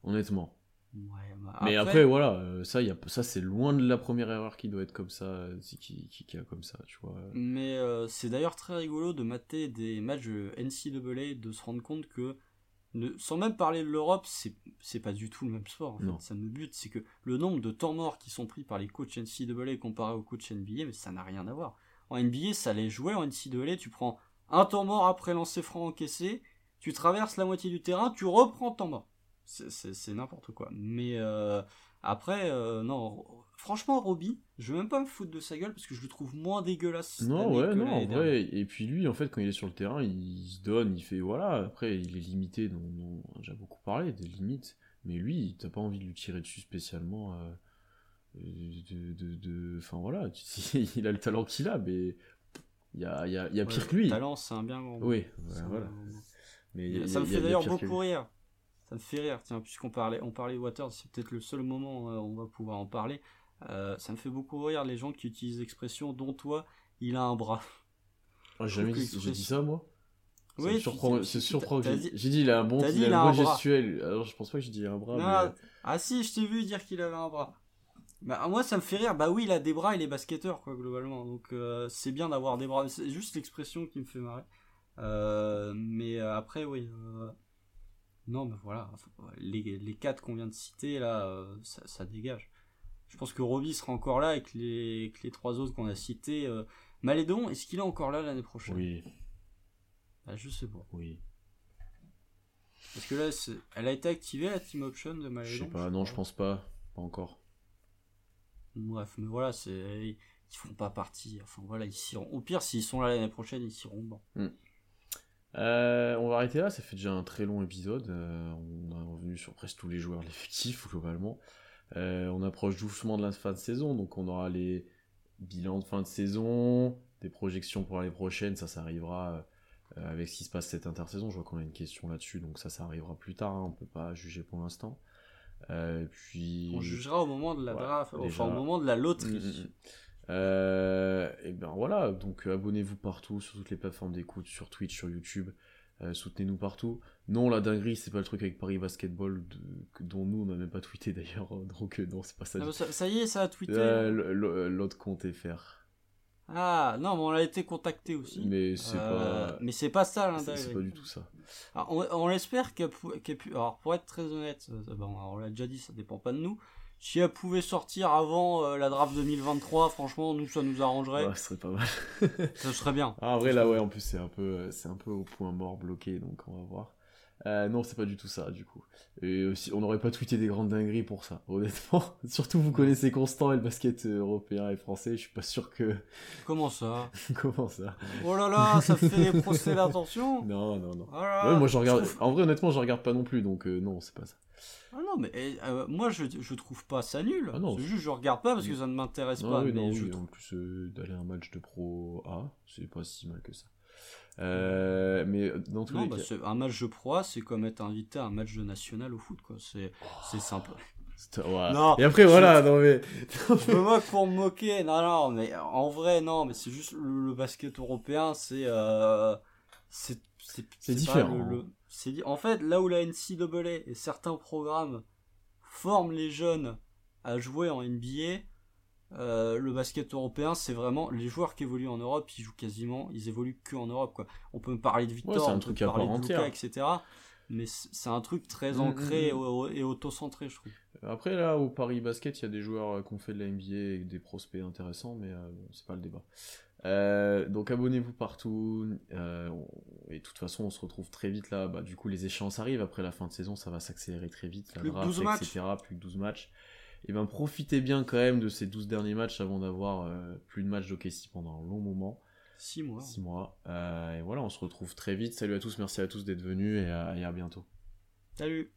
A: Honnêtement.
B: Ouais, bah,
A: Mais après, voilà, ça, y a... ça c'est loin de la première erreur qui doit être comme ça, qui, qui, qui a comme ça, tu vois.
B: Mais c'est d'ailleurs très rigolo de mater des matchs NCAA, de se rendre compte que, ne, sans même parler de l'Europe, c'est pas du tout le même sport. en fait. Ça me bute, c'est que le nombre de temps morts qui sont pris par les coachs NCAA comparé aux coachs NBA, mais ça n'a rien à voir. En NBA, ça les jouait en NCAA, tu prends un temps mort après lancer franc encaissé, tu traverses la moitié du terrain, tu reprends temps mort. C'est n'importe quoi. Mais euh, après, euh, non, franchement, Roby, je veux même pas me foutre de sa gueule parce que je le trouve moins dégueulasse.
A: Non, ouais, non, en vrai. Et puis lui, en fait, quand il est sur le terrain, il se donne, il fait voilà. Après, il est limité, dont, j'ai beaucoup parlé, des limites. Mais lui, t'as pas envie de lui tirer dessus spécialement. Euh, de, Enfin voilà, <laughs> il a le talent qu'il a, mais il y a, y a, y a pire que lui. Le
B: talent, c'est un bien grand.
A: Oui, voilà.
B: Mais ça me fait d'ailleurs beaucoup rire. Ça me fait rire, tiens, puisqu'on parlait, on parlait Waters, c'est peut-être le seul moment où on va pouvoir en parler. Euh, ça me fait beaucoup rire les gens qui utilisent l'expression dont toi, il a un bras. <laughs>
A: Ah, j'ai dit ça moi? Oui, c'est surprenant. J'ai dit il a un bon, il a un bon gestuel. Alors je pense pas que j'ai dit un bras.
B: Ah si, je t'ai vu dire qu'il avait un bras. Bah, moi ça me fait rire. Bah oui, il a des bras, il est basketteur quoi globalement. Donc euh, c'est bien d'avoir des bras. C'est juste l'expression qui me fait marrer. Euh, mais après oui. Non, mais voilà, les, les quatre qu'on vient de citer là, ça, ça dégage. Je pense que Roby sera encore là avec les, les trois autres qu'on a cités. Euh, Malédon, est-ce qu'il est encore là l'année prochaine?
A: Oui.
B: Bah, je sais pas.
A: Oui.
B: Parce que là, elle a été activée la team option de Malédon
A: Je sais pas, non, je pense pas. Pas encore.
B: Bref, mais voilà, c'est ils font pas partie. Enfin voilà, ils. Au pire, s'ils sont là l'année prochaine, ils iront bon.
A: Hmm. Euh, on va arrêter là, ça fait déjà un très long épisode. Euh, on est revenu sur presque tous les joueurs l'effectif globalement. Euh, on approche doucement de la fin de saison, donc on aura les bilans de fin de saison, des projections pour l'année prochaine, ça, ça arrivera avec ce qui se passe cette intersaison. Je vois qu'on a une question là-dessus, donc ça, ça arrivera plus tard, hein, on peut pas juger pour l'instant. Puis...
B: On jugera au moment de la draft, enfin au moment de la loterie.
A: Mm. et ben voilà, donc abonnez-vous partout sur toutes les plateformes d'écoute, sur Twitch, sur YouTube. Euh, soutenez-nous partout. Non, la dinguerie, c'est pas le truc avec Paris Basketball dont nous on n'a même pas tweeté d'ailleurs, donc euh, non, c'est pas ça.
B: Ah, ça. y est, ça a tweeté.
A: Euh, l'autre compte est faire.
B: Ah non, mais on a été contacté aussi.
A: Mais c'est pas.
B: Mais c'est pas ça
A: C'est pas du tout ça.
B: Alors, on, on espère qu'elle pu. Alors pour être très honnête, bon, on l'a déjà dit, ça dépend pas de nous. Si elle pouvait sortir avant euh, la draft 2023, franchement, nous, ça nous arrangerait.
A: Ouais, ce serait pas mal. <laughs>
B: ça serait bien.
A: Ah, en vrai, là, ouais, en plus, c'est un peu, euh, c'est un peu au point mort bloqué, donc on va voir. Euh, non, c'est pas du tout ça, du coup. Et aussi, on n'aurait pas tweeté des grandes dingueries pour ça, <laughs> honnêtement. Surtout, vous connaissez Constant et le basket européen et français, je suis pas sûr que. <laughs>
B: Comment ça?
A: Comment ça?
B: Oh là là, ça fait des procès d'intention
A: Non, non, non. Oh moi, je regarde. En vrai, honnêtement, je regarde pas non plus, donc non, c'est pas ça.
B: Ah non, mais eh, euh, moi je, je trouve pas ça nul. Ah c'est juste je regarde pas parce que ça ne m'intéresse pas.
A: Oui, mais je En plus, euh, d'aller à un match de Pro A, c'est pas si mal que ça. Euh, mais dans tous les
B: bah, cas... un match de Pro A, c'est comme être invité à un match de national au foot, quoi. C'est c'est simple. <laughs>
A: Non, et après voilà, non mais. <laughs>
B: je me moque pour me moquer. Non, non, mais en vrai, non, mais c'est juste le, basket européen, c'est.
A: c'est différent.
B: le, en fait là où la NCAA et certains programmes forment les jeunes à jouer en NBA, euh, le basket européen, c'est vraiment les joueurs qui évoluent en Europe, ils jouent quasiment, ils évoluent que en Europe quoi. On peut me parler de Victor,
A: un truc parler de Luka,
B: etc. Mais c'est un truc très mm, ancré mm, mm. et auto-centré, je trouve.
A: Après là, au Paris Basket, il y a des joueurs euh, qui ont fait de la NBA et des prospects intéressants, mais euh, bon, c'est pas le débat. Euh, donc abonnez-vous partout. Euh, et de toute façon, on se retrouve très vite là. Bah, du coup, les échéances arrivent après la fin de saison, ça va s'accélérer très vite.
B: La plus draft, 12
A: etc. Plus que 12 matchs. Et ben profitez bien quand même de ces 12 derniers matchs avant d'avoir euh, plus de matchs d'Okessi pendant un long moment.
B: 6 mois.
A: 6 mois. et voilà, on se retrouve très vite. Salut à tous, merci à tous d'être venus et à bientôt.
B: Salut